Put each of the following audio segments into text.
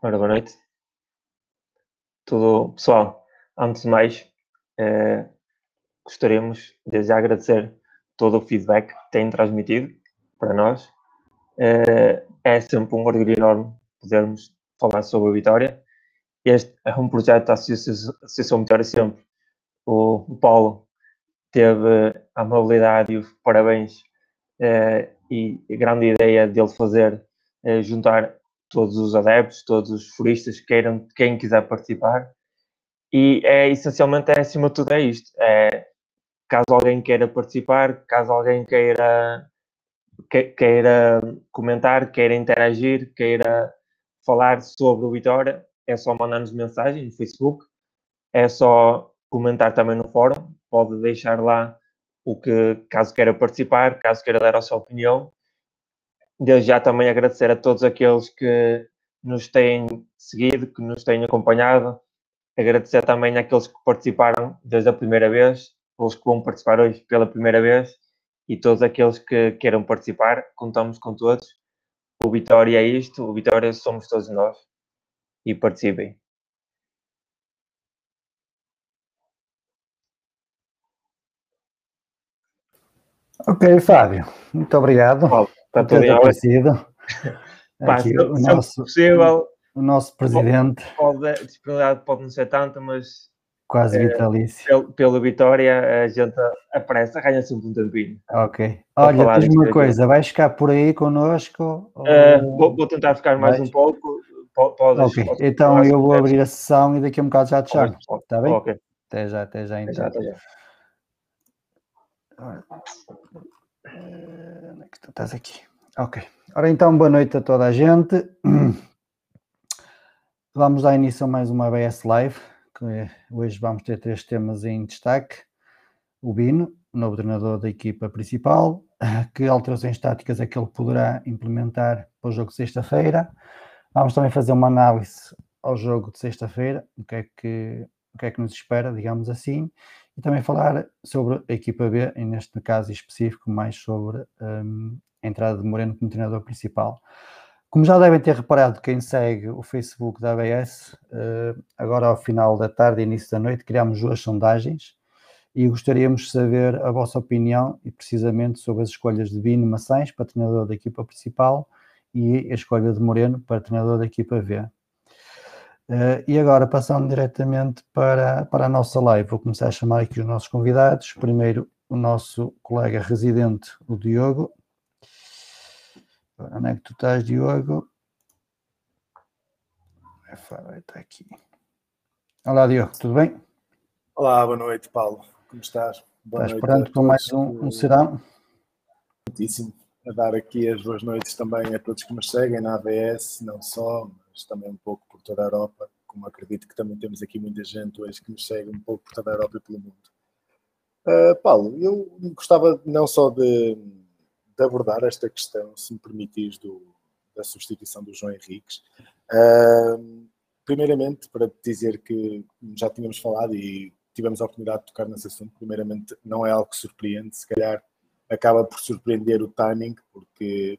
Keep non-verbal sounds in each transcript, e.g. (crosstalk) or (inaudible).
Ora, boa noite. Tudo, pessoal, antes de mais, eh, gostaríamos desde já agradecer todo o feedback que têm transmitido para nós. Eh, é sempre um orgulho enorme podermos falar sobre a Vitória. Este é um projeto da Associação, Associação Vitória sempre. O, o Paulo teve a amabilidade e os parabéns eh, e a grande ideia dele fazer eh, juntar todos os adeptos, todos os furistas, queiram, quem quiser participar. E é essencialmente, é, acima de tudo, é isto. É, caso alguém queira participar, caso alguém queira, queira comentar, queira interagir, queira falar sobre o Vitória, é só mandar-nos mensagem no Facebook, é só comentar também no fórum, pode deixar lá o que, caso queira participar, caso queira dar a sua opinião, Desde já também agradecer a todos aqueles que nos têm seguido, que nos têm acompanhado. Agradecer também àqueles que participaram desde a primeira vez, os que vão participar hoje pela primeira vez e todos aqueles que queiram participar. Contamos com todos. O Vitória é isto, o Vitória somos todos nós. E participem. Ok, Fábio, muito obrigado. Em aparecido. (laughs) Aqui, se, o, nosso, possível, o nosso presidente. Pode, a disponibilidade pode não ser tanta, mas quase é, vitalício. Pelo, pela vitória, a gente apressa, ganha sempre um tempinho. Ok. Olha, diz uma coisa, vais ficar por aí connosco? Uh, vou, vou, tentar ficar mais vais? um pouco. Podes, ok, podes, então podes, eu vou abrir a sessão e daqui a um bocado já te chamo. Está bem? Ok. Até já, até já então. Até já, até já. Onde é que tu estás aqui? Ok. Ora então, boa noite a toda a gente. (clears throat) Vamos dar início a mais uma ABS Live. Que hoje vamos ter três temas em destaque. O Bino, novo treinador da equipa principal, (clears throat) que alterações táticas é que ele poderá implementar para o jogo de sexta-feira. Vamos também fazer uma análise ao jogo de sexta-feira, o que é que o que é que nos espera, digamos assim, e também falar sobre a equipa B, e neste caso específico, mais sobre um, a entrada de Moreno como treinador principal. Como já devem ter reparado, quem segue o Facebook da ABS, uh, agora ao final da tarde e início da noite, criámos duas sondagens e gostaríamos de saber a vossa opinião e precisamente sobre as escolhas de Bino Maçães para treinador da equipa principal e a escolha de Moreno para treinador da equipa V. Uh, e agora, passando diretamente para, para a nossa live, vou começar a chamar aqui os nossos convidados. Primeiro, o nosso colega residente, o Diogo. Onde é que tu estás, Diogo? Está aqui. Olá, Diogo, tudo bem? Olá, boa noite, Paulo. Como estás? Boa estás pronto para mais um, um serão? Muitíssimo. A dar aqui as boas noites também a todos que nos seguem na ABS, não só, mas também um pouco por toda a Europa, como acredito que também temos aqui muita gente hoje que nos segue um pouco por toda a Europa e pelo mundo. Uh, Paulo, eu gostava não só de, de, abordar esta questão, se me permitires, do, da substituição do João Henriques. Uh, primeiramente, para dizer que já tínhamos falado e tivemos a oportunidade de tocar nesse assunto, primeiramente não é algo que surpreende, se calhar acaba por surpreender o timing, porque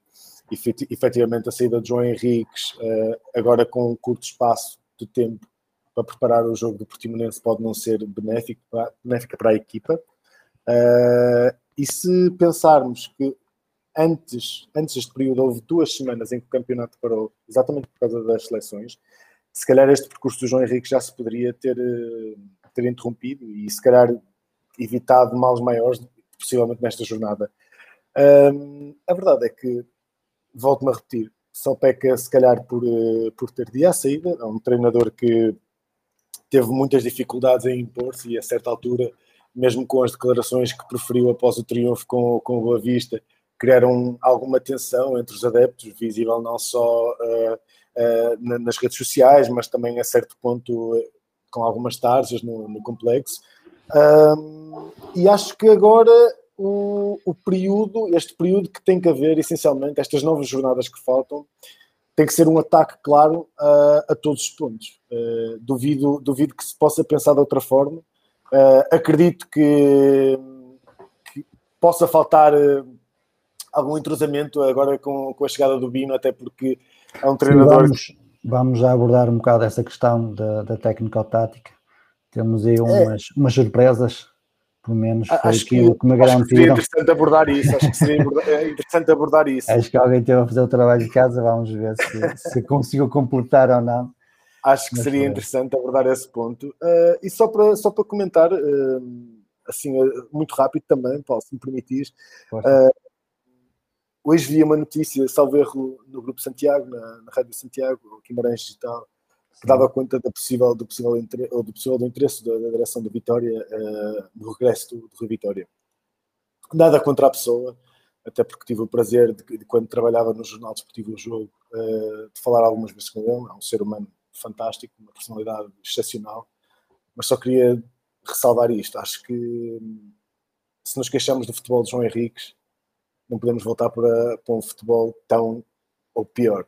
efetivamente a saída de João Henriques, eh, agora com um curto espaço de tempo para preparar o jogo do Portimonense, pode não ser benéfico para, benéfica para a equipa. Eh, e se pensarmos que antes, antes deste período houve duas semanas em que o campeonato parou, exatamente por causa das seleções, se calhar este percurso do João Henrique já se poderia ter, eh, ter interrompido e se calhar evitado males maiores, possivelmente nesta jornada. Um, a verdade é que volto-me a repetir, só peca se calhar por, uh, por ter dia à saída. É um treinador que teve muitas dificuldades em impor-se e a certa altura, mesmo com as declarações que preferiu após o triunfo com, com o Boa Vista, criaram alguma tensão entre os adeptos, visível não só uh, uh, nas redes sociais, mas também a certo ponto com algumas tarjas no, no complexo. Um, e acho que agora o, o período, este período que tem que haver, essencialmente, estas novas jornadas que faltam, tem que ser um ataque claro a, a todos os pontos. Uh, duvido, duvido que se possa pensar de outra forma. Uh, acredito que, que, possa faltar algum entrosamento agora com, com a chegada do Bino, até porque é um treinador. Sim, vamos, vamos já abordar um bocado essa questão da, da técnica-tática. Temos aí é. umas, é. umas surpresas, pelo menos foi acho aquilo que, que me garantiram. Acho que seria interessante abordar isso, acho que seria é interessante abordar (laughs) isso. Acho que alguém teve a fazer o trabalho de casa, vamos ver se, se consigo completar ou não. Acho que Mas seria foi. interessante abordar esse ponto. Uh, e só para, só para comentar, uh, assim, uh, muito rápido também, Paulo, se me permitires. Hoje vi uma notícia, salvo erro, no Grupo Santiago, na, na Rádio Santiago, Guimarães Digital, que dava conta do possível, do possível, ou do, possível do interesse da, da direção do Vitória no regresso do, do Rio Vitória. Nada contra a pessoa, até porque tive o prazer de, de quando trabalhava no Jornal Desportivo do Jogo, de falar algumas vezes com ele, é um ser humano fantástico, uma personalidade excepcional, mas só queria ressalvar isto. Acho que se nos queixamos do futebol de João Henriques, não podemos voltar para, para um futebol tão ou pior.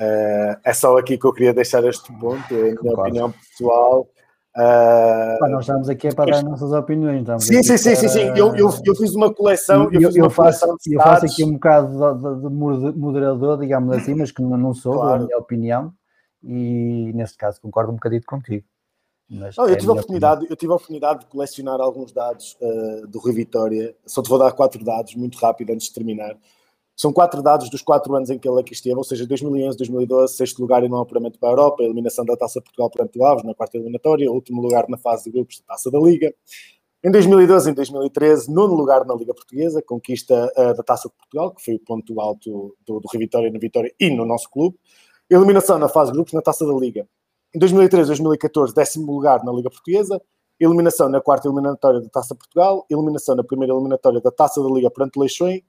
Uh, é só aqui que eu queria deixar este ponto, é a minha claro. opinião pessoal. Uh, nós estamos aqui para dar nossas opiniões. Sim, sim, sim, sim, sim, Eu, eu, eu fiz uma coleção. Eu, eu, eu faço, eu faço aqui um bocado de, de, moderador, digamos assim, mas que não sou, claro. a minha opinião e neste caso concordo um bocadinho contigo. Não, eu, é tive a oportunidade, eu tive a oportunidade de colecionar alguns dados uh, do Rio Vitória. Só te vou dar quatro dados, muito rápido, antes de terminar. São quatro dados dos quatro anos em que ele aqui esteve, ou seja, 2011, 2012, sexto lugar em não apuramento para a Europa, eliminação da Taça Portugal perante o Aves na quarta eliminatória, último lugar na fase de grupos da Taça da Liga. Em 2012 e 2013, nono lugar na Liga Portuguesa, conquista uh, da Taça de Portugal, que foi o ponto alto do, do Rio Vitória no Vitória e no nosso clube. Eliminação na fase de grupos na Taça da Liga. Em 2013, 2014, décimo lugar na Liga Portuguesa. Eliminação na quarta eliminatória da Taça Portugal. Eliminação na primeira eliminatória da Taça da Liga perante Leixões.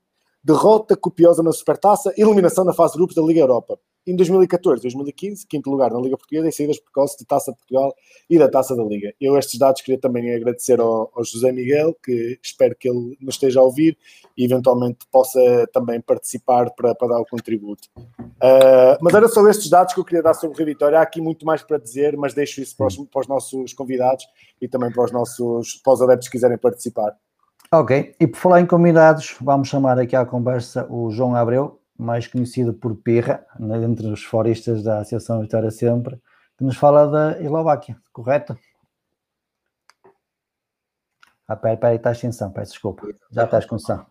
Derrota copiosa na Supertaça. Eliminação na fase de grupos da Liga Europa em 2014, 2015, quinto lugar na Liga Portuguesa em saídas precoces de Taça de Portugal e da Taça da Liga. Eu estes dados queria também agradecer ao, ao, José Miguel, que espero que ele nos esteja a ouvir e eventualmente possa também participar para, para dar o contributo. Uh, mas era só estes dados que eu queria dar sobre o Vitória. Há aqui muito mais para dizer, mas deixo isso para os, para os nossos convidados e também para os nossos para os adeptos que quiserem participar. Ok, e por falar em convidados, vamos chamar aqui à conversa o João Abreu, mais conhecido por Pirra, né, entre os foristas da Associação Vitória Sempre, que nos fala da Eslováquia, correto? Ah, peraí, peraí, está a extensão, peço desculpa, já estás com som.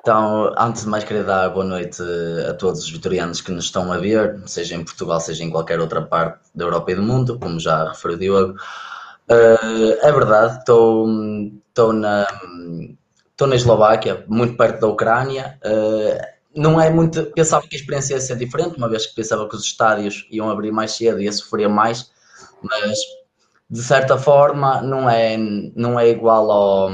Então, antes de mais, queria dar boa noite a todos os vitorianos que nos estão a ver, seja em Portugal, seja em qualquer outra parte da Europa e do mundo, como já referiu Diogo. Uh, é verdade, estou na, na Eslováquia, muito perto da Ucrânia. Uh, não é muito. Pensava que a experiência ia ser diferente, uma vez que pensava que os estádios iam abrir mais cedo e ia sofrer mais, mas de certa forma não é, não é igual ao.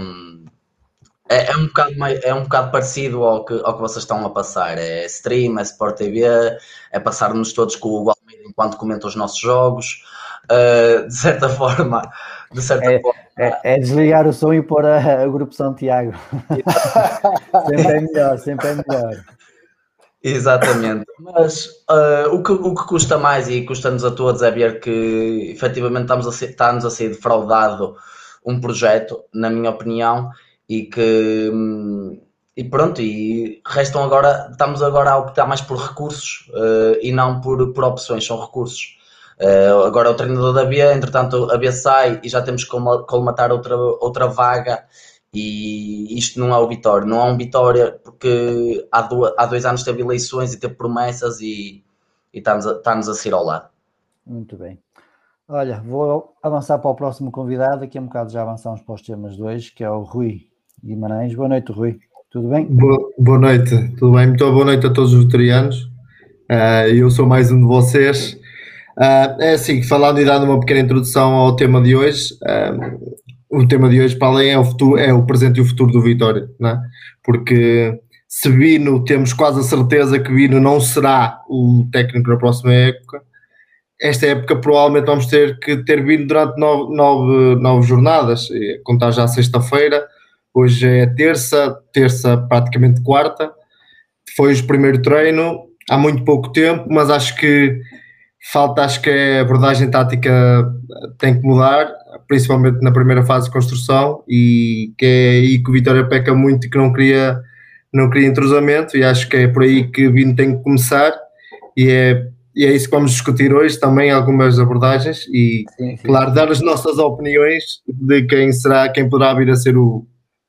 É, é, um bocado mais, é um bocado parecido ao que, ao que vocês estão a passar. É stream, é Sport TV, é passar-nos todos com o Almeida enquanto comentam os nossos jogos. Uh, de certa (laughs) forma, de certa é, forma. É, é, desligar o som e pôr a, a grupo Santiago. (laughs) sempre é melhor, sempre é melhor. Exatamente, mas uh, o, que, o que custa mais e custa-nos a todos é ver que efetivamente estamos a ser, está-nos a ser defraudado um projeto, na minha opinião, e que e pronto, e restam agora, estamos agora a optar mais por recursos uh, e não por, por opções, são recursos. Uh, agora o treinador da Bia, entretanto a Bia sai e já temos que colmatar outra, outra vaga e isto não é o Vitória, não é um Vitória porque há, do, há dois anos teve eleições e teve promessas e, e está-nos a, está a sair ao lado. Muito bem. Olha, vou avançar para o próximo convidado. Aqui a um bocado já avançamos para os temas dois, que é o Rui Guimarães. Boa noite, Rui. Tudo bem? Boa, boa noite, tudo bem? Muito boa noite a todos os veterianos. Uh, eu sou mais um de vocês. Uh, é assim, falando e dando uma pequena introdução ao tema de hoje, uh, o tema de hoje para além é o, futuro, é o presente e o futuro do Vitória, não é? porque se Vino, temos quase a certeza que Vino não será o técnico na próxima época, esta época provavelmente vamos ter que ter vindo durante nove, nove, nove jornadas, contar já sexta-feira, hoje é terça, terça praticamente quarta, foi o primeiro treino, há muito pouco tempo, mas acho que falta, acho que a abordagem tática tem que mudar, principalmente na primeira fase de construção, e que é aí que o Vitória peca muito e que não queria, não queria entrosamento, e acho que é por aí que o Vino tem que começar, e é, e é isso que vamos discutir hoje, também algumas abordagens e, sim, sim. claro, dar as nossas opiniões de quem será, quem poderá vir a ser o,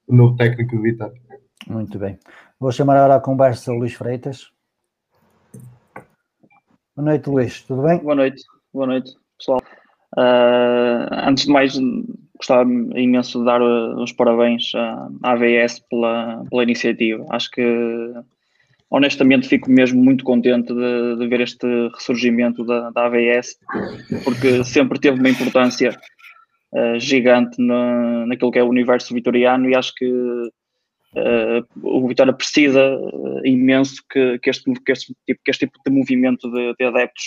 o novo técnico do Vitória. Muito bem. Vou chamar agora a conversa o Luís Freitas. Boa noite, Luís. Tudo bem? Boa noite. Boa noite, pessoal. Uh, antes de mais, gostava imenso de dar os parabéns à AVS pela, pela iniciativa. Acho que honestamente fico mesmo muito contente de, de ver este ressurgimento da, da, AVS, porque sempre teve uma importância uh, gigante na, naquilo que é o universo vitoriano e acho que uh, o Vitória precisa uh, imenso que, que, este, que, este, tipo, que este tipo de movimento de, de adeptos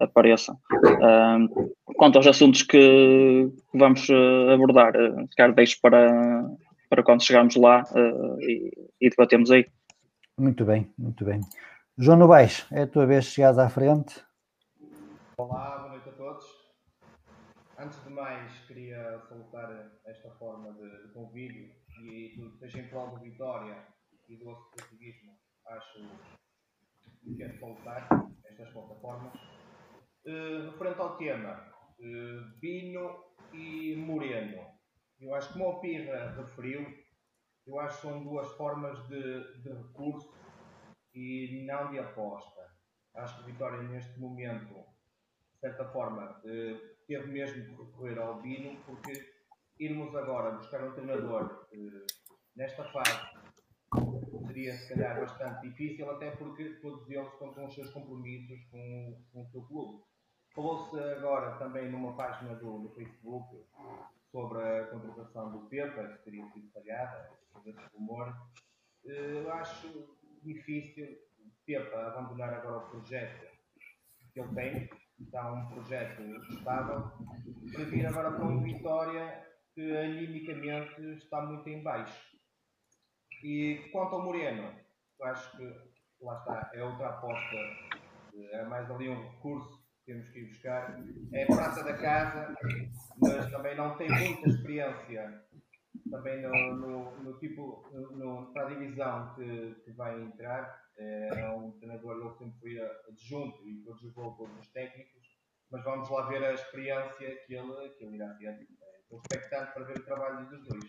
apareça. quanto aos assuntos que vamos abordar, uh, deixo para, para quando chegarmos lá e, e debatemos aí. Muito bem, muito bem. João Novaes, é a tua vez de chegares à frente. Olá, boa noite a todos. Antes de mais, queria salutar esta forma de, de convívio e tudo seja em prol do Vitória e do associativismo, acho que é de salutar estas plataformas. Uh, referente ao tema, uh, Bino e Moreno, eu acho que como o Pirra referiu, eu acho que são duas formas de, de recurso e não de aposta. Acho que o Vitória, neste momento, de certa forma, eh, teve mesmo que recorrer ao Bino, porque irmos agora buscar um treinador eh, nesta fase seria, se calhar, bastante difícil, até porque todos eles estão com os seus compromissos com, com o seu clube. Falou-se agora também numa página do, do Facebook sobre a contratação do Pepa, que teria sido falhada, sobre esse rumor. Eh, eu acho difícil Pepa abandonar agora o projeto que ele tem, está um projeto estável, para vir agora para uma vitória que animicamente está muito em baixo. E quanto ao Moreno, eu acho que lá está, é outra aposta, é mais ali um recurso temos que ir buscar. É a prata da casa, mas também não tem muita experiência também no, no, no tipo, no, para a divisão que, que vai entrar. É um treinador, ele sempre foi adjunto e jogou todos os técnicos, mas vamos lá ver a experiência que ele, que ele irá ter. É, estou expectante para ver o trabalho dos dois.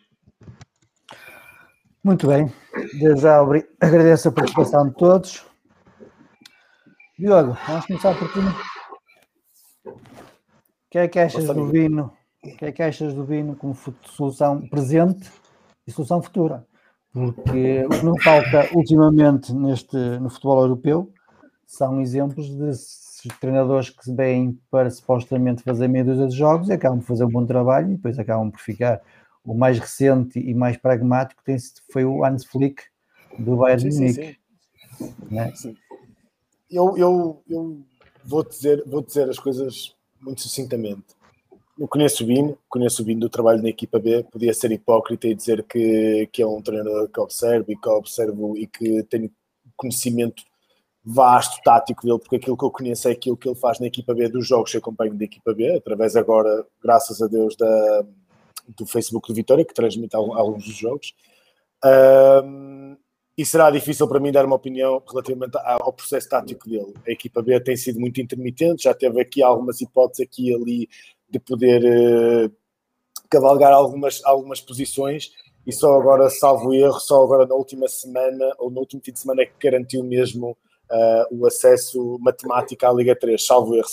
Muito bem, desde já agradeço a participação de todos. Diogo, vamos começar por ti que é que achas do Vino? O que é que achas do Vino como solução presente e solução futura? Porque o que não falta ultimamente neste, no futebol europeu são exemplos de treinadores que se vêm para supostamente fazer meia dúzia de jogos e acabam por fazer um bom trabalho e depois acabam por ficar. O mais recente e mais pragmático tem, foi o Hans Flick do Bayern de Munique. Né? Eu, eu, eu vou dizer, vou dizer as coisas muito sucintamente. Eu conheço o Bino, conheço o Bino do trabalho na equipa B, podia ser hipócrita e dizer que, que é um treinador que observo e que observo e que tenho conhecimento vasto, tático dele, porque aquilo que eu conheço é aquilo que ele faz na equipa B dos jogos que acompanho da equipa B, através agora, graças a Deus, da, do Facebook do Vitória, que transmite alguns dos jogos. Um, e será difícil para mim dar uma opinião relativamente ao processo tático dele. A equipa B tem sido muito intermitente, já teve aqui algumas hipóteses aqui e ali de poder uh, cavalgar algumas, algumas posições e só agora, salvo erro, só agora na última semana ou no último fim de semana é que garantiu mesmo uh, o acesso matemático à Liga 3, salvo erro.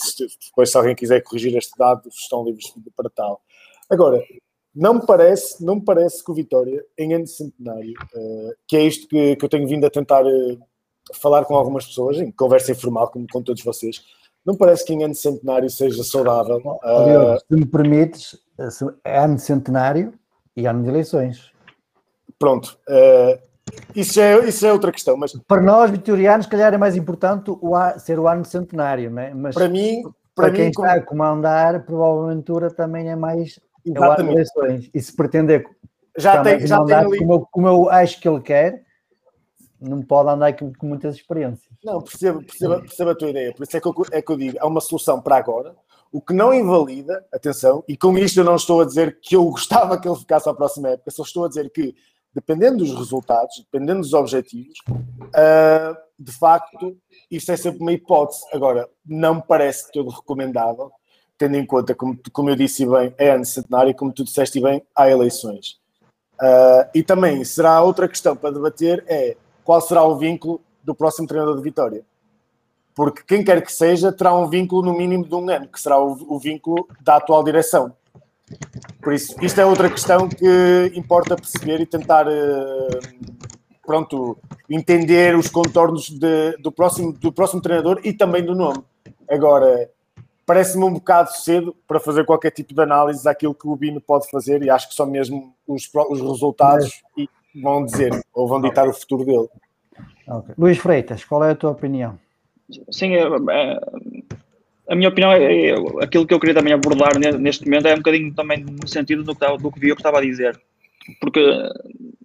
Depois, se alguém quiser corrigir este dado, estão livres para tal. Agora, não me parece, não me parece que o Vitória, em ano de centenário, uh, que é isto que, que, eu tenho vindo a tentar uh, falar com algumas pessoas, em conversa informal, como com todos vocês, não parece que em ano de centenário seja saudável. Uh, se me permites, é ano de centenário e ano de eleições. Pronto. isso, é, isso é outra questão. Mas... Para nós, vitorianos, calhar é mais importante o, ser o ano de centenário, não é? Mas para mim, para, para quem mim, está como... a comandar, provavelmente também é mais Exatamente. E se pretender já tem, já tem ali... como, eu, como eu acho que ele quer, não pode andar com, com muitas experiências. Não, perceba, perceba, perceba a tua ideia. Por isso é que, eu, é que eu digo, é uma solução para agora, o que não invalida, atenção, e com isto eu não estou a dizer que eu (laughs) gostava que ele ficasse à próxima época, só estou a dizer que, dependendo dos resultados, dependendo dos objetivos, uh, de facto, isso é sempre uma hipótese. Agora, não me parece todo recomendável, tendo em conta, como, como eu disse bem, é ano centenário e como tu disseste bem, há eleições. Uh, e também será outra questão para debater é qual será o vínculo do próximo treinador de Vitória. Porque quem quer que seja terá um vínculo no mínimo de um ano, que será o, o vínculo da atual direção. Por isso, isto é outra questão que importa perceber e tentar, uh, pronto, entender os contornos de, do, próximo, do próximo treinador e também do nome. Agora, parece-me um bocado cedo para fazer qualquer tipo de análise daquilo que o Bino pode fazer e acho que só mesmo os, os resultados vão dizer ou vão ditar o futuro dele. Okay. Luís Freitas, qual é a tua opinião? Sim, é, é, a minha opinião é, é, aquilo que eu queria também abordar neste momento é um bocadinho também no sentido do que, do que vi eu que estava a dizer. Porque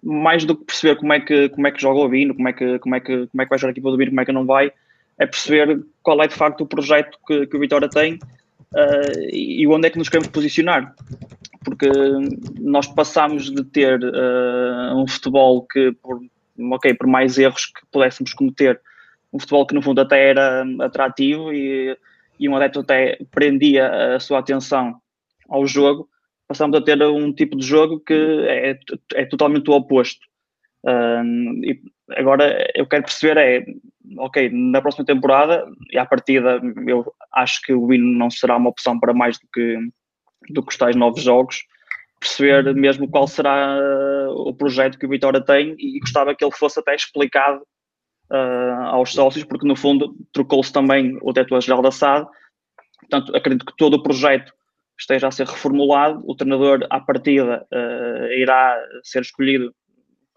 mais do que perceber como é que, como é que joga o Bino, como é que, como é que, como é que vai jogar a equipa do Bino, como é que não vai, é perceber qual é de facto o projeto que, que o Vitória tem uh, e onde é que nos queremos posicionar. Porque nós passamos de ter uh, um futebol que, por, ok, por mais erros que pudéssemos cometer, um futebol que no fundo até era atrativo e, e um adepto até prendia a sua atenção ao jogo, passamos a ter um tipo de jogo que é, é totalmente o oposto. E agora eu quero perceber é, ok, na próxima temporada, e à partida eu acho que o Win não será uma opção para mais do que, do que os tais novos jogos, perceber mesmo qual será uh, o projeto que o Vitória tem e gostava que ele fosse até explicado uh, aos sócios, porque no fundo trocou-se também o diretor-geral da SAD, portanto acredito que todo o projeto esteja a ser reformulado, o treinador à partida uh, irá ser escolhido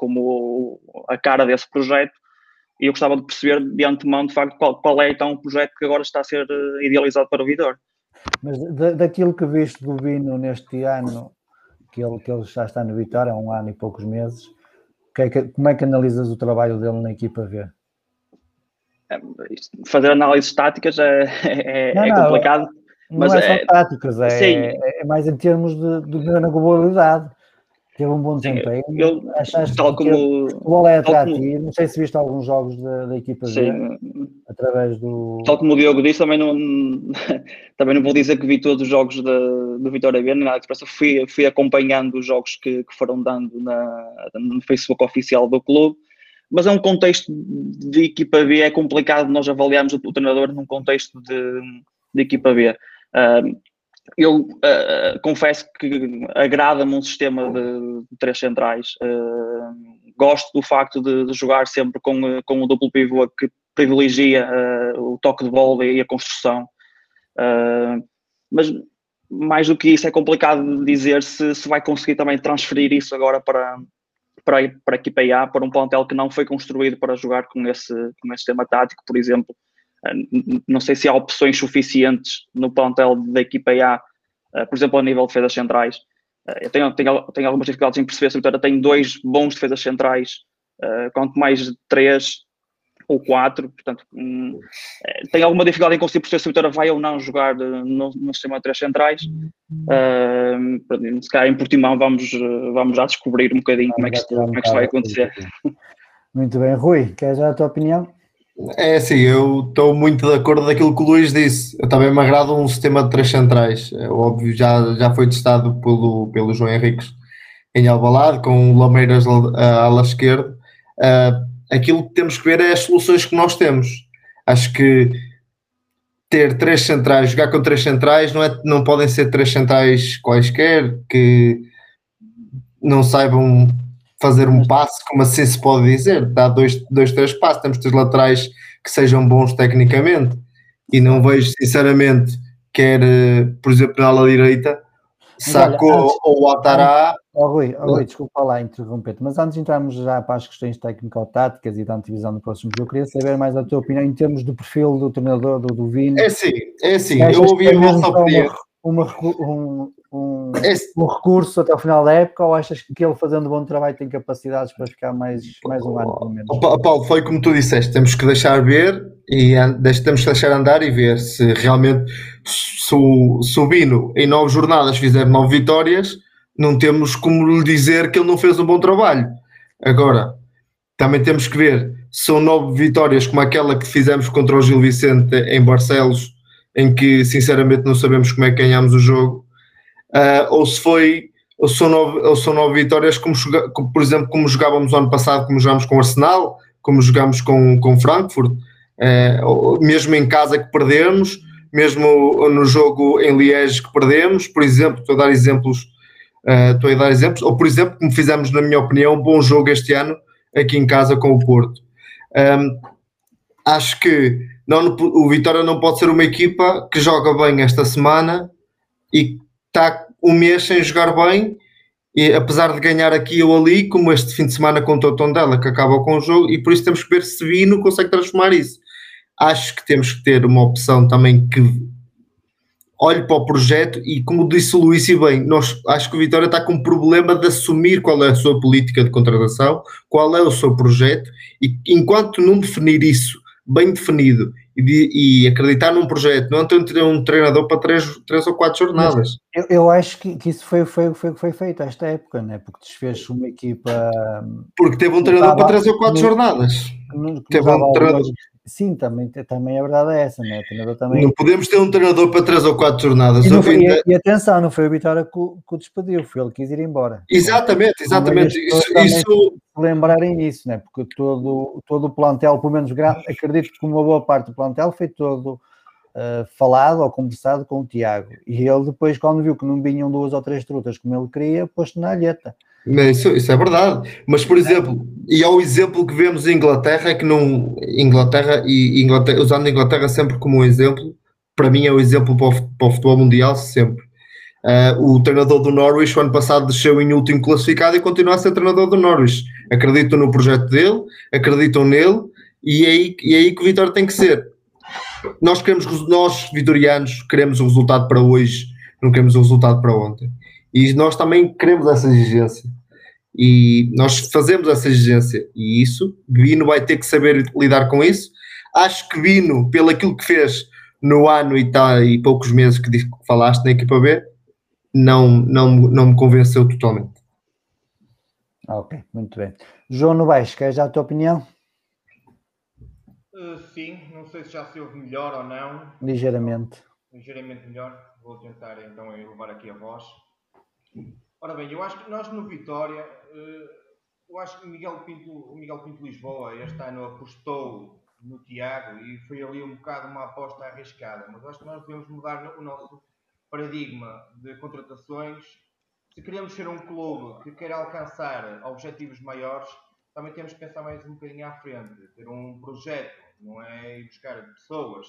como a cara desse projeto e eu gostava de perceber de antemão, de facto, qual, qual é então o projeto que agora está a ser eh, idealizado para o Vitor. Mas da, daquilo que viste do Vino neste ano, que ele, que ele já está no Vitória há um ano e poucos meses, que é que, como é que analisas o trabalho dele na equipa V? É, fazer análises táticas é, é, não, é complicado. Não, mas não é, só táticas, é, é, mais em termos de, de, de globalidade teve um bom desempenho. Sim, eu, Achaste tal que como, o futebol é atrativo. Como, não sei se viste alguns jogos da, da equipa sim, através do. Tal como o Diogo disse, também não, (laughs) também não vou dizer que vi todos os jogos da, do Vitória B, nem nada que fui, fui acompanhando os jogos que, que foram dando na, no Facebook oficial do clube. Mas é um contexto de equipa B, é complicado nós avaliarmos o, o treinador num contexto de, de equipa B. Uh, eu uh, confesso que agrada-me um sistema de, três centrais. Uh, gosto do facto de, de, jogar sempre com, com o duplo pivô que privilegia uh, o toque de bola e a construção. mas mais do que isso, é complicado dizer se, se vai conseguir também transferir isso agora para, para, para a equipa A, para um plantel que não foi construído para jogar com esse, com esse sistema tático, por exemplo não sei se há opções suficientes no plantel da equipa A, eh, por exemplo, a nível de defesas centrais. Eh, eu tenho, tenho, tenho algumas dificuldades em perceber se a Vitória tem dois bons defesas centrais, eh, quanto mais três ou quatro, portanto, hum, tenho alguma dificuldade em conseguir perceber se a Vitória vai ou não jogar no, no sistema de três centrais. Se calhar em Portimão vamos, vamos já descobrir um bocadinho como é que isto, como é que isto vai acontecer. Muito bem, Rui, queres já a tua opinião? É assim, eu estou muito de acordo daquilo que o Luís disse. Eu também me agrada um sistema de três centrais. É óbvio, já, já foi testado pelo, pelo João Henriques em Alvalade, com o Lameiras à ala esquerda. Uh, aquilo que temos que ver é as soluções que nós temos. Acho que ter três centrais, jogar com três centrais, não, é, não podem ser três centrais quaisquer que não saibam fazer um passe, como assim se pode dizer, dá dois, dois três passos, temos que ter laterais que sejam bons tecnicamente. E não vejo sinceramente quer, eh, por exemplo, na ala direita, Saco ou Atará. Oh, Rui, oh, Rui, desculpa lá interromper mas antes de entrarmos já para as questões técnico-táticas e da antivisão do próximo jogo, queria saber mais a tua opinião em termos do perfil do treinador do, do Vini. É sim, é sim, eu ouvi a vossa opinião uma, um, um, um, recurso até o final da época ou achas que ele fazendo bom trabalho tem capacidades para ficar mais, mais um ano pelo menos? Paulo, foi como tu disseste, temos que deixar ver e temos que deixar andar e ver se realmente se o, se o Bino em nove jornadas fizer nove vitórias, não temos como lhe dizer que ele não fez um bom trabalho. Agora, também temos que ver são nove vitórias como aquela que fizemos contra o Gil Vicente em Barcelos, em que sinceramente não sabemos como é que ganhámos o jogo, uh, ou se foi, ou são nove, ou são nove vitórias, como, como, por exemplo, como jogávamos ano passado, como jogámos com o Arsenal, como jogámos com, com Frankfurt, uh, mesmo em casa que perdemos, mesmo no jogo em Liège que perdemos, por exemplo, estou a dar exemplos, uh, estou a dar exemplos, ou por exemplo, como fizemos, na minha opinião, um bom jogo este ano aqui em casa com o Porto. Um, acho que não, o Vitória não pode ser uma equipa que joga bem esta semana e está um mês sem jogar bem, e apesar de ganhar aqui ou ali, como este fim de semana contra o Tondela, que acaba com o jogo, e por isso temos que ver se Vino consegue transformar isso. Acho que temos que ter uma opção também que olhe para o projeto e, como disse o Luís e bem, nós, acho que o Vitória está com um problema de assumir qual é a sua política de contratação, qual é o seu projeto e enquanto não definir isso bem definido e, de, e acreditar num projeto, não ter um treinador para três, três ou quatro jornadas. Eu, eu, acho que, que isso foi, foi, foi, foi feito esta época, né? porque desfez uma equipa. Porque teve um treinador para três ou quatro no, jornadas. No, teve um treinador. Sim, também, também a verdade é essa, né? Também... Não podemos ter um treinador para três ou quatro jornadas. E, foi, e, e atenção, não foi o Vitória que, que o despediu, foi ele que quis ir embora. Exatamente, exatamente. Isso, isso... lembrarem isso, né? porque todo, todo o plantel, pelo menos acredito que uma boa parte do plantel foi todo uh, falado ou conversado com o Tiago. E ele depois, quando viu que não vinham duas ou três trutas como ele queria, pôs-te na alheta. Isso, isso é verdade. Mas, por exemplo, e é o exemplo que vemos em Inglaterra, é que não. Inglaterra, e Inglaterra, usando a Inglaterra sempre como um exemplo, para mim é o exemplo para o, para o futebol mundial, sempre. Uh, o treinador do Norwich, o ano passado, desceu em último classificado e continua a ser treinador do Norwich. Acreditam no projeto dele, acreditam nele, e é aí, e é aí que o Vitória tem que ser. Nós queremos, nós vitorianos, queremos o resultado para hoje, não queremos o resultado para ontem. E nós também queremos essa exigência. E nós fazemos essa exigência. E isso, Bino vai ter que saber lidar com isso. Acho que Bino, pelo aquilo que fez no ano e, tá, e poucos meses que, disse, que falaste na equipa B, não, não, não me convenceu totalmente. Ok, muito bem. João Novaes, queres dar a tua opinião? Uh, sim, não sei se já se ouve melhor ou não. Ligeiramente. Ligeiramente melhor. Vou tentar então elevar aqui a voz. Ora bem, eu acho que nós no Vitória, eh, eu acho que Miguel Pinto, o Miguel Pinto Lisboa este ano apostou no Tiago e foi ali um bocado uma aposta arriscada, mas acho que nós devemos mudar o nosso paradigma de contratações. Se queremos ser um clube que queira alcançar objetivos maiores, também temos que pensar mais um bocadinho à frente, ter um projeto, não é ir buscar pessoas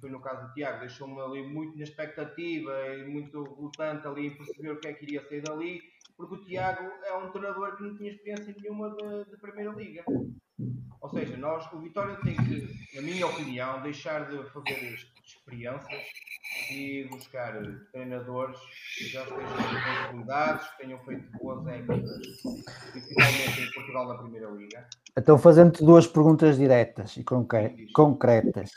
foi no caso do Tiago, deixou-me ali muito na expectativa e muito lutante ali em perceber o que é que iria sair dali, porque o Tiago é um treinador que não tinha experiência nenhuma de, de Primeira Liga. Ou seja, nós, o Vitória tem que, na minha opinião, deixar de fazer experiências e buscar treinadores que já estejam consolidados, que tenham feito boas épocas, principalmente em Portugal na Primeira Liga. Então, fazendo-te duas perguntas diretas e concretas.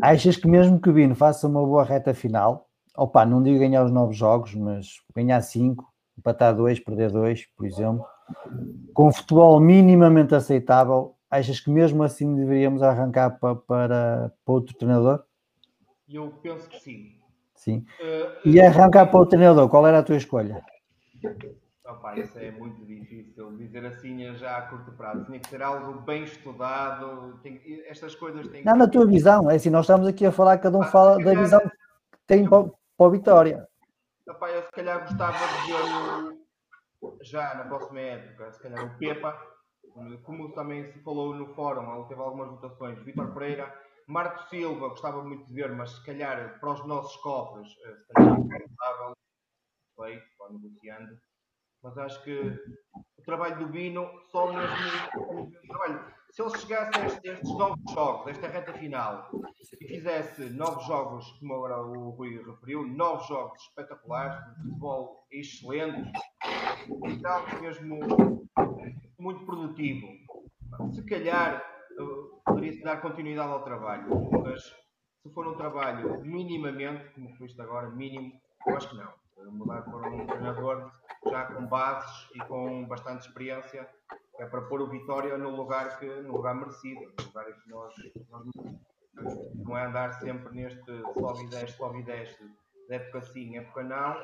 Achas que mesmo que o Bino faça uma boa reta final, opa, não digo ganhar os novos jogos, mas ganhar 5, empatar 2, perder 2, por exemplo, com futebol minimamente aceitável, achas que mesmo assim deveríamos arrancar para, para, para outro treinador? Eu penso que sim. Sim. Uh, e arrancar para o treinador, qual era a tua escolha? Opa, isso é muito difícil dizer assim já a curto prazo. Tinha que ser algo bem estudado. Tem, estas coisas têm Não, na tua visão, é assim, nós estamos aqui a falar, cada um ah, fala da visão que tem para, para a Vitória. Opa, eu se calhar gostava de ver já na próxima época, se calhar o Pepa, como também se falou no fórum, ele teve algumas votações, Vitor Pereira, Marco Silva, gostava muito de ver, mas se calhar para os nossos cofres, eh, se calhar é feito, negociando mas acho que o trabalho do Bino só mesmo trabalho. Se ele chegasse a estes, novos jogos, esta reta final, e fizesse novos jogos, como agora o Rui referiu, novos jogos espetaculares, de futebol excelente, e algo mesmo muito produtivo. Se calhar poderia-se dar continuidade ao trabalho, mas se for um trabalho minimamente, como foi isto agora, mínimo, eu acho que não. Mudar para um treinador já com bases e com bastante experiência, é para pôr o Vitória no lugar, que, no lugar merecido, no lugar que nós, nós não é andar sempre neste sobe e desce, sobe e desce, de época sim, época não,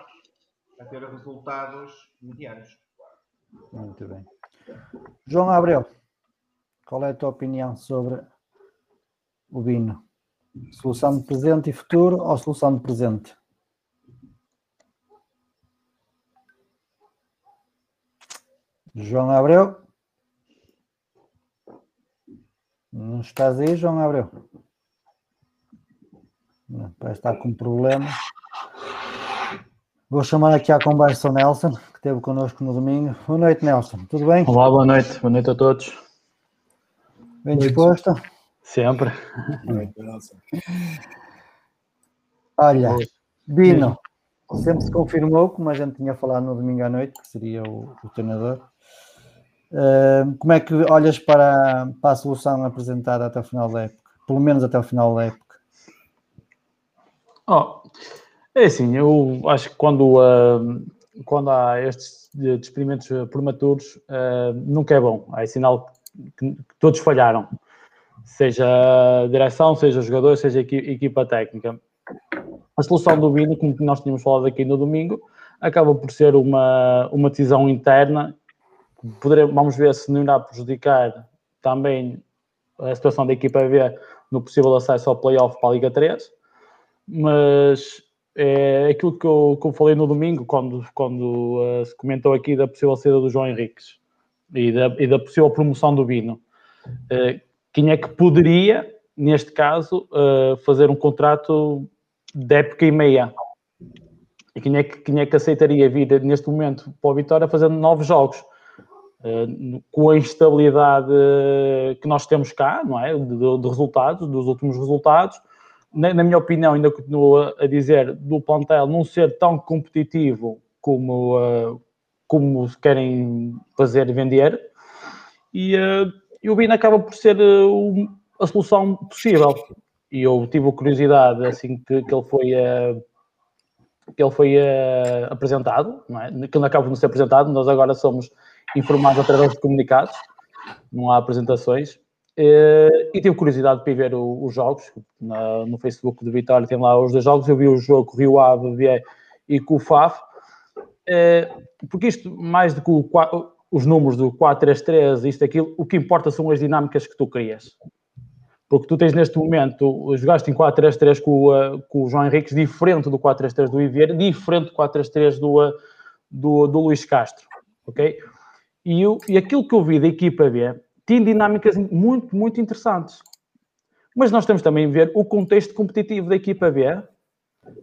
a ter resultados medianos. Muito bem. João Abreu, qual é a tua opinião sobre o Bino? Solução de presente e futuro ou solução de presente? João Abreu? Não estás aí, João Abreu? Parece estar com problema. Vou chamar aqui à conversa o Nelson, que esteve connosco no domingo. Boa noite, Nelson. Tudo bem? Olá, boa noite. Boa noite a todos. Bem disposto? Sempre. Olha, Bino, sempre se confirmou, como a gente tinha falado no domingo à noite, que seria o, o treinador. Como é que olhas para, para a solução apresentada até o final da época? Pelo menos até o final da época. Oh, é assim, eu acho que quando, uh, quando há estes experimentos prematuros, uh, nunca é bom. É sinal que, todos falharam. Seja a direção, seja os jogadores, seja a equipa técnica. A solução do Vini, como nós tínhamos falado aqui no domingo, acaba por ser uma, uma decisão interna. Poderemos, vamos ver se não irá prejudicar também a situação da equipa B no possível acesso ao playoff para a Liga 3. Mas é aquilo que eu, que eu falei no domingo, quando, quando uh, se comentou aqui da possível saída do João Henriques e da, e da possível promoção do Bino. Uh, quem é que poderia, neste caso, uh, fazer um contrato de época e meia? E quem é, que, quem é que aceitaria vir neste momento para o Vitória fazendo novos jogos? Com a instabilidade que nós temos cá, não é? De, de resultados, dos últimos resultados, na, na, minha opinião, ainda continuo a dizer, do plantel não ser tão competitivo como, uh, como querem fazer vender. E, uh, e o BIN acaba por ser uh, a solução possível. E eu tive curiosidade, assim que, que ele foi, que ele foi apresentado, não é? que ele acaba por não ser apresentado, nós agora somos informados através de comunicados, não há apresentações. Uh, e tive curiosidade para ir ver os jogos na, no Facebook do Vitória, tem lá os dois jogos. Eu vi o jogo Rio Ave e com o FAF, uh, porque isto, mais do que o, os números do 4-3-3, isto, aquilo, o que importa são as dinâmicas que tu crias. Porque tu tens neste momento, jogaste em 4-3-3 com, uh, com o João Henriques, diferente do 4-3-3 do Ivier, diferente do 4-3-3 do, do, do Luís Castro, ok? E, eu, e aquilo que eu vi da equipa B tem dinâmicas muito, muito interessantes. Mas nós temos também a ver o contexto competitivo da equipa B,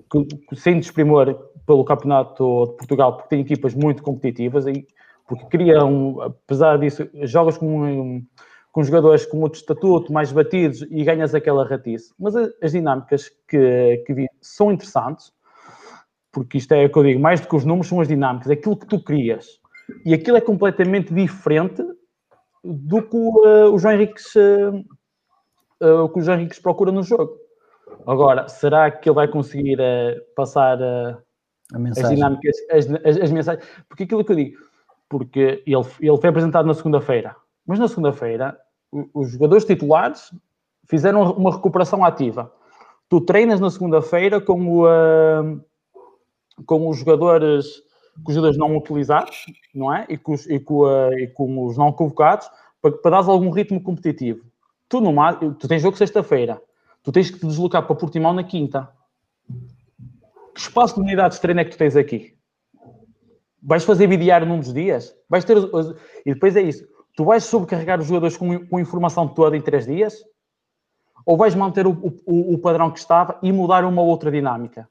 que, sem desprimor pelo Campeonato de Portugal, porque tem equipas muito competitivas, e, porque criam, apesar disso, jogas com, com jogadores com outro estatuto, mais batidos, e ganhas aquela ratice. Mas as dinâmicas que, que vi são interessantes, porque isto é o que eu digo, mais do que os números, são as dinâmicas, aquilo que tu crias. E aquilo é completamente diferente do que uh, o João Henriques uh, uh, que o João Henriques procura no jogo. Agora, será que ele vai conseguir passar as dinâmicas, as, as, as, mensagens? Porque aquilo que eu digo, porque ele, ele foi apresentado na segunda-feira, mas na segunda-feira os jogadores titulares fizeram uma recuperação ativa. Tu treinas na segunda-feira com, o, com os jogadores com os jogadores não utilizados, não é? E com os, e com, uh, e com os não convocados, para, para dar algum ritmo competitivo. Tu, no, tu tens jogo sexta-feira, tu tens que te deslocar para Portimão na quinta. Que espaço de unidades de treino é que tu tens aqui? Vais fazer bidiário num dos dias? Vais ter. E depois é isso. Tu vais sobrecarregar os jogadores com, com informação toda em três dias? Ou vais manter o, o, o padrão que estava e mudar uma outra dinâmica?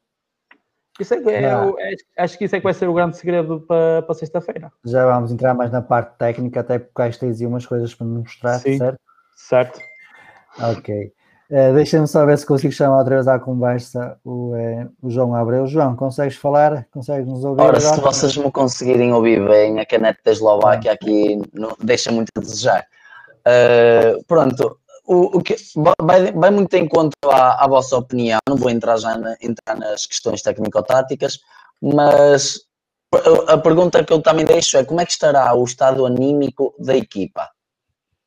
Isso é, é, é, acho que isso é que vai ser o grande segredo para, para sexta-feira. Já vamos entrar mais na parte técnica, até porque cá tens umas coisas para me mostrar, Sim, certo? Certo. Ok. Uh, Deixa-me só ver se consigo chamar outra vez à conversa o, uh, o João Abreu. João, consegues falar? Consegues nos ouvir? Ora, agora? se vocês me conseguirem ouvir bem, a caneta da Eslováquia aqui não, deixa muito a desejar. Uh, pronto, o, o que vai, vai, muito em conta à, à, vossa opinião, não vou entrar já na, entrar nas questões técnico-táticas, mas a pergunta que eu também deixo é como é que estará o estado anímico da equipa?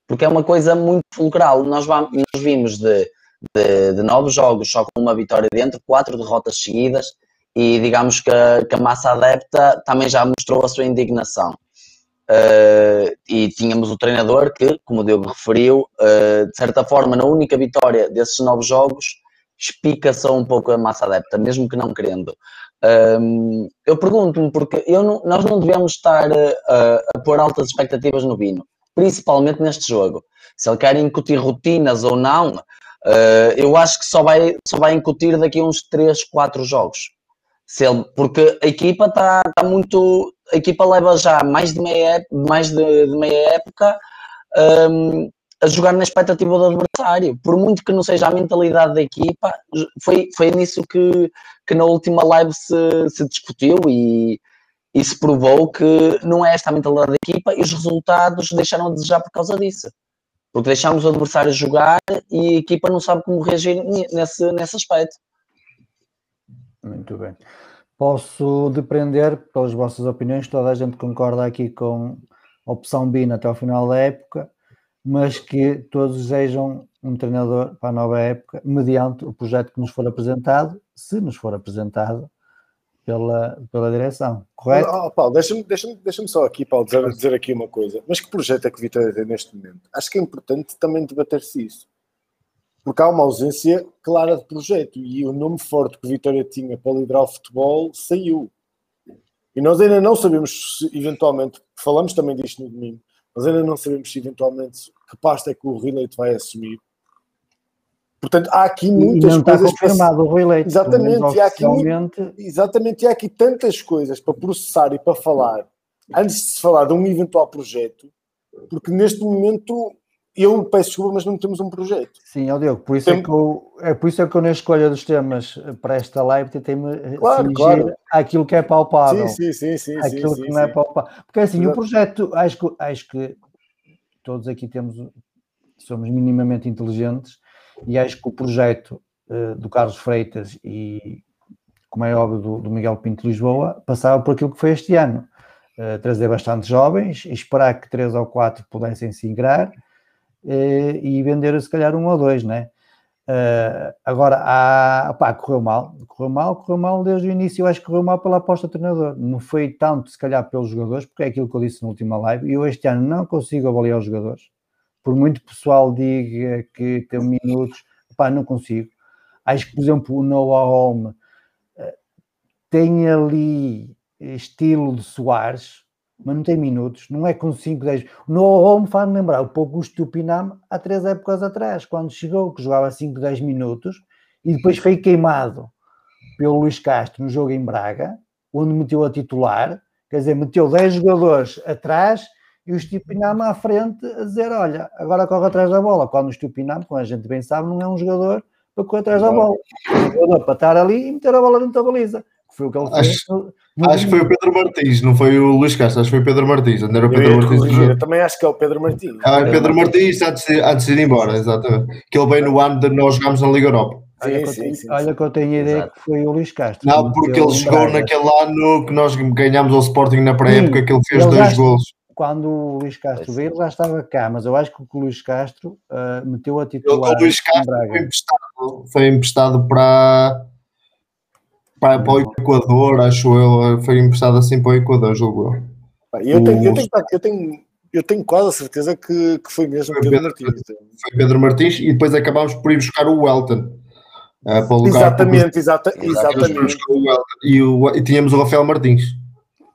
Porque é uma coisa muito fulcral. Nós, vamos, nós vimos de, de, de nove jogos só com uma vitória dentro, quatro derrotas seguidas, e digamos que que a massa adepta também já mostrou a sua indignação. Uh, e tínhamos o treinador que, como o Diogo referiu, uh, de certa forma, na única vitória desses nove jogos, espica-se um pouco a massa adepta, mesmo que não querendo. Um, eu pergunto-me porque eu não, nós não devemos estar uh, a pôr altas expectativas no Vino, principalmente neste jogo. Se ele quer incutir rotinas ou não, uh, eu acho que só vai, só vai incutir daqui a uns 3, 4 jogos. Se ele, porque a equipa está tá muito. A equipa leva já mais de meia, mais de, de meia época um, a jogar na expectativa do adversário. Por muito que não seja a mentalidade da equipa, foi, foi nisso que, que na última live se, se discutiu e, e se provou que não é esta a mentalidade da equipa e os resultados deixaram a desejar por causa disso. Porque deixámos o adversário jogar e a equipa não sabe como reagir nesse, nesse aspecto. Muito bem. Posso depender, pelas vossas opiniões, toda a gente concorda aqui com a opção BIN até ao final da época mas que todos desejam um treinador para a nova época, mediante o projeto que nos for apresentado, se nos for apresentado pela, pela direção, correto? Oh, Paulo, deixa-me deixa deixa só aqui, Paulo, dizer, dizer aqui uma coisa. Mas que projeto é que o Vitória tem neste momento? Acho que é importante também debater-se isso. Porque há uma ausência clara de projeto e o nome forte que o Vitória tinha para liderar o futebol saiu. E nós ainda não sabemos se, eventualmente, falamos também disto no domingo, mas ainda não sabemos se eventualmente que pasta é que o Rui vai assumir. Portanto, há aqui muitas e não coisas. Está confirmado o Rui Leite. Exatamente, e há aqui, exatamente, e há aqui tantas coisas para processar e para falar antes de se falar de um eventual projeto, porque neste momento eu peço desculpa, mas não temos um projeto. Sim, ó Diogo, por isso, Tem... é, que eu, é por isso é que eu na escolha dos temas para esta live tentei-me claro, claro. àquilo que é palpável. Sim, sim, sim. sim aquilo sim, que sim, não é palpável. Porque assim, Exato. o projeto, acho que, acho que todos aqui temos, somos minimamente inteligentes e acho que o projeto uh, do Carlos Freitas e, como é óbvio, do, do Miguel Pinto de Lisboa, passava por aquilo que foi este ano. Uh, trazer bastante jovens, esperar que três ou quatro pudessem se ingrar e vender se calhar um ou dois, né? Uh, agora, há, pá, correu mal, correu mal, correu mal desde o início. Eu acho que correu mal pela aposta do treinador. Não foi tanto, se calhar, pelos jogadores, porque é aquilo que eu disse na última live. Eu este ano não consigo avaliar os jogadores. Por muito pessoal diga que tem minutos, pá, não consigo. Acho que, por exemplo, o Noah Holm uh, tem ali estilo de Soares, mas não tem minutos, não é com 5, 10. O Noah me faz lembrar o pouco o Pinam há três épocas atrás, quando chegou, que jogava 5, 10 minutos e depois foi queimado pelo Luís Castro no jogo em Braga, onde meteu a titular, quer dizer, meteu 10 jogadores atrás e o Stupinam à frente a dizer: Olha, agora corre atrás da bola. Quando o Stupinam, como a gente bem sabe, não é um jogador para correr atrás da bola, é um jogador para estar ali e meter a bola dentro da baliza. Foi o que ele fez. Acho, acho que foi o Pedro Martins, não foi o Luís Castro, acho que foi o Pedro Martins. Não era o Pedro Martins. Corrigir, eu também acho que é o Pedro Martins. Ah, é Pedro Martins antes de, antes de ir embora, exatamente. Que ele veio no ano de nós jogámos na Liga Europa. Olha, sim, que, sim, olha que eu tenho a ideia Exato. que foi o Luís Castro. Não, porque ele chegou naquele ano que nós ganhámos ao Sporting na pré-época, que ele fez ele dois gols. Quando o Luís Castro veio, ele já estava cá, mas eu acho que o Luís Castro uh, meteu a titular. O Luís Castro foi emprestado, foi emprestado para para, para o Equador, acho eu, foi emprestado assim para o Equador, julgo eu. Eu tenho, eu tenho, eu tenho, eu tenho quase a certeza que, que foi mesmo foi Pedro, Pedro, Martins. Foi Pedro Martins e depois acabámos por ir buscar o Welton. Uh, para o lugar, exatamente, exata, exatamente. E, o, e tínhamos o Rafael Martins.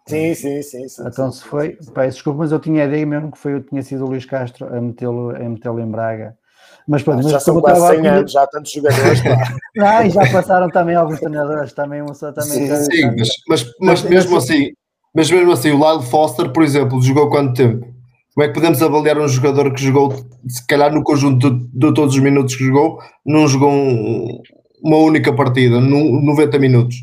Sim, sim, sim. sim então, sim, se foi, peço desculpa, mas eu tinha a ideia mesmo que foi, tinha sido o Luís Castro a metê-lo metê em Braga mas, pronto, mas já são quase 100 anos, já há tantos jogadores. (laughs) Não, e já passaram também alguns treinadores, também um só também. Sim, sim mas, mas, mas, mesmo assim, mas mesmo assim, o Lyle Foster, por exemplo, jogou quanto tempo? Como é que podemos avaliar um jogador que jogou, se calhar no conjunto de, de todos os minutos que jogou, não jogou um, uma única partida, no, 90 minutos?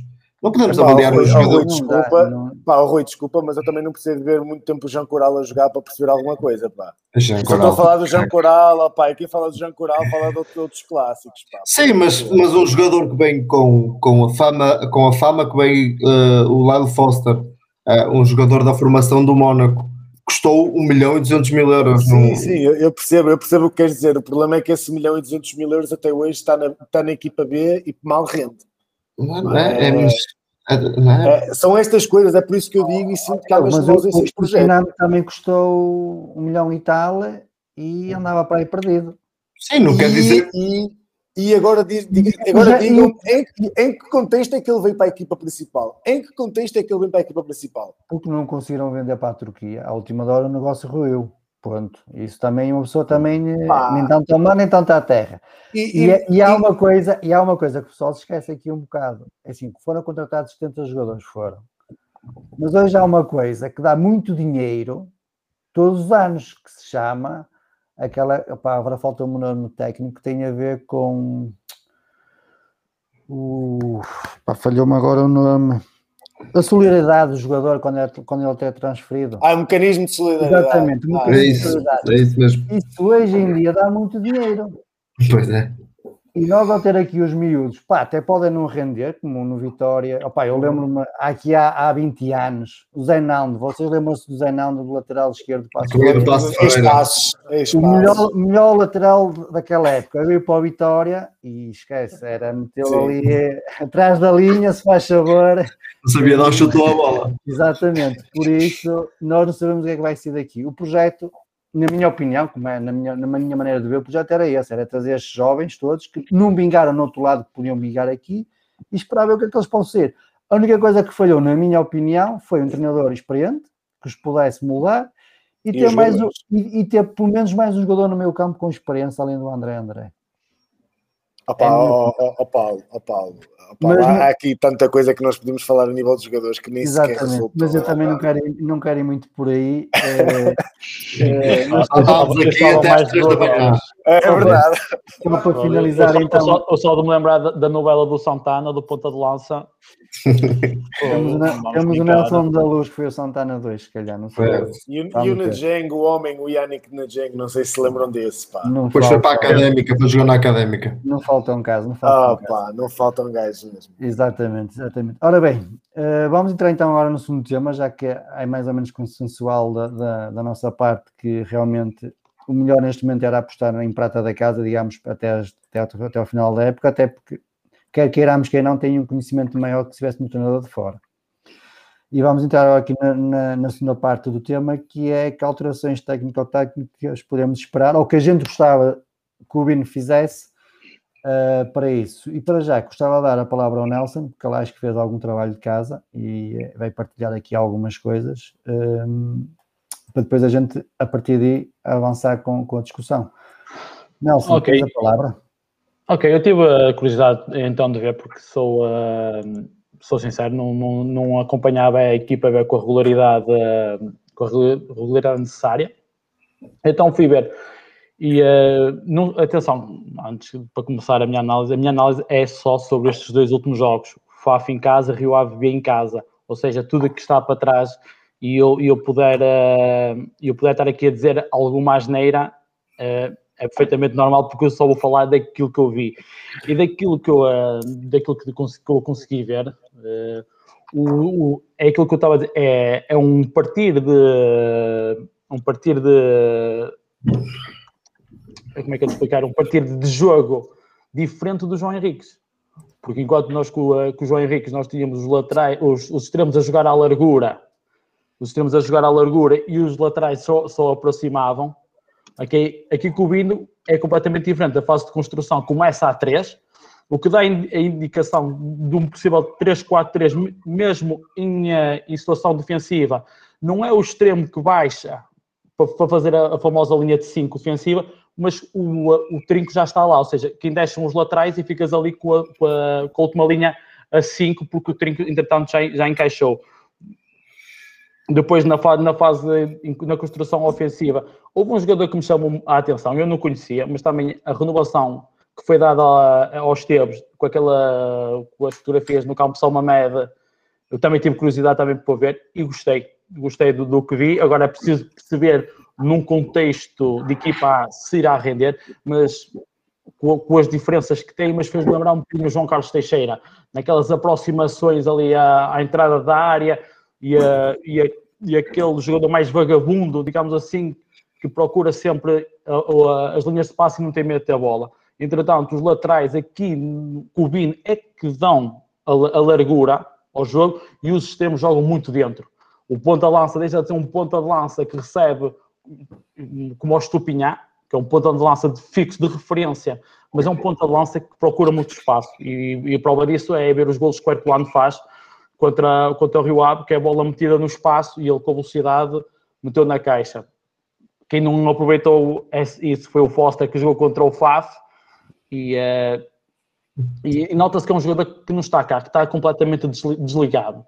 Não podemos avaliar um jogador. Desculpa. Pá, Rui, desculpa, mas eu também não preciso de ver muito tempo o Jean Coral a jogar para perceber alguma coisa, pá. Jean Coral. estou a falar do Jean Coral, pá, e quem fala do Jean Coral fala de outros clássicos, pá. Sim, mas, mas um jogador que vem com, com, a, fama, com a fama que vem uh, o Lyle Foster uh, um jogador da formação do Mónaco custou 1 milhão e 200 mil euros. Sim, no... sim, eu percebo, eu percebo o que queres dizer. O problema é que esse 1 milhão e 200 mil euros até hoje está na, está na equipa B e mal rende. Não, é, é, é, é, são estas coisas, é por isso que eu digo e sinto que há mas o, esses projetos. também custou 1 milhão e tal e andava para aí perdido. Sim, não quer dizer. E, e agora, diz, agora digam em, em, que contexto é que ele veio para a equipa principal? Em que contexto é que ele veio para a equipa principal? Porque não conseguiram vender para a Turquia. À última hora o negócio ruiu. Pronto. Isso também, uma pessoa também eh, ah. nem tanto a mar, nem tanto a terra. E, e, e, e, há uma coisa, e há uma coisa que o pessoal se esquece aqui um bocado. É assim, foram contratados 70 jogadores, foram. Mas hoje há uma coisa que dá muito dinheiro todos os anos, que se chama aquela palavra falta-me um nome técnico que tem a ver com o falhou-me agora o nome a solidariedade do jogador quando, é, quando ele é transferido. Ah, um mecanismo de solidariedade. Exatamente, um ah, é isso, é isso mesmo. Isso hoje em dia dá muito dinheiro. Pois é. E nós ao ter aqui os miúdos, pá, até podem não render, como no Vitória. Opá, eu lembro-me, aqui há, há 20 anos, o Zé Nando, vocês lembram-se do Zé Nando, do lateral esquerdo? Espaços, o melhor, melhor lateral daquela época. Eu ia para o Vitória e esquece, era metê-lo ali eh, atrás da linha, se faz favor. Não sabia dar o chute à bola. Exatamente, por isso nós não sabemos o que é que vai ser daqui. O projeto na minha opinião, como é na minha, na minha maneira de ver, o projeto era esse, era trazer estes jovens todos que não bingaram no outro lado, que podiam bingar aqui, e esperar ver o que é que eles vão ser. A única coisa que falhou, na minha opinião, foi um treinador experiente, que os pudesse mudar, e, e ter, mais, e, e, ter pelo menos mais um jogador no meio campo com experiência, além do André André. Opa, é ó, ó, ó, Paulo, ó Paulo, mas, há aqui tanta coisa que nós podemos falar a nível dos jogadores que nem exatamente, sequer resultou. Mas eu também não quero, ir, não quero ir muito por aí. (laughs) É, é, nós aqui até às três da manhã. É verdade. Só para finalizar, eu então. Só, eu só de me lembrar da, da novela do Santana, do Ponta de Lança. (laughs) temos, temos o Nelson da Luz, que foi o Santana 2, se calhar, não sei. E, e o Najeng, o homem, o Yannick Najeng, não sei se lembram desse. Pá. Não Depois foi para a académica, para jogar na académica. Não falta um caso, não falta ah, um pá, caso. não faltam gajos mesmo. Exatamente, exatamente. Ora bem, uh, vamos entrar então agora no segundo tema, já que é mais ou menos consensual da, da, da nossa parte que realmente o melhor neste momento era apostar em prata da casa, digamos, até, até, até ao final da época, até porque quer queiramos, quer não, tem um conhecimento maior que se tivesse no treinador de fora. E vamos entrar aqui na, na, na, segunda parte do tema, que é que alterações técnico-táticas podemos esperar, ou que a gente gostava que o Bino fizesse uh, para isso. E para já, gostava de dar a palavra ao Nelson, porque ele acho que fez algum trabalho de casa e eh, vai partilhar aqui algumas coisas. Um, para depois a gente, a partir daí, avançar com, com a discussão. Nelson, okay. a palavra. Ok, eu tive a curiosidade então de ver, porque sou, uh, sou sincero, não, não, não, acompanhava a equipa ver com a regularidade, uh, com a regularidade necessária. Então fui ver. E uh, atenção, antes para começar a minha análise, a minha análise é só sobre estes dois últimos jogos: FAF em casa, Rio Ave B em casa. Ou seja, tudo que está para trás e eu, eu, puder, uh, eu puder estar aqui a dizer alguma asneira, uh, é perfeitamente normal porque eu só vou falar daquilo que eu vi e daquilo que eu, uh, daquilo que, que eu consegui ver. O, o, é aquilo que eu estava a dizer, é, é um partir de. Um partir de. Como é que eu te explicar? Um partir de jogo diferente do João Henriques. Porque enquanto nós com, com o João Henriques nós tínhamos os laterais, os, os extremos a jogar à largura os extremos a jogar à largura e os laterais só, só aproximavam. Aqui, aqui com o Bino é completamente diferente. A fase de construção começa a 3, o que dá a indicação de um possível 3-4-3, mesmo em, eh, em, situação defensiva. Não é o extremo que baixa para fazer a, a famosa linha de 5 defensiva, mas o, o trinco já está lá, ou seja, quem deixam os laterais e ficas ali com a, com a, com a última linha a 5, porque o trinco, entretanto, já, já encaixou. Depois, na fase, na fase na construção ofensiva, houve um jogador que me chamou a atenção, eu não conhecia, mas também a renovação que foi dada aos Tebos, com aquela com as fotografias no campo São Mamed, eu também tive curiosidade também para ver e gostei. Gostei do, do que vi. Agora é preciso perceber num contexto de equipa A se irá render, mas com, com, as diferenças que tem, mas fez-me lembrar um pouquinho o João Carlos Teixeira, naquelas aproximações ali à, à entrada da área, e, e, e aquele jogador mais vagabundo, digamos assim, que procura sempre as linhas de passe e não tem medo de ter a bola. Entretanto, os laterais aqui, o Bino, é que dão a, a largura ao jogo e os sistemas jogam muito dentro. O ponta-lança deixa de ser um ponta-lança que recebe como o Estupinhá, que é um ponta-lança de fixo, de referência, mas é um ponta-lança que procura muito espaço. E, e, a prova disso é ver os gols que o Herculano faz contra, contra o Rio Ave, que é a bola metida no espaço e ele com velocidade meteu na caixa. Quem não aproveitou isso foi o Foster que jogou contra o Faf e, uh, e, e nota-se que é um jogador que não está cá, que está completamente desligado.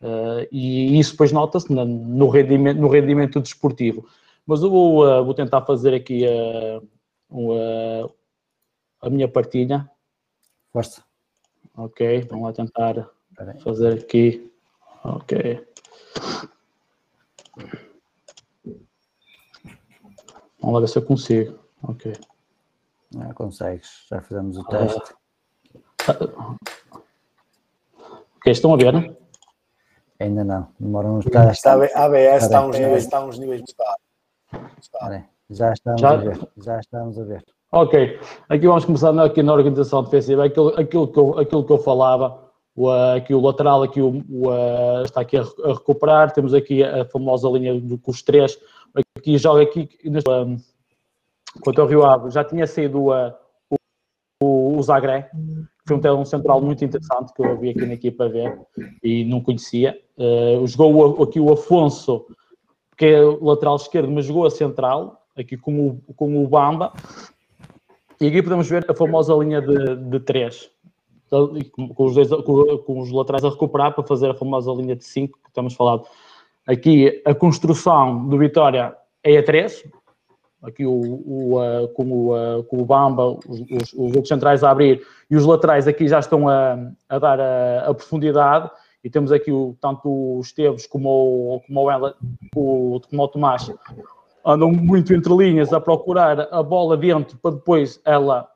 Uh, e isso depois nota-se no rendimento, no rendimento desportivo. Mas eu vou, uh, vou tentar fazer aqui a minha partilha. Força. Ok, vamos lá tentar fazer aqui. Ok. Vamos lá ver se eu consigo. Ok. Não consegues, já fizemos o teste. Uh, ok, estão a ver, né? Ainda não, demoram uns testes. Está, a ABS está uns níveis, está uns níveis está. Já estamos já? a ver, já estamos a ver. Ok, aqui vamos começar aqui na organização defensiva, aquilo, aquilo, que, eu, aquilo que eu falava, o, aqui o lateral aqui o, o, está aqui a, a, recuperar, temos aqui a famosa linha do, com os três, aqui joga aqui neste, um, contra o Rio Ave, já tinha sido o, o Zagré, que foi um, um central muito interessante que eu vi aqui na equipa ver e não conhecia. Uh, jogou aqui o Afonso, que é lateral esquerdo, mas jogou a central, aqui com o, com o Bamba. E aqui podemos ver a famosa linha de, de três, com os, dois, com, com os laterais a recuperar para fazer a famosa linha de 5 que estamos falando. Aqui a construção do Vitória é a 3, aqui o, o, uh, com, o, com o Bamba, os, os, os, centrais a abrir e os laterais aqui já estão a, a dar a, a, profundidade e temos aqui o, tanto o Esteves como o, como o, Ela, o, como o Tomás andam muito entre linhas a procurar a bola dentro para depois ela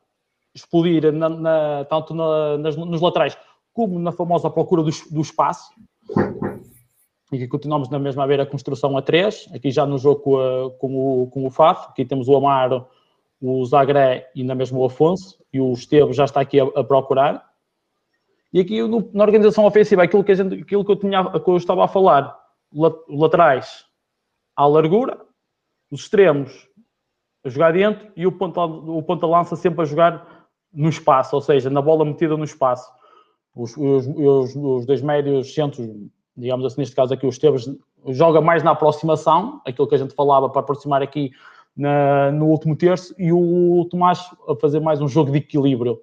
explodir na, na, tanto na, nas, nos laterais como na famosa procura do, do espaço e continuamos na mesma a ver a construção a 3, aqui já no jogo com, com, o, com o FAF, aqui temos o Amaro, o Zagré e na mesma o Afonso, e o Estevo já está aqui a, a procurar. E aqui no, na organização ofensiva, aquilo que, gente, aquilo que, eu tinha, que eu estava a falar, laterais à largura, os extremos a jogar dentro e o ponta, o ponta lança sempre a jogar no espaço, ou seja, na bola metida no espaço. Os, os, os, os dois médios centros digamos assim, neste caso aqui o Esteves joga mais na aproximação, aquilo que a gente falava para aproximar aqui na, no último terço, e o Tomás a fazer mais um jogo de equilíbrio.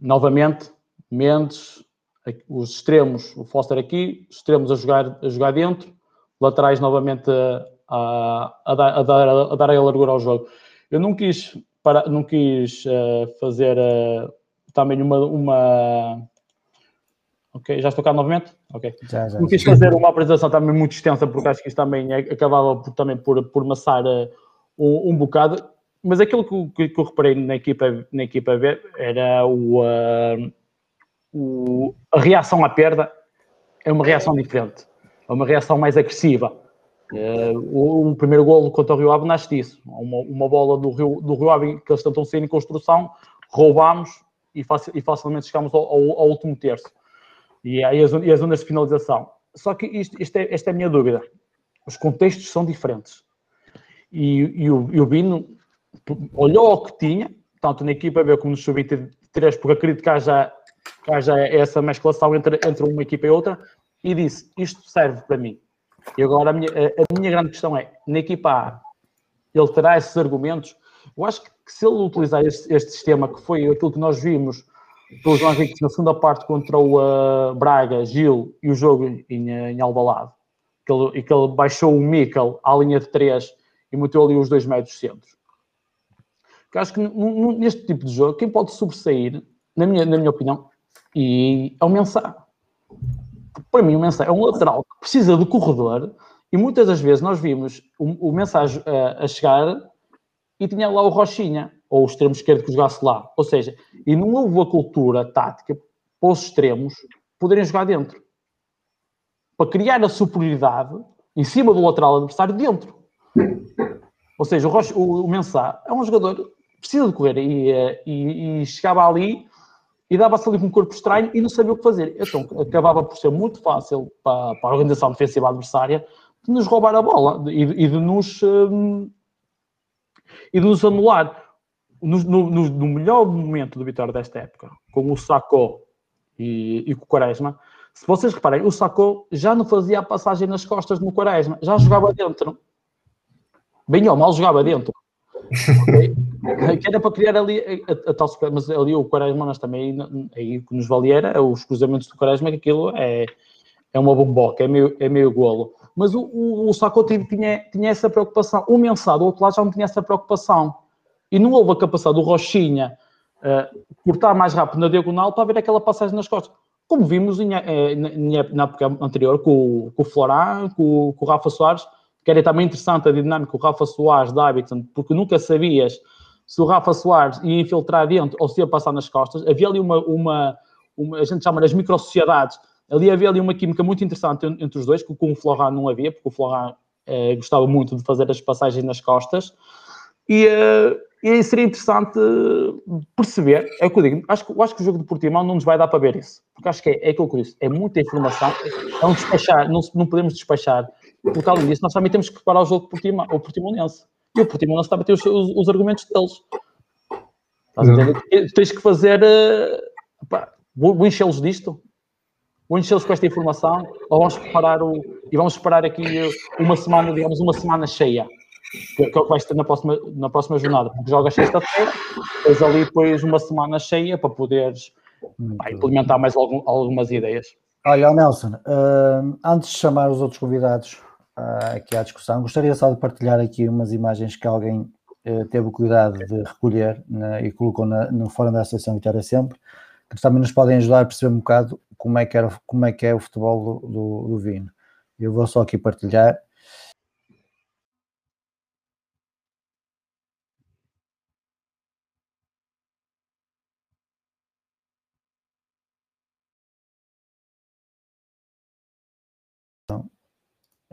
Novamente, Mendes, os extremos, o Foster aqui, os extremos a jogar, a jogar dentro, laterais novamente a, a, dar, a, dar, a dar a largura ao jogo. Eu não quis, para, não quis uh, fazer uh, também uma, uma Ok, já estou cá novamente? Ok. Já, já, Não quis fazer uma apresentação também muito extensa, porque acho que isso também é, acabava por, também por, por maçar uh, um, um, bocado, mas aquilo que, que, eu reparei na equipa, na equipa B era o, o, a reação à perda é uma reação diferente, é uma reação mais agressiva. Uh, o, primeiro golo contra o Rio Ave nasce disso, uma, uma bola do Rio, do Rio Ave que eles tentam sair em construção, roubámos e, facil, e facilmente chegamos ao, ao, ao último terço e, aí as, e as zonas de finalização. Só que isto, isto é, esta é a minha dúvida. Os contextos são diferentes. E, e, o, e o Bino olhou ao que tinha, tanto na equipa B como no sub-23, porque acredito que haja, que haja essa mesclação entre, entre uma equipa e outra, e disse: Isto serve para mim. E agora a minha, a minha grande questão é: na equipa A, ele terá esses argumentos? Eu acho que se ele utilizar este, este sistema, que foi aquilo que nós vimos o João na segunda parte contra o uh, Braga, Gil e o jogo em, eh, em Albalade, que ele, e que ele baixou o Mikel à linha de 3 e meteu ali os dois médios centros. Que acho que neste tipo de jogo, quem pode sobressair, na minha, na minha opinião, e é o Mensah. Para mim, o Mensah é um lateral que precisa do corredor e muitas das vezes nós vimos o, o mensagem a, eh, a chegar e tinha lá o Rochinha ou o extremo esquerdo que jogasse lá. Ou seja, e não houve a cultura tática para os extremos poderem jogar dentro. para criar a superioridade em cima do lateral adversário dentro. Ou seja, o, Rocha, o, o Mensah é um jogador que precisa de correr e, eh, e, e chegava ali e dava-se ali com um corpo estranho e não sabia o que fazer. Então acabava por ser muito fácil para, para a organização defensiva adversária de nos roubar a bola e, e de nos um, e de nos anular. No, no, no, melhor momento do Vitória desta época, com o Sacó e, e com o Quaresma, se vocês reparem, o Sacó já não fazia a passagem nas costas no Quaresma, já jogava dentro. Bem ou mal jogava dentro. Que era para criar ali a, a, a tal mas ali o Quaresma também aí que nos valia era os cruzamentos do Quaresma que aquilo é, é uma bomboca, é meio, é meio golo. Mas o, o, o tinha, tinha essa preocupação, o Mensado, outro lado já não tinha essa preocupação. E não houve a capacidade do Rochinha uh, cortar mais rápido na diagonal para ver aquela passagem nas costas. Como vimos em, eh, na época anterior com, com o Floran, com, com o Rafa Soares que era também interessante a dinâmica do Rafa Soares da Habitat, porque nunca sabias se o Rafa Soares ia infiltrar dentro ou se ia passar nas costas. Havia ali uma, uma, uma a gente chama das micro-sociedades, ali havia ali uma química muito interessante entre os dois, que com o Florent não havia, porque o Florent eh, gostava muito de fazer as passagens nas costas. E, eh, e seria interessante perceber, é o que eu digo, acho, acho que o jogo de Portimão não nos vai dar para ver isso, porque acho que é, é aquilo que eu disse, é muita informação, é um despachar, não, não podemos despachar, porque além disso nós também temos que preparar o jogo de Portimão, o Portimonense. E o Portimonense está a ter os, os, os argumentos deles. Estás a? Tens que fazer. Uh, pá, vou, vou enchê-los disto. Vou enchê-los com esta informação. Ou vamos preparar o. E vamos esperar aqui uma semana, digamos, uma semana cheia. Que, que é o que vais ter na próxima, na próxima jornada. Porque jogas sexta-feira, tens ali depois uma semana cheia para poderes pá, implementar mais algum, algumas ideias. Olha, Nelson, uh, antes de chamar os outros convidados uh, aqui à discussão. Gostaria só de partilhar aqui umas imagens que alguém uh, teve cuidado de recolher na, e colocou na, no fórum da Associação Vitória Sempre, que também nos podem ajudar a perceber um bocado como é que, era, como é, que é o futebol do, do, do Vino. Eu vou só aqui partilhar.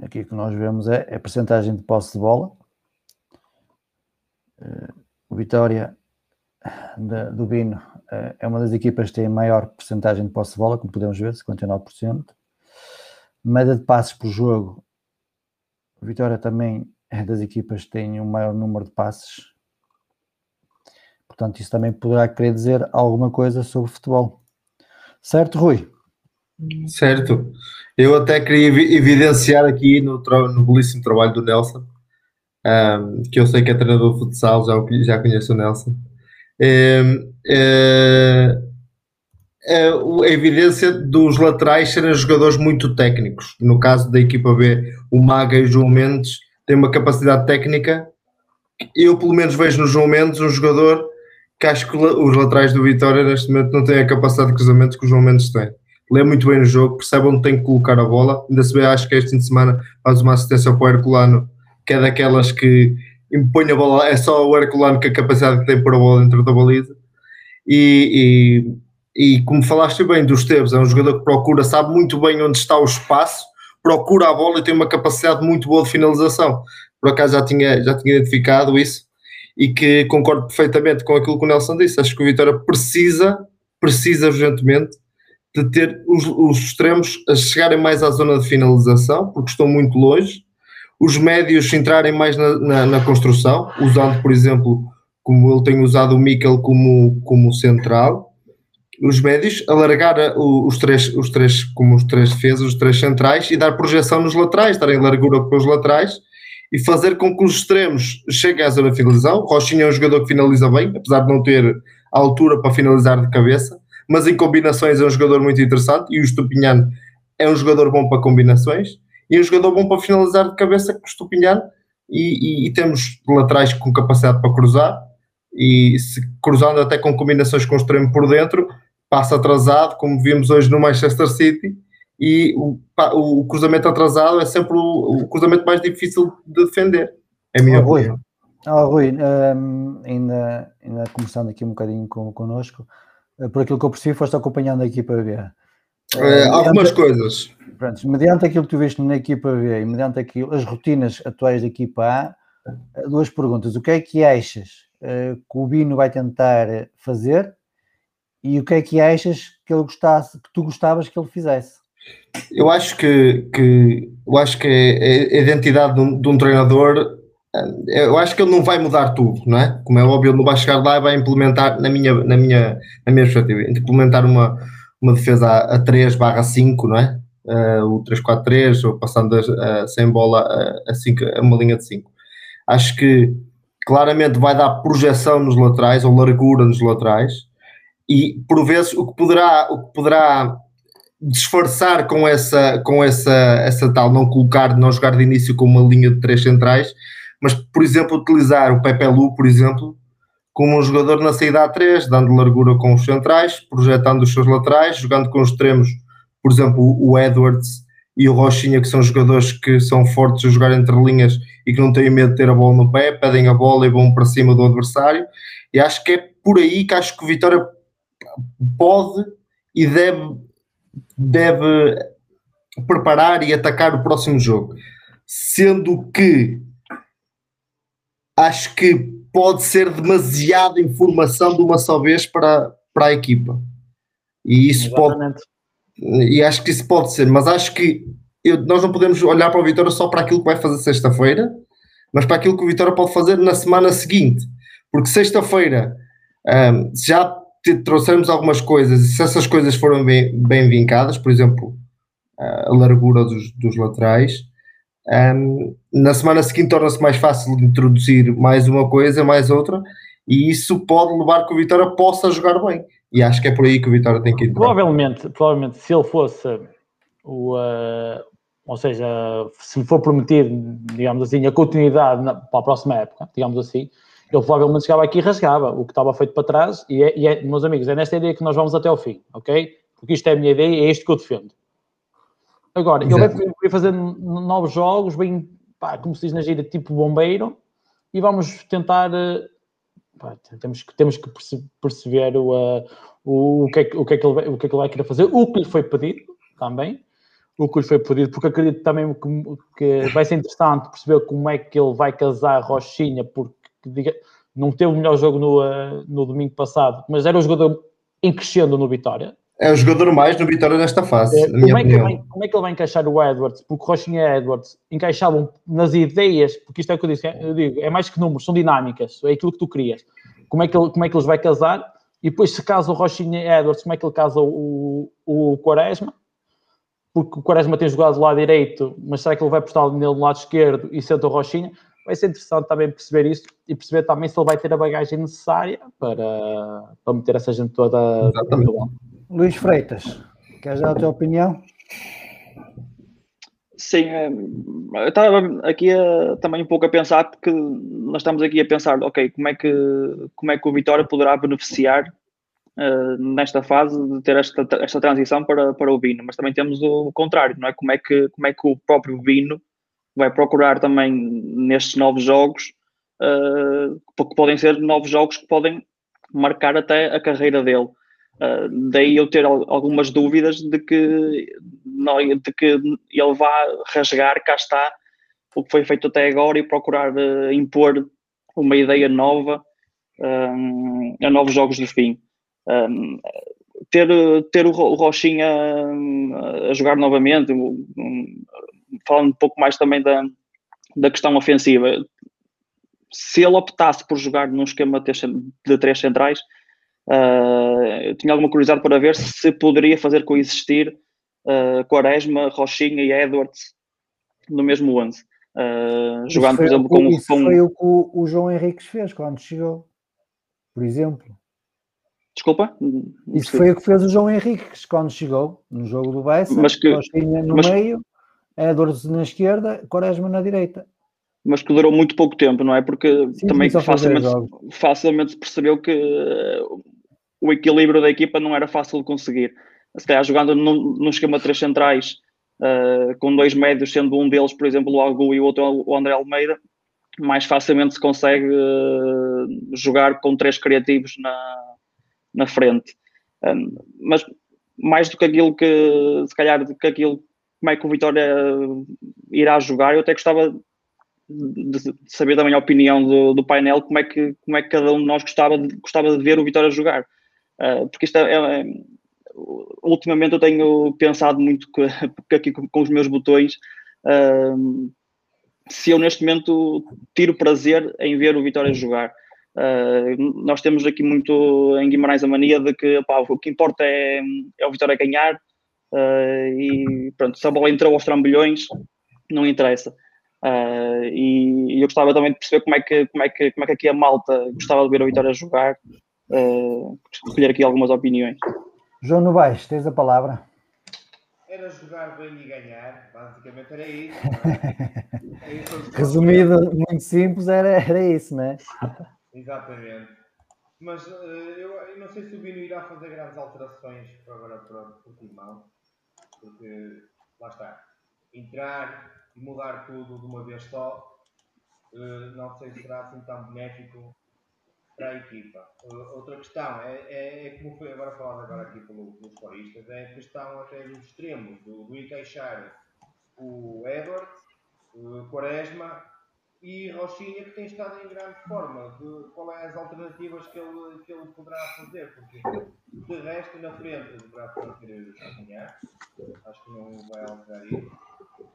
Aqui que nós vemos é a percentagem de posse de bola. Eh, o Vitória do Bino eh, é uma das equipas que tem maior percentagem de posse de bola, como podemos ver, 59%. Média de passes por jogo. O Vitória também é das equipas que tem o maior número de passes. Portanto, isso também poderá querer dizer alguma coisa sobre futebol. Certo, Rui? Certo. Eu até queria evidenciar aqui no, no belíssimo trabalho do Nelson, um, que eu sei que é treinador de futsal, já, já conheço o Nelson. É, é a evidência dos laterais serem jogadores muito técnicos. No caso da equipa B, o Maga e o João Mendes têm uma capacidade técnica. Eu, pelo menos, vejo no João Mendes um jogador que acho que os laterais do Vitória neste momento não têm a capacidade de cruzamento que o João Mendes tem lê muito bem o jogo, percebe onde tem que colocar a bola. Ainda se vê, acho que este fim de semana faz uma assistência para o Herculano, que é daquelas que impõe a bola, é só o Herculano que a capacidade que tem para a bola dentro da baliza. E, e, e como falaste bem dos Teves, é um jogador que procura, sabe muito bem onde está o espaço, procura a bola e tem uma capacidade muito boa de finalização. Por acaso já tinha, já tinha identificado isso e que concordo perfeitamente com aquilo que o Nelson disse. Acho que o Vitória precisa, precisa urgentemente de ter os, os extremos a chegarem mais à zona de finalização, porque estão muito longe, os médios entrarem mais na, na, na construção, usando, por exemplo, como ele tem usado o Mikel como, como central, os médios, alargar os três, os três, como os três defesas, os três centrais e dar projeção nos laterais, darem largura para os laterais e fazer com que os extremos cheguem à zona de finalização. Rochinha é um jogador que finaliza bem, apesar de não ter altura para finalizar de cabeça mas em combinações é um jogador muito interessante e o Estupinhano é um jogador bom para combinações e é um jogador bom para finalizar de cabeça com o Estupinhano e, e, e, temos laterais com capacidade para cruzar e se cruzando até com combinações com o extremo por dentro passa atrasado, como vimos hoje no Manchester City e o, o cruzamento atrasado é sempre o, o, cruzamento mais difícil de defender é a minha oh, Rui, oh, Rui um, ainda, ainda começando aqui um bocadinho com, connosco por aquilo que eu percebi, foste acompanhando a equipa B. Uh, algumas coisas. Pronto, mediante aquilo que tu viste na equipa B e mediante aquilo, as rotinas atuais da equipa A, duas perguntas. O que é que achas uh, que o Bino vai tentar fazer e o que é que achas que ele gostasse, que tu gostavas que ele fizesse? Eu acho que, que eu acho que a identidade de um, de um, treinador, eh, eu acho que ele não vai mudar tudo, não é? Como é óbvio, ele não vai chegar lá e vai implementar, na minha, na minha, na minha perspectiva, implementar uma, uma defesa a, a 3 barra 5, não é? Uh, o 3-4-3, ou passando a, a, sem bola a, a, 5, a uma linha de 5. Acho que claramente vai dar projeção nos laterais, ou largura nos laterais, e por vezes o que poderá, o que poderá disfarçar com essa, com essa, essa tal, não colocar, não jogar de início com uma linha de três centrais, mas, por exemplo, utilizar o Pepe Lu, por exemplo, como um jogador na saída A3, dando largura com os centrais, projetando os seus laterais, jogando com os extremos, por exemplo, o Edwards e o Rochinha, que são jogadores que são fortes a jogar entre linhas e que não têm medo de ter a bola no pé, pedem a bola e vão para cima do adversário. E acho que é por aí que acho que o Vitória pode e deve, deve preparar e atacar o próximo jogo. Sendo que acho que pode ser demasiada informação de uma só vez para, para a equipa. E isso Exatamente. pode. E acho que isso pode ser, mas acho que eu, nós não podemos olhar para o Vitória só para aquilo que vai fazer sexta-feira, mas para aquilo que o Vitória pode fazer na semana seguinte. Porque sexta-feira um, já trouxemos algumas coisas, e se essas coisas foram bem, bem vincadas, por exemplo, a largura dos, dos laterais, um, na semana seguinte torna-se mais fácil introduzir mais uma coisa, mais outra, e isso pode levar que o Vitória possa jogar bem. E acho que é por aí que o Vitória tem que ir. Provavelmente, provavelmente se ele fosse o. Uh, ou seja, se for prometido, digamos assim, a continuidade na, para a próxima época, digamos assim, ele provavelmente chegava aqui e rasgava o que estava feito para trás, e, é, e é, meus amigos, é nesta ideia que nós vamos até ao fim, ok? Porque isto é a minha ideia e é isto que eu defendo. Agora, Exato. ele vai fazer novos jogos, bem, pá, como se diz na gira, tipo bombeiro, e vamos tentar. Eh, pá, temos, temos que perceber o, uh, o, o, que é, o, que é que ele vai, o que é que ele vai querer fazer, o que lhe foi pedido também, o que lhe foi pedido, porque acredito também que, que vai ser interessante perceber como é que ele vai casar Rochinha, porque que diga, não teve o melhor jogo no, uh, no domingo passado, mas era o jogador em crescendo no Vitória. É o jogador mais no Vitória nesta fase. É, como, é vai, como, é que ele vai encaixar o Edwards? Porque Rochinha e Edwards encaixavam nas ideias, porque isto é o que eu, disse, eu digo, é mais que números, são dinâmicas, é aquilo que tu crias. Como é que, ele, como é que eles vai casar? E depois, se casa o Rochinha e Edwards, como é que ele casa o, o Quaresma? Porque o Quaresma tem jogado do lado direito, mas será que ele vai postar nele no lado esquerdo e senta o Rochinha? vai ser interessante também perceber isso e perceber também se ele vai ter a bagagem necessária para, para meter essa gente toda. Luís Freitas, queres dar a tua opinião? Sim, eh, eu estava aqui a, também um pouco a pensar, porque nós estamos aqui a pensar, ok, como é que, como é que o Vitória poderá beneficiar uh, nesta fase de ter esta, esta transição para, para o Vino, mas também temos o contrário, não é? Como é que, como é que o próprio Vino vai procurar também nestes novos jogos, uh, que podem ser novos jogos que podem marcar até a carreira dele. Uh, daí eu ter algumas dúvidas de que, não, de que ele vá rasgar, cá está, o que foi feito até agora e procurar uh, impor uma ideia nova um, a novos jogos do fim. Um, ter, ter o, Rochinha a jogar novamente, falando um pouco mais também da, da questão ofensiva, se ele optasse por jogar num esquema de três centrais, uh, eu tinha alguma curiosidade para ver se poderia fazer coexistir uh, Quaresma, Rochinha e Edwards no mesmo 11. Uh, jogando, por exemplo, com, isso com... foi o que o, o João Henriques fez quando chegou, por exemplo. Desculpa? Isso foi o que fez o João Henriques quando chegou no jogo do Bessa, mas que, Rochinha no mas, meio Edwards na esquerda, Quaresma na direita. Mas que durou muito pouco tempo, não é? Porque sim, também facilmente, facilmente percebeu que o equilíbrio da equipa não era fácil de conseguir. Se calhar jogando num, num esquema de três centrais, uh, com dois médios, sendo um deles, por exemplo, o Algu e o outro o André Almeida, mais facilmente se consegue uh, jogar com três criativos na, na frente. Um, mas mais do que aquilo que, se calhar, do que aquilo, como é que o Vitória irá jogar, eu até gostava de saber também a opinião do, do, painel, como é, que, como é que cada um de nós gostava de, gostava de ver o Vitória jogar. Uh, porque isto é, é, ultimamente eu tenho pensado muito que, (laughs) aqui com, com, os meus botões uh, se eu neste momento tiro prazer em ver o Vitória jogar. Uh, nós temos aqui muito em Guimarães a mania de que o que importa é, é o Vitória ganhar e pronto, se a bola entrou aos trambolhões, não interessa. Uh, e, e, eu gostava também de perceber como é que, como é que, como é que aqui a malta gostava de ver a Vitória jogar, uh, escolher aqui algumas opiniões. João Novaes, tens a palavra. Era jogar bem e ganhar, basicamente era isso. É isso (laughs) Resumido, muito simples, era, era isso, não é? Exatamente. Mas uh, eu, eu, não sei se o Bino irá fazer grandes alterações para agora para o Portimão, porque lá está, entrar e mudar tudo de uma vez só, uh, não sei se será assim tão benéfico para a equipa. Outra questão é, é, é, como foi agora falado agora aqui pelo, pelos coristas, é a questão até dos extremos, do, do encaixar o Edward, o Quaresma e Rochinha que tem estado em grande forma. De, qual é as alternativas que ele, que ele poderá fazer? Porque de resto na frente deverá fazer o Chaminhar, acho que não vai alterar isso.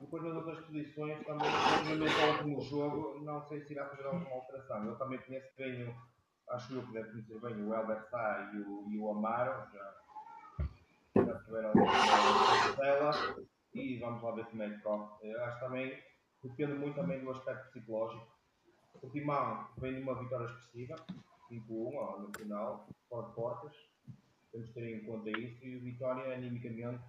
Depois nas outras posições, também, ao último jogo, não sei se irá fazer alguma alteração. Eu também conheço bem, acho eu que deve conhecer bem o Elber Sá e o, e o Amaro, já, já tiveram dela, e vamos lá ver como é que corre. Acho também, depende muito também do aspecto psicológico. O Timão vem de uma vitória expressiva, 5-1 no final, fora de portas. Temos de ter em conta isso e o Vitória, animicamente,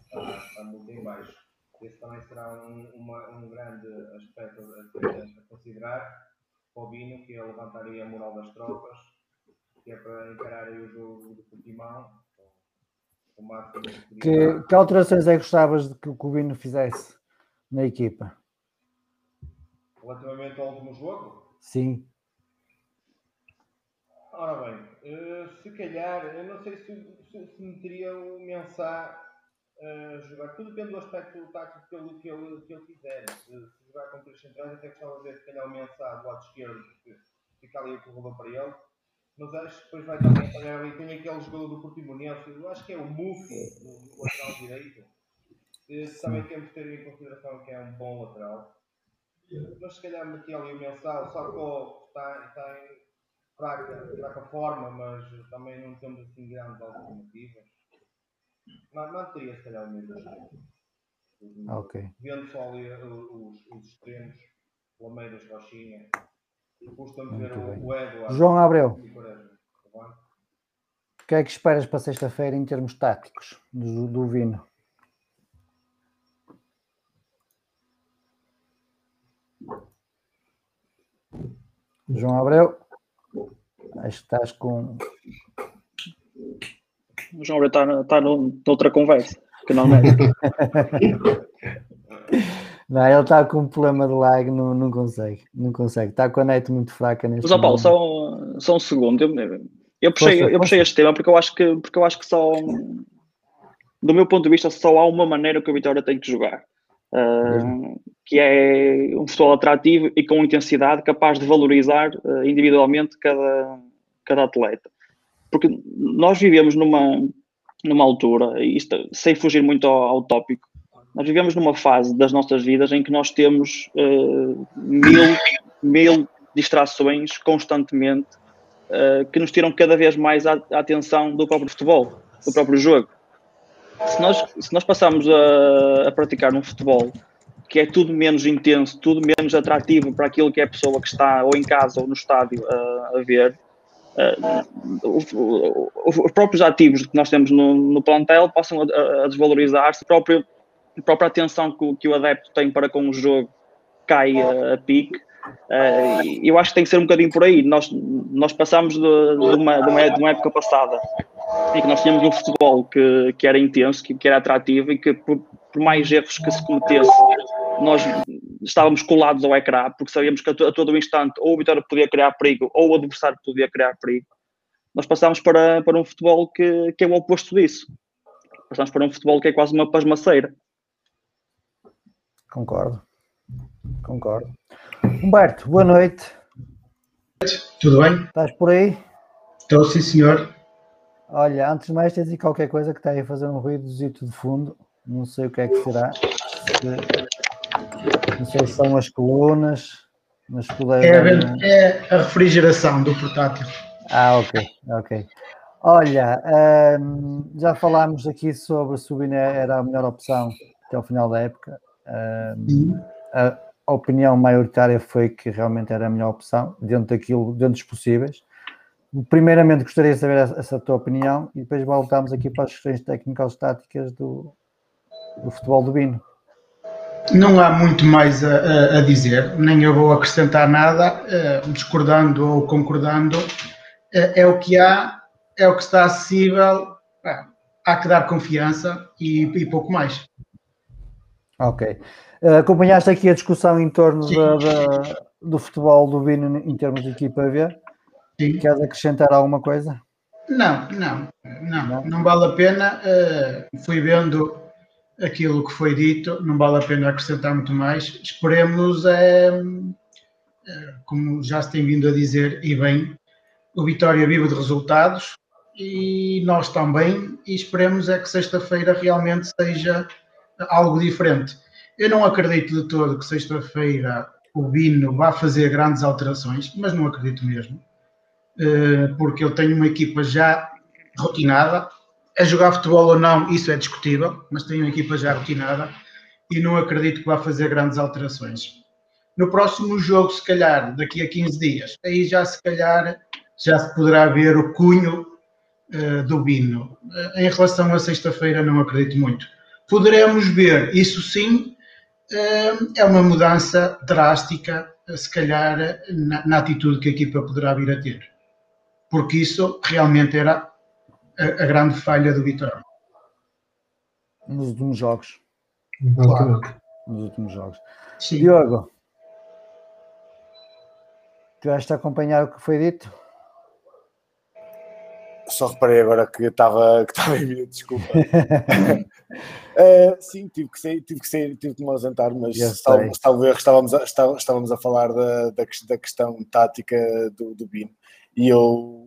está, está muito em baixo esse também será um, uma, um grande aspecto a, a, considerar para o Bino, que é levantar aí a moral das tropas, que é para encarar aí o jogo do Portimão. Que, que alterações é que gostavas de que o Bino fizesse na equipa? Relativamente ao último jogo? Sim. Ora bem, uh, se calhar, eu não sei se, se, se meteria o Mensah uh, jogar. Tudo depende do aspecto tático que ele, que ele, que ele quiser. Se, se jogar com três centrais, até gostava de ver se calhar o Mensah do lado esquerdo, porque fica ali o corredor para ele. Mas acho que depois vai também apanhar ali. Tem aquele jogador do Portimonense, eu acho que é o Mufi, o lateral direito. Também temos que ter em consideração que é um bom lateral. Mas se calhar meti ali o Mensah, o Sarko está, está em fraca, fraca forma, mas também não temos assim grandes alternativas. Manteria se calhar o mesmo. Ok. Vendo só ali os, os extremos, Lameiras, Rochinha. Custa-me ver o, o Eduardo. João Abreu. O que é que esperas para sexta-feira em termos táticos do, do Vino? João Abreu, acho que estás com o João está, está noutra conversa, que não é. (laughs) Não, ele está com um problema de lag, não, não consegue, não consegue. Está com a net muito fraca neste Mas, ó Paulo, só, só um segundo. Eu, eu puxei, eu puxei este tema porque eu, acho que, porque eu acho que só, do meu ponto de vista, só há uma maneira que o Vitória tem que jogar. Uh, que é um futebol atrativo e com intensidade, capaz de valorizar uh, individualmente cada, cada atleta porque nós vivemos numa, numa altura, isto, sem fugir muito ao, ao tópico, nós vivemos numa fase das nossas vidas em que nós temos uh, mil, mil distrações constantemente uh, que nos tiram cada vez mais a, a, atenção do próprio futebol, do próprio jogo. Se nós, se nós passarmos a, a praticar um futebol que é tudo menos intenso, tudo menos atrativo para aquilo que é a pessoa que está ou em casa ou no estádio a, a ver, uh, os próprios ativos que nós temos no, no plantel possam a, a desvalorizar-se, a própria, atenção que, que, o adepto tem para com o jogo cai a, a pique. Uh, eu acho que tem que ser um bocadinho por aí. Nós, nós passamos de, de, uma, de, uma, de uma época passada em que nós tínhamos um futebol que, que era intenso, que, que era atrativo e que por, por mais erros que se cometesse, nós estávamos colados ao ecrã, porque sabíamos que a, a todo instante ou o Vitória podia criar perigo ou o adversário podia criar perigo. Nós passámos para, para um futebol que, que é o oposto disso. Passamos para um futebol que é quase uma pasmaceira. Concordo. Concordo. Humberto, boa noite. Tudo bem? Estás por aí? Estou, sim, senhor. Olha, antes de mais, tens aí qualquer coisa que está aí a fazer um ruídozito de fundo. Não sei o que é que será. Não sei se são as colunas, mas puder. É, é a refrigeração do portátil. Ah, ok, ok. Olha, um, já falámos aqui sobre se o Bina era a melhor opção até ao final da época. Um, a, a opinião maioritária foi que realmente era a melhor opção, dentro daquilo, dentro dos possíveis. Primeiramente, gostaria de saber essa, essa tua opinião e depois voltamos aqui para as questões técnicas táticas do, do futebol do Bino. Não há muito mais a, a, a dizer, nem eu vou acrescentar nada, uh, discordando ou concordando. Uh, é o que há, é o que está acessível, há que dar confiança e, e pouco mais. Ok. Uh, acompanhaste aqui a discussão em torno da, da, do futebol do Bino em termos de equipa V? Sim. Queres acrescentar alguma coisa? Não, não, não, não, não vale a pena. Uh, fui vendo aquilo que foi dito, não vale a pena acrescentar muito mais. Esperemos, é, como já se tem vindo a dizer, e bem, o Vitória vive de resultados e nós também, e esperemos é que sexta-feira realmente seja algo diferente. Eu não acredito de todo que sexta-feira o Bino vá fazer grandes alterações, mas não acredito mesmo, eh, porque eu tenho uma equipa já rotinada. A jogar futebol ou não, isso é discutível, mas tenho uma equipa já rotinada e não acredito que vá fazer grandes alterações. No próximo jogo, se calhar, daqui a 15 dias, aí já se calhar já se poderá ver o cunho uh, do Bino. Uh, em relação a sexta-feira, não acredito muito. Poderemos ver, isso sim, uh, é uma mudança drástica, se calhar, na, na, atitude que a equipa poderá vir a ter. Porque isso realmente era a, a grande falha do Vitória. Nos últimos jogos. Claro. Nos últimos jogos. Sim. Diogo, tu vais a acompanhar o que foi dito? Só reparei agora que estava que estava em mim, desculpa. uh, (laughs) sim, tive que sair, tive que sair, tive que me ausentar, mas estávamos, estávamos, a, estávamos a falar da, da, da questão tática do, do BIM e eu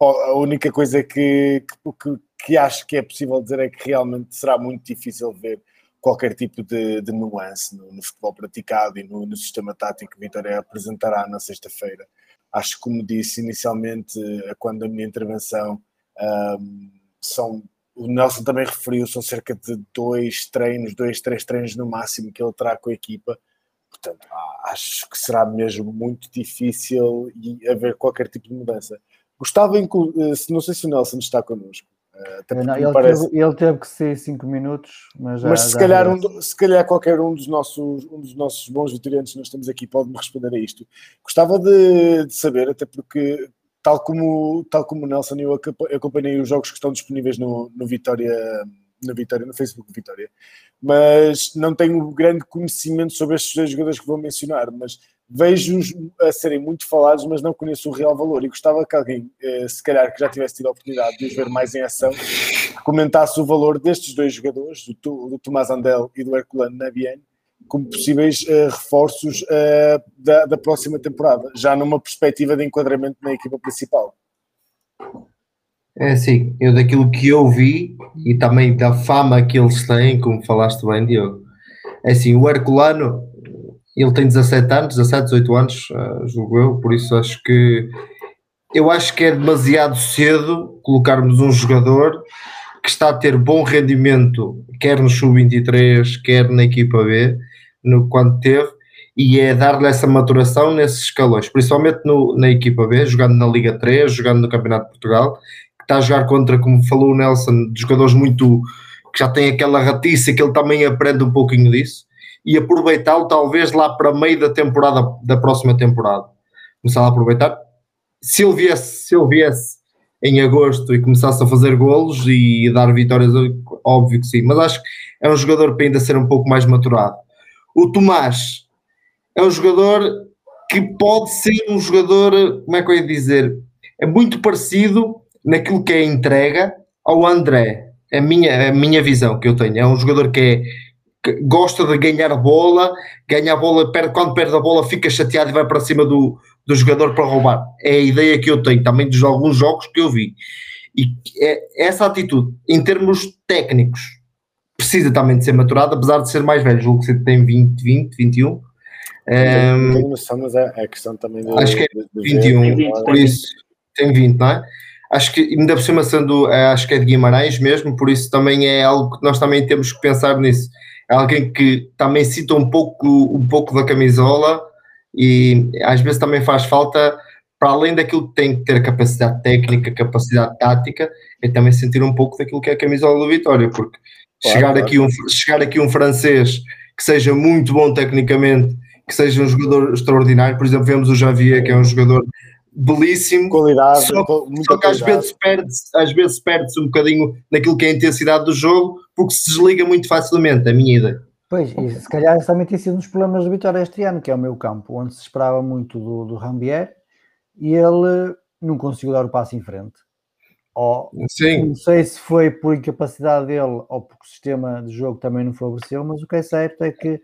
a única coisa que, que, que, acho que é possível dizer é que realmente será muito difícil ver qualquer tipo de, de nuance no, no, futebol praticado e no, no sistema tático que Vitória apresentará na sexta-feira acho que, como disse inicialmente, eh, quando a minha intervenção, um, são, o Nelson também referiu, são cerca de dois treinos, dois, três treinos no máximo que ele terá com a equipa. Portanto, acho que será mesmo muito difícil haver qualquer tipo de mudança. Gostava, eh, não sei se o Nelson está connosco, não, ele, parece... teve, ele, teve, que ser 5 minutos, mas, já, mas se, calhar um, se calhar qualquer um dos nossos, um dos nossos bons vitorianos que nós temos aqui pode-me responder a isto. Gostava de, de, saber, até porque, tal como, tal como o Nelson, eu acompanhei os jogos que estão disponíveis no, no Vitória, no Vitória, no Facebook Vitória, mas não tenho grande conhecimento sobre estes dois jogadores que vou mencionar, mas vejo-os a serem muito falados, mas não conheço o real valor. E gostava que alguém, eh, se calhar que já tivesse tido a oportunidade de os ver mais em ação, comentasse o valor destes dois jogadores, do, Tomás Andel e do Herculano Nabian, como possíveis uh, reforços uh, da, próxima temporada, já numa perspectiva de enquadramento na equipa principal. É assim, eu daquilo que eu vi e também da fama que eles têm, como falaste bem, Diogo, é assim, o Herculano ele tem 17 anos, 17, 18 anos, uh, julgo eu, por isso acho que eu acho que é demasiado cedo colocarmos um jogador que está a ter bom rendimento, quer no Sub-23, quer na equipa B, no quando teve, e é dar-lhe essa maturação nesses escalões, principalmente no, na equipa B, jogando na Liga 3, jogando no Campeonato de Portugal, que está a jogar contra, como falou o Nelson, jogadores muito que já têm aquela ratice que ele também aprende um pouquinho disso e aproveitá-lo talvez lá para meio da temporada da próxima temporada. Começar a aproveitar. Se ele viesse, se ele viesse em agosto e começasse a fazer golos e dar vitórias, óbvio que sim, mas acho que é um jogador para ainda ser um pouco mais maturado. O Tomás é um jogador que pode ser um jogador, como é que eu ia dizer, é muito parecido naquilo que é entrega ao André. é a minha, a minha visão que eu tenho. É um jogador que, é, gosta de ganhar a bola, ganha a bola, perde, quando perde a bola fica chateado e vai para cima do, do jogador para roubar. É a ideia que eu tenho também dos alguns jogos que eu vi. E é, essa atitude, em termos técnicos, precisa também de ser maturada, apesar de ser mais velho. Julgo que tem 20, 20, 21. Um, tenho noção, mas é, é questão também de. Acho que é de- de 21, ver, Tem 20, por isso tem 20, não é? Acho que ainda por cima sendo, eh, acho que é de Guimarães mesmo, por isso também é algo que nós também temos que pensar nisso. É alguém que também cita um pouco, um pouco da camisola e às vezes também faz falta, para além daquilo que tem que ter capacidade técnica, capacidade tática, é também sentir um pouco daquilo que é a camisola do Vitória, porque Claro, chegar, claro. Aqui um, chegar aqui um francês que seja muito bom tecnicamente, que seja um jogador extraordinário, por exemplo, vemos o Javier, que é um jogador belíssimo, Qualidade, só, só que às qualidade. vezes perde-se às vezes perde-se um bocadinho naquilo que é a intensidade do jogo, porque se desliga muito facilmente, a minha ideia. Pois, e se calhar esse também tem sido um dos problemas do Vitória este ano, que é o meu campo, onde se esperava muito do, do Rambier e ele não conseguiu dar o passo em frente. Ou, Sim, não sei se foi por incapacidade dele ou porque o sistema de jogo também não favoreceu, mas o que é certo é que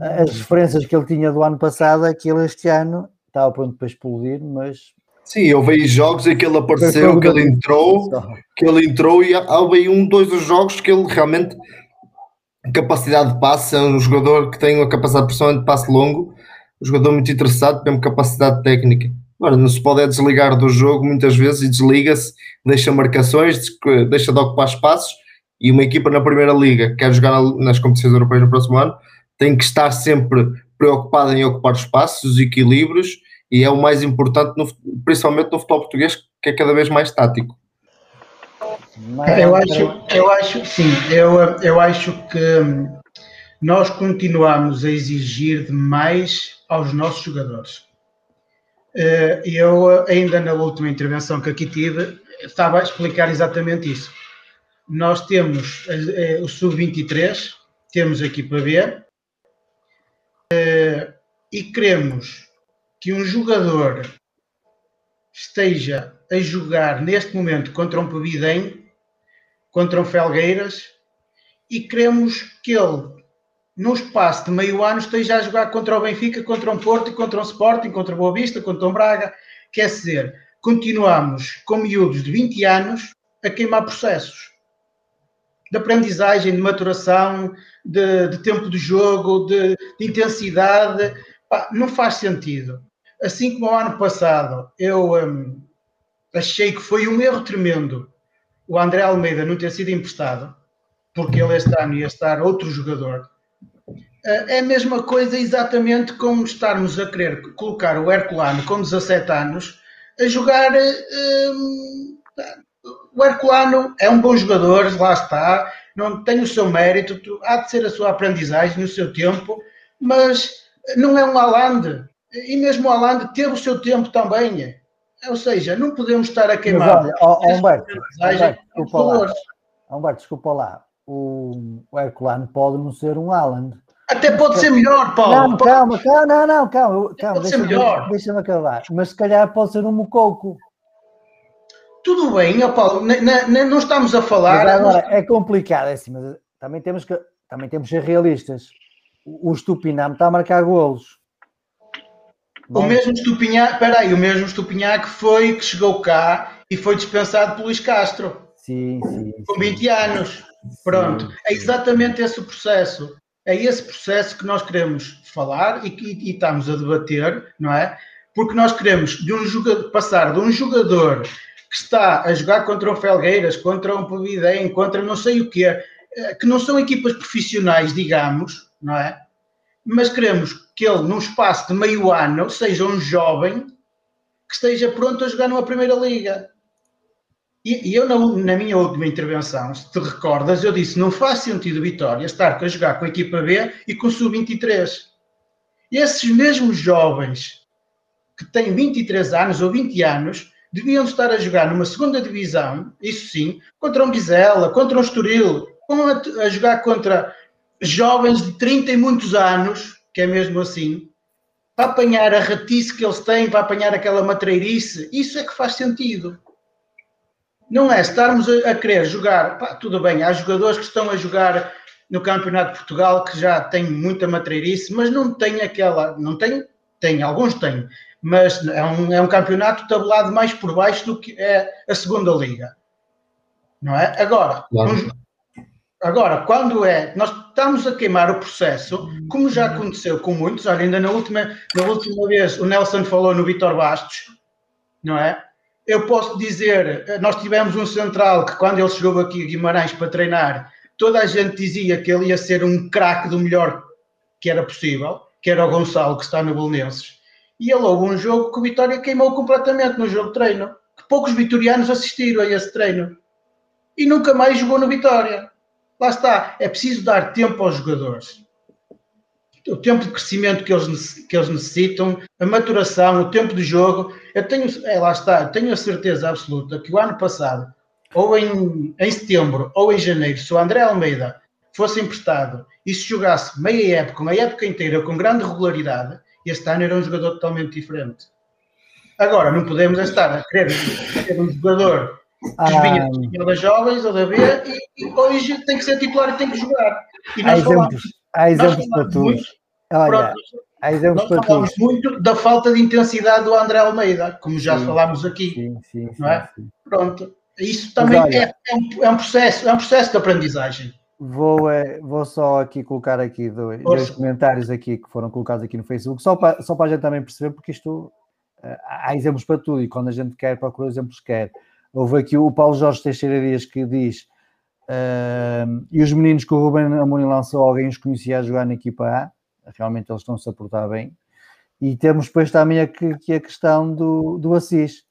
as referências que ele tinha do ano passado é que ele este ano estava pronto para explodir, mas sim, eu vejo jogos em que ele apareceu, que ele entrou, que ele entrou e há aí um, dois dos jogos que ele realmente capacidade de passe, é um jogador que tem uma capacidade principalmente de passe longo, um jogador muito interessado, tem uma capacidade técnica. Agora, não se pode é desligar do jogo muitas vezes e desliga-se, deixa marcações, deixa de ocupar espaços e uma equipa na Primeira Liga que quer jogar nas competições europeias no próximo ano tem que estar sempre preocupada em ocupar espaços, os equilíbrios e é o mais importante, no principalmente no futebol português, que é cada vez mais tático. mas- Eu acho, eu acho, sim, eu, eu acho que nós continuamos a exigir demais aos nossos jogadores. Eh, Eu, ainda na última intervenção que aqui tive, estava a explicar exatamente isso. Nós temos eh, eh, o Sub-23, temos a equipa B, eh, e queremos que um jogador esteja a jogar neste momento contra um Pavidem, contra um Felgueiras, e queremos que ele, no espaço de meio ano, esteja a jogar contra o Benfica, contra um Porto, contra um Sporting, contra o Boa Vista, contra um Braga. Quer dizer, continuamos com miúdos de 20 anos a queimar processos de aprendizagem, de maturação, de, de tempo de jogo, de, de intensidade. Pá, não faz sentido. Assim como o ano passado, eu hum, achei que foi um erro tremendo o André Almeida não ter sido emprestado, porque ele este ano ia estar outro jogador. Eh, É a mesma coisa exatamente como estarmos a querer colocar o Herculano com 17 anos a jogar. hum, o Herculano é um bom jogador, lá está, não tem o seu mérito, há de ser a sua aprendizagem no seu tempo, mas não é um Haaland. E mesmo o Haaland teve o seu tempo também. Ou seja, não podemos estar a Mas queimar olha, ó, ó, essa Humberto, desculpa lá. Humberto, desculpa lá. O, o Herculano pode não ser um Haaland. Até pode ser melhor, Paulo. Não, calma, calma, não, não, calma, calma, Pode ser deixa-me melhor. deixa acabar. Mas se calhar pode ser um Mococo. Tudo bem, Paulo, não estamos a Mas falar. agora é complicado, é assim, mas também temos que também temos que ser realistas. O, o Stupinam está a marcar golos. O mesmo Estupinhac, peraí, o mesmo Estupinhac foi que chegou cá e foi dispensado por Luís Castro, Sim, sim. com 20 anos. Pronto, é exatamente esse o processo. É esse processo que nós queremos falar e que estamos a debater, não é? Porque nós queremos de um jogador, passar de um jogador que está a jogar contra um Felgueiras, contra um Pavidem, contra não sei o quê, eh, que não são equipas profissionais, digamos, não é? Mas queremos que ele, num espaço de meio ano, seja um jovem que esteja pronto a jogar numa Primeira Liga. E, e eu, na, na minha última intervenção, se te recordas, eu disse: não faz sentido Vitória estar a jogar com a equipa B e com o Sub-23. E esses mesmos jovens que têm 23 anos ou 20 anos deviam estar a jogar numa segunda divisão, isso sim, contra um Bizela, contra um Estoril, a, a jogar contra jovens de 30 e muitos anos, que é mesmo assim, para apanhar a ratice que eles têm, para apanhar aquela matreirice, isso é que faz sentido. Não é estarmos a, a querer jogar, pá, tudo bem, há jogadores que estão a jogar no Campeonato de Portugal que já têm muita matreirice, mas não tem aquela, não tem, tem, alguns têm, mas é um, é um campeonato tabulado mais por baixo do que é a segunda liga. Não é? Agora, claro. agora, quando é, nós estamos a queimar o processo, como já aconteceu com muitos, olha, ainda na última, na última vez o Nelson falou no Vitor Bastos, não é? Eu posso dizer, nós tivemos um central que quando ele chegou aqui a Guimarães para treinar, toda a gente dizia que ele ia ser um craque do melhor que era possível, que era o Gonçalo que está no Bolonenses. E ele houve um jogo que o Vitória queimou completamente no jogo de treino, que poucos vitorianos assistiram a esse treino. E nunca mais jogou no Vitória. Lá está, é preciso dar tempo aos jogadores o tempo de crescimento que eles, que eles necessitam, a maturação, o tempo de jogo. Eu tenho, é, lá está, tenho a certeza absoluta que o ano passado, ou em, em setembro, ou em janeiro, se o André Almeida fosse emprestado e se jogasse meia época, uma época inteira, com grande regularidade, este ano era um jogador totalmente diferente. Agora, não podemos estar a querer ter um jogador que ah. vinha das jovens ou da B e, e, hoje tem que ser titular e tem que jogar. E nós falamos Há exemplos para tudo. Olha, há exemplos para falamos muito da falta de intensidade do André Almeida, como já sim, falámos aqui. Sim, sim, não é? Pronto. Isso também olha, é, é, um, é, um, processo, é um processo de aprendizagem. Vou, é, vou só aqui colocar aqui dois, dois, comentários aqui que foram colocados aqui no Facebook, só para, só para a gente também perceber, porque isto uh, há exemplos para tudo, e quando a gente quer procurar exemplos, quer. Houve aqui o Paulo Jorge Teixeira Dias que diz Uh, e os meninos que o Ruben Amorim lançou, alguém os conhecia a jogar na equipa A, realmente eles estão-se a portar bem. E temos depois também aqui a questão do, do Assis,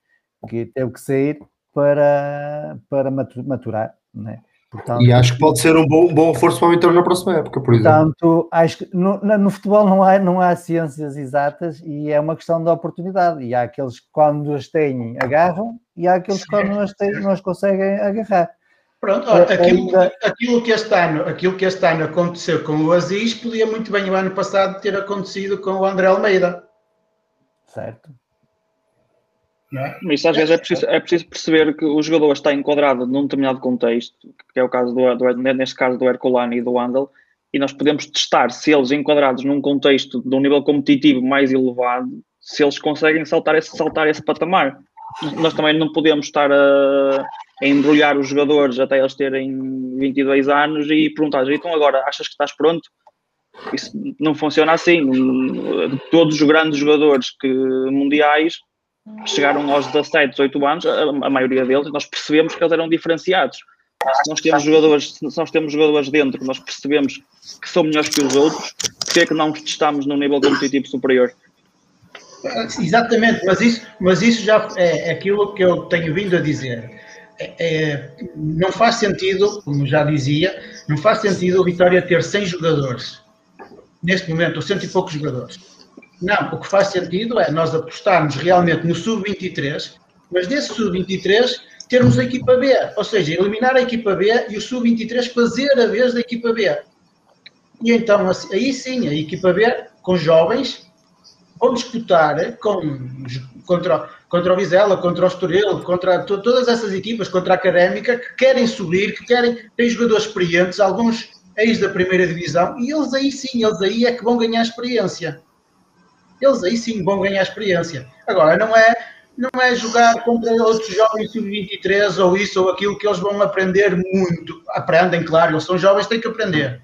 que teve que sair para, para maturar. Né? Portanto, e acho que pode ser um bom, um bom reforço para o Vitória na próxima época, por exemplo. Portanto, acho que no, no, futebol não há, não há ciências exatas e é uma questão de oportunidade. E há aqueles que quando as têm agarram e há aqueles que quando não as têm não as conseguem agarrar. Pronto, aquilo, aquilo, que este ano, aquilo que este ano aconteceu com o Aziz podia muito bem o ano passado ter acontecido com o André Almeida. Certo. É? Mas às vezes é preciso, é preciso, perceber que o jogador está enquadrado num determinado contexto, que é o caso do, do neste caso do Herculano e do Andel, e nós podemos testar se eles enquadrados num contexto de um nível competitivo mais elevado, se eles conseguem saltar esse, saltar esse patamar. Nós também não podemos estar a a embrulhar os jogadores até eles terem 22 anos e perguntar, então agora achas que estás pronto? Isso não funciona assim. Todos os grandes jogadores que, mundiais chegaram aos 17, 18 anos, a, a, maioria deles, nós percebemos que eles eram diferenciados. Se nós temos jogadores, se nós temos jogadores dentro, nós percebemos que são melhores que os outros, porque é que não os testamos num nível competitivo superior? Exatamente, mas isso, mas isso já é aquilo que eu tenho vindo a dizer é, é, não faz sentido, como já dizia, não faz sentido o Vitória ter 100 jogadores, neste momento, ou cento e poucos jogadores. Não, o que faz sentido é nós apostarmos realmente no sub-23, mas nesse sub-23 termos a equipa B, ou seja, eliminar a equipa B e o sub-23 fazer a vez da equipa B. E então, assim, aí sim, a equipa B, com jovens, vão disputar com, contra, contra o Vizela, contra o Estoril, contra to, todas essas equipas, contra a Académica, que querem subir, que querem, têm jogadores experientes, alguns ex da primeira divisão, e eles aí sim, eles aí é que vão ganhar experiência. Eles aí sim vão ganhar experiência. Agora, não é, não é jogar contra outros jovens sub-23 ou isso ou aquilo que eles vão aprender muito. Aprendem, claro, eles são jovens, têm que aprender.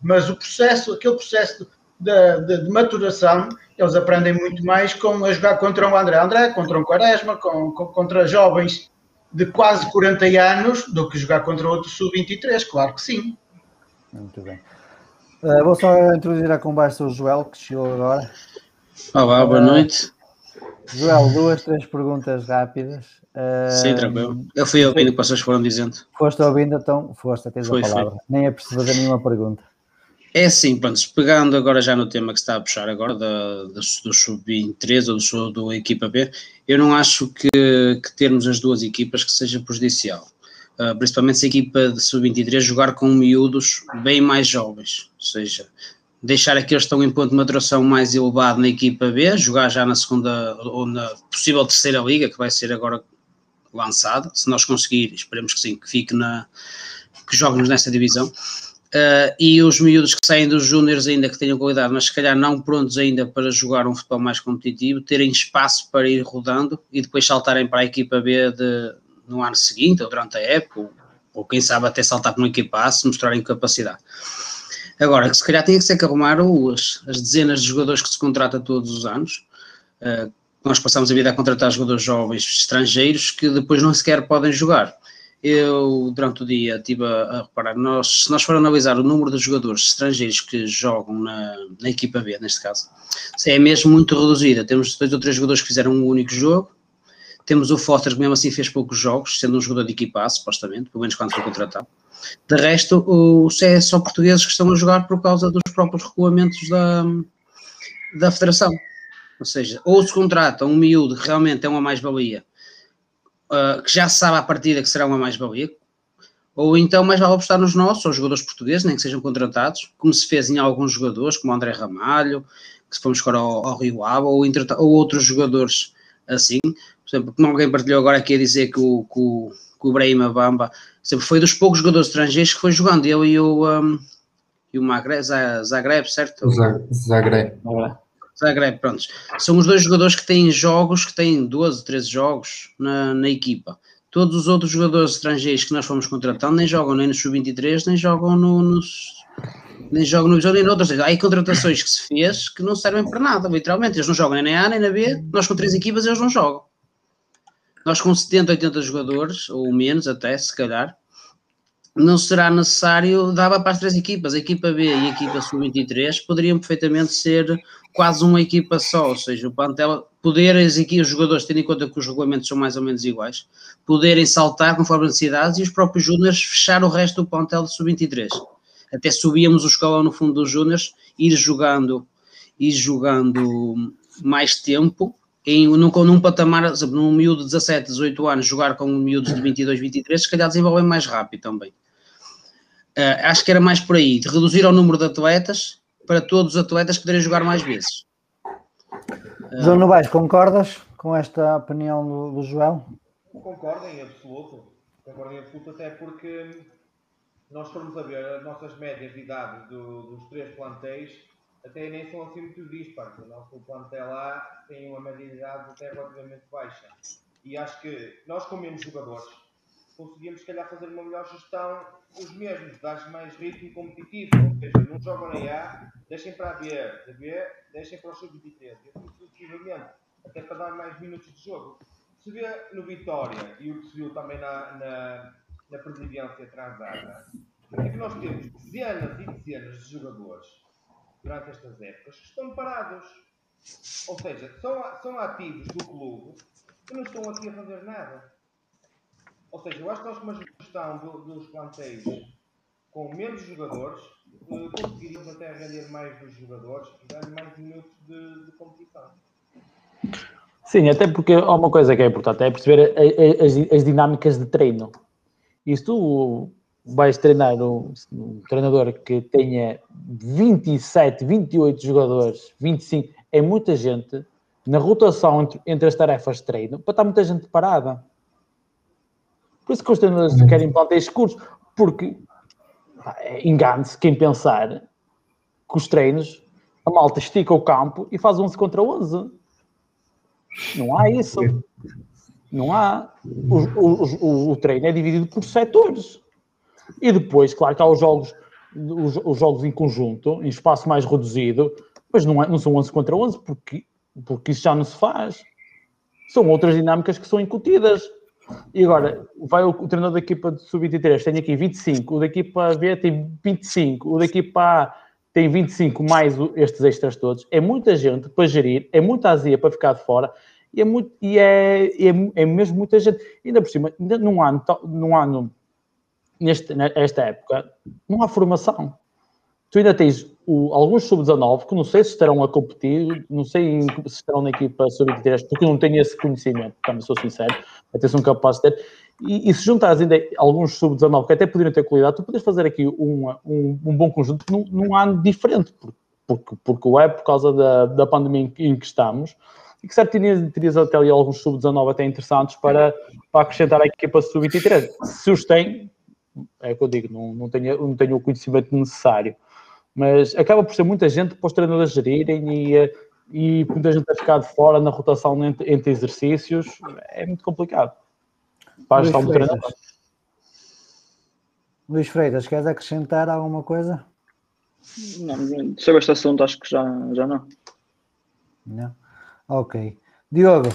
Mas o processo, aquele processo de, de, de, maturação, eles aprendem muito mais com a jogar contra um André André, contra um Quaresma, com, com, contra jovens de quase 40 anos, do que jogar contra outro sub-23, claro que sim. Muito bem. Uh, vou só introduzir a conversa o Joel, que chegou agora. Olá, boa uh, noite. Joel, duas, três perguntas rápidas. Sim, tranquilo. Eu fui ouvindo o que vocês foram dizendo. Foste ouvindo, então, foste, tens foi, a palavra. Foi. Nem é preciso fazer nenhuma pergunta. É assim, pronto, pegando agora já no tema que está a puxar agora, da, da, do sub-23 ou do, do equipa B, eu não acho que, que termos as duas equipas que seja prejudicial. Uh, principalmente se a equipa de sub-23 jogar com miúdos bem mais jovens, ou seja, deixar aqueles que estão em ponto de maturação mais elevado na equipa B, jogar já na segunda ou na possível terceira liga, que vai ser agora lançada. Se nós conseguir, esperemos que sim, que fique na. que joguemos nessa divisão. Uh, e os miúdos que saem dos júniores ainda que tenham qualidade, mas se calhar não prontos ainda para jogar um futebol mais competitivo, terem espaço para ir rodando e depois saltarem para a equipa B de, no ano seguinte ou durante a época, ou, ou quem sabe até saltar para uma equipa A se mostrarem capacidade. Agora, que se calhar tinha que ser que arrumar as, as dezenas de jogadores que se contrata todos os anos. Uh, nós passamos a vida a contratar jogadores jovens estrangeiros que depois não sequer podem jogar eu, durante o dia, estive a, a, reparar, nós, se nós for analisar o número de jogadores estrangeiros que jogam na, na equipa B, neste caso, é mesmo muito reduzida. Temos dois ou três jogadores que fizeram um único jogo, temos o Foster que mesmo assim fez poucos jogos, sendo um jogador de equipa supostamente, pelo menos quando foi contratado. De resto, o é só portugueses que estão a jogar por causa dos próprios regulamentos da, da federação. Ou seja, ou se contrata um miúdo que realmente é uma mais-valia uh, que já sabe à partida que será uma mais-valia, ou então mais vale apostar nos nossos, os jogadores portugueses, nem que sejam contratados, como se fez em alguns jogadores, como André Ramalho, que se fomos agora ao, ao Rio Aba, ou, ou, outros jogadores assim. Por exemplo, como alguém partilhou agora aqui a dizer que o, que o, que o Brahima Bamba sempre foi dos poucos jogadores estrangeiros que foi jogando, ele e o, um, e o Magre, Zagreb, certo? Zagreb. Zagreb, prontos. São os dois jogadores que têm jogos, que têm 12, 13 jogos na, na equipa. Todos os outros jogadores estrangeiros que nós fomos contratando nem jogam nem no Sub-23, nem jogam no, nos, nem jogam no Visão nem no outro. Ou seja, há aí contratações que se fez que não servem para nada, literalmente. Eles não jogam nem na A nem na B, nós com três equipas eles não jogam. Nós com 70, 80 jogadores, ou menos até, se calhar, não será necessário, dava para as três equipas, a equipa B e a equipa sub-23 poderiam perfeitamente ser quase uma equipa só, ou seja, o plantel, poder as equipas, os jogadores, tendo em conta que os regulamentos são mais ou menos iguais, poderem saltar conforme as necessidades e os próprios júniores fechar o resto do plantel de sub-23. Até subíamos o escalão no fundo dos júniores, ir jogando, ir jogando mais tempo, em, num, num patamar, num miúdo de 17, 18 anos, jogar com um miúdo de 22, 23, se calhar desenvolvem mais rápido também. Uh, acho que era mais por aí, de reduzir o número de atletas para todos os atletas poderem jogar mais vezes. Uh, João Novaes, concordas com esta opinião do, do Joel? Concordo em absoluto. Concordo em absoluto, até porque nós formos a ver as nossas médias de idade do, dos três plantéis, até nem são assim muito dispares. O nosso plantel A tem uma média de idade até relativamente baixa. E acho que nós, com menos jogadores, conseguimos, se calhar, fazer uma melhor gestão os mesmos, dar mais ritmo competitivo. Ou seja, não jogam na A, deixem para a B, da B, deixem para o sub-23. E assim até para dar mais minutos de jogo. Se vê no Vitória e o que se viu também na, na, na presidência transada, é que nós temos dezenas e dezenas de jogadores durante estas épocas estão parados. Ou seja, são, são ativos do clube que não estão aqui a fazer nada. Ou seja, eu acho que nós com uma gestão do, dos plantéis com menos jogadores eh, conseguiríamos até render mais dos jogadores e dar mais minutos de, de competição. Sim, até porque há uma coisa que é importante, é perceber as, as dinâmicas de treino. E se tu vais treinar um, um, treinador que tenha 27, 28 jogadores, 25, é muita gente na rotação entre, entre as tarefas de treino para estar muita gente parada. Por isso que os treinadores uhum. querem plantéis curtos, porque engane-se quem pensar que os treinos, a malta estica o campo e faz 11 contra 11. Não há isso. Não há. O, o, o, o treino é dividido por setores. E depois, claro que há os jogos, os, os jogos em conjunto, em espaço mais reduzido, mas não, é, não são 11 contra 11, porque, porque isso já não se faz. São outras dinâmicas que são incutidas. E agora, vai o, o treinador da equipa de sub-23, tem aqui 25, o da equipa B tem 25, o da equipa A tem 25 mais estes extras todos. É muita gente para gerir, é muita azia para ficar de fora e é, muito, e é, é, é mesmo muita gente. Ainda por cima, ainda num ano, num ano neste, nesta época, não há formação. Tu ainda tens o, alguns sub-19 que não sei se estarão a competir, não sei se estarão na equipa sub-23, porque não tenho esse conhecimento, também sou sincero, até são capazes de ter. E, e se juntares ainda alguns sub-19 que até poderiam ter qualidade, tu podes fazer aqui um, um, um bom conjunto num, num ano diferente, porque, porque, porque é por causa da, da pandemia em que estamos, e que certo terias, terias até ali alguns sub-19 até interessantes para, para acrescentar à equipa sub-23. Se os tem, é o que eu digo, não, não, tenho, não tenho o conhecimento necessário. Mas acaba por ser muita gente para os treinadores gerirem e, e muita gente a ficar de fora na rotação entre, entre exercícios. É muito complicado. Para Luís estar um Freitas. treinador. Luís Freitas, queres acrescentar alguma coisa? Não, sobre este assunto, acho que já, já não. Não? Ok. Diogo,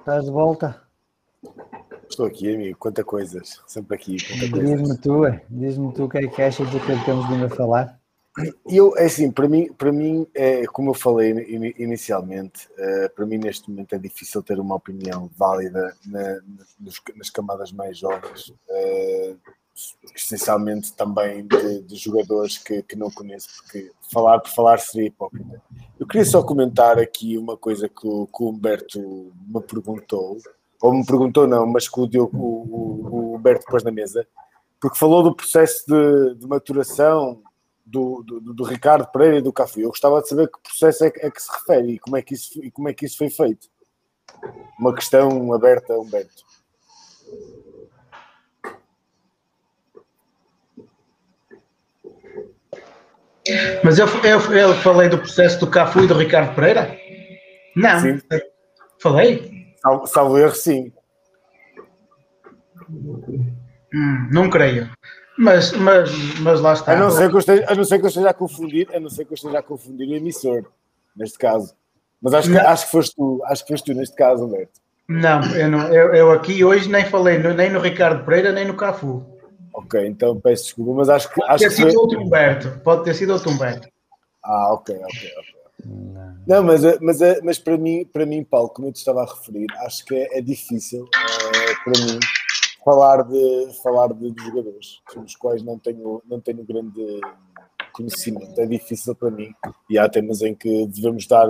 estás de volta? Estou aqui, amigo. Quanta coisas. Sempre aqui. Diz-me tu, é. diz-me tu o que é que achas do que é temos vindo a falar. Eu, é assim, para mim, para mim é, como eu falei ini- inicialmente, eh, para mim neste momento é difícil ter uma opinião válida na- nas camadas mais jovens, eh, essencialmente também de, de jogadores que, que não conheço, porque falar por falar seria hipócrita. Eu queria só comentar aqui uma coisa que o, que o Humberto me perguntou, ou me perguntou não, mas que o, Diogo- o, Humberto pôs na mesa, porque falou do processo de, de maturação do, do, do Ricardo Pereira e do Cafu. Eu gostava de saber que processo é, que- é que se refere e como é que isso, e como é que isso foi feito. Uma questão aberta, Humberto. Mas eu, eu, eu falei do processo do Cafu e do Ricardo Pereira? Não. Sim. Falei? Salvo, salvo erro, sim. Hum, não creio. Mas, mas, mas lá está. A não, ser que eu esteja, a não ser que eu esteja a confundir, a não ser que eu esteja a confundir o emissor, neste caso. Mas acho que, Não. acho que foste tu, acho que foste tu neste caso, Humberto. Não, eu, não eu, eu aqui hoje nem falei no- nem no Ricardo Pereira nem no Cafu. Ok, então peço desculpa, mas acho que. Pode Acho ter que sido foi... outro Humberto. Pode ter sido outro Humberto. Ah, ok, ok, ok. Não, mas, eh, mas, eh, mas para, mim, para mim, Paulo, como eu te estava a referir, acho que é, é difícil eh, para mim falar de, falar de, jogadores sobre os quais não tenho, não tenho grande conhecimento. É difícil para mim e há temas em que devemos dar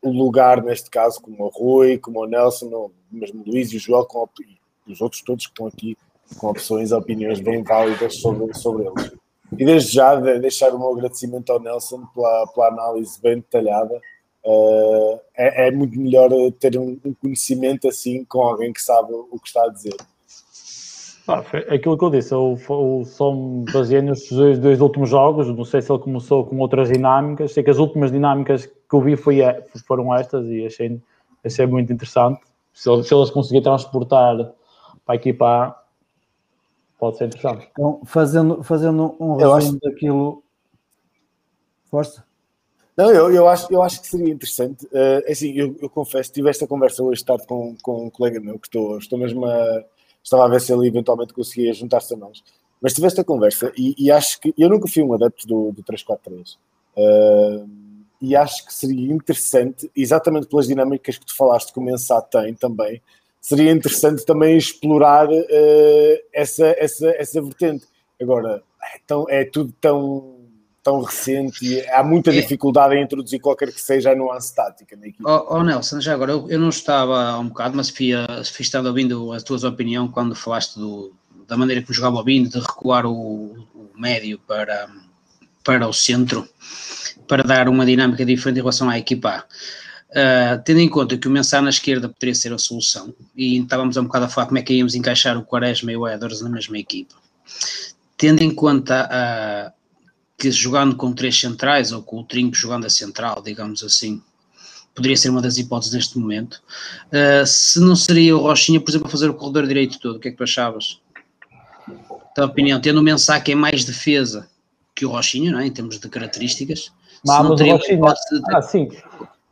o lugar, neste caso, como o Rui, como o Nelson, ou mesmo o Luís e o Joel, com os outros todos que estão aqui com opções opiniões bem válidas sobre, sobre eles. E desde já de- deixar o meu agradecimento ao Nelson pela, pela análise bem detalhada. Uh, é, é muito melhor ter um, um conhecimento assim com alguém que sabe o que está a dizer. Foi aquilo que eu disse, eu, eu só me baseei nestes dois, dois últimos jogos, não sei se ele começou com outras dinâmicas, sei que as últimas dinâmicas que eu vi foi, foram estas e achei, achei muito interessante. Se, se eles conseguirem transportar para a equipa pode ser interessante. Então, fazendo, fazendo um resumo daquilo. Força. Não, eu, eu, acho, eu acho que seria interessante. Uh, assim, eu, eu confesso, tive esta conversa hoje tarde com, com um colega meu que estou, estou mesmo a. Estava a ver se ele eventualmente conseguia juntar-se a nós. Mas tive esta conversa e, e acho que. Eu nunca fui um adepto do, do 343. Uh, e acho que seria interessante, exatamente pelas dinâmicas que tu falaste que o Mensah tem também, seria interessante também explorar uh, essa, essa, essa vertente. Agora, é, tão, é tudo tão tão recente e há muita dificuldade em introduzir qualquer que seja a nuance tática na equipe. Oh, oh, Nelson, já agora, eu, eu não estava há um bocado, mas fui, a- fui estado ouvindo a tua opinião quando falaste do, da maneira que jogava o Bino, de recuar o, o médio para, para o centro, para dar uma dinâmica diferente em relação à equipa A. Uh, tendo em conta que o Mensah na esquerda poderia ser a solução, e estávamos um bocado a falar como é que íamos encaixar o Quaresma e o Edwards na mesma equipa. Tendo em conta a que jogando com três centrais ou com o Trinco jogando a central, digamos assim, poderia ser uma das hipóteses neste momento. Uh, se não seria o Rochinha, por exemplo, a fazer o corredor direito todo, o que é que tu achavas? Tua opinião, tendo o Mensah que é mais defesa que o Rochinha, não é? em termos de características, Mas, se não mas o teria uma hipótese de ter- Ah, sim.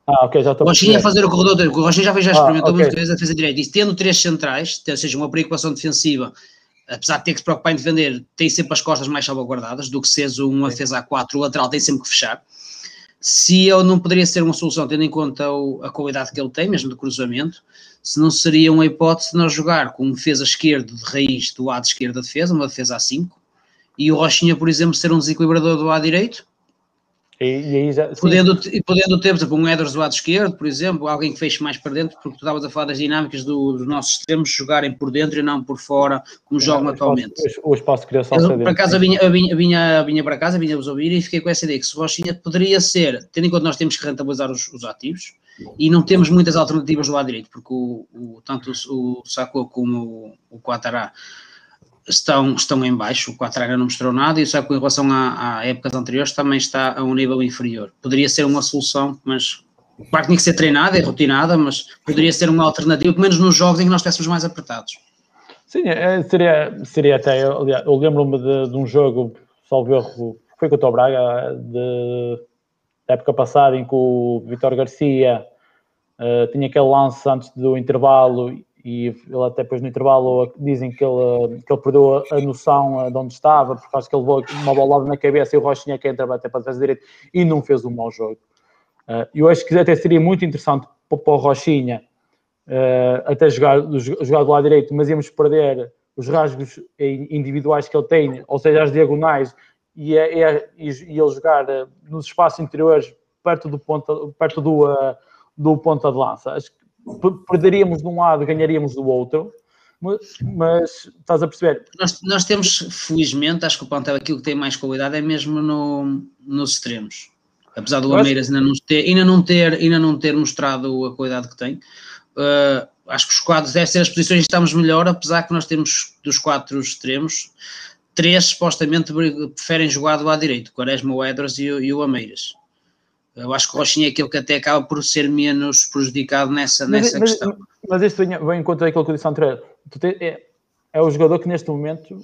Ah, ok, já estou Rochinha fazer o corredor o Rochinha já, fez- já Ah, experimentou ok. muitas vezes a defesa direita, e tendo três centrais, ou seja, uma preocupação defensiva, apesar de ter que se preocupar em defender, tem sempre as costas mais salvaguardadas do que seres uma defesa a 4, o lateral tem sempre que fechar. Se ele não poderia ser uma solução, tendo em conta o- a qualidade que ele tem, mesmo de cruzamento, se não seria uma hipótese de nós jogar com um defesa esquerdo de raiz do lado esquerdo da defesa, uma defesa a 5, e o Rochinha, por exemplo, ser um desequilibrador do lado direito, E, e já, Podendo, podendo ter, por exemplo, um Edwards do lado esquerdo, por exemplo, alguém que feche mais para dentro, porque tu estavas a falar das dinâmicas do- dos nossos extremos jogarem por dentro e não por fora, como jogam o espaço- atualmente. O espaço de criação Eu, por acaso, vinha, vinha, vinha, vinha para casa, vinha-vos ouvir e fiquei com essa ideia que se o Rochinha poderia ser, tendo em conta nós temos que rentabilizar os, os ativos e não temos muitas alternativas do lado direito, porque o, o- tanto o, o Sacco como o, o Quatará estão, estão em baixo, o Quatará ainda não mostrou nada e o Sacco em relação a, a épocas anteriores também está a um nível inferior. Poderia ser uma solução, mas claro que tinha que ser treinada e rotinada, mas poderia ser uma alternativa, pelo menos nos jogos em que nós estivéssemos mais apertados. Sim, é, seria, seria até. aliás, Eu lembro-me de, de um jogo, salvo erro, foi contra o Braga, de, da época passada, em que o Vitor Garcia eh, tinha aquele lance antes do intervalo e ele até depois no intervalo dizem que ele, que ele perdeu a, noção eh, de onde estava, porque acho que ele levou uma bola na cabeça e o Rochinha que entra até para trás direito e não fez um mau jogo. Eh, eu acho que até seria muito interessante para, o Rochinha eh, até jogar, jogar do lado direito, mas íamos perder os rasgos in- individuais que ele tem, ou seja, as diagonais, e, é- é- e, e ele jogar nos espaços interiores perto do ponta, perto do, do ponta de lança. Acho que perderíamos de um lado, ganharíamos do outro, mas, mas estás a perceber? Nós, nós temos, felizmente, acho que o plantel aquilo que tem mais qualidade é mesmo no, nos extremos. Apesar do Ameiras ainda não, ter, ainda, não ter, ainda não ter mostrado a qualidade que tem, uh, acho que os quadros devem ser as posições que estamos melhor, apesar que nós temos dos quatro extremos, três supostamente preferem jogar do lado direito, o Quaresma, o Edras e, e o Ameiras. Eu acho que o Rochinha é aquele que até acaba por ser menos prejudicado nessa, Mas, nessa mas, questão. mas isto vem, vem em conta daquilo que eu disse anterior. É, é o jogador que neste momento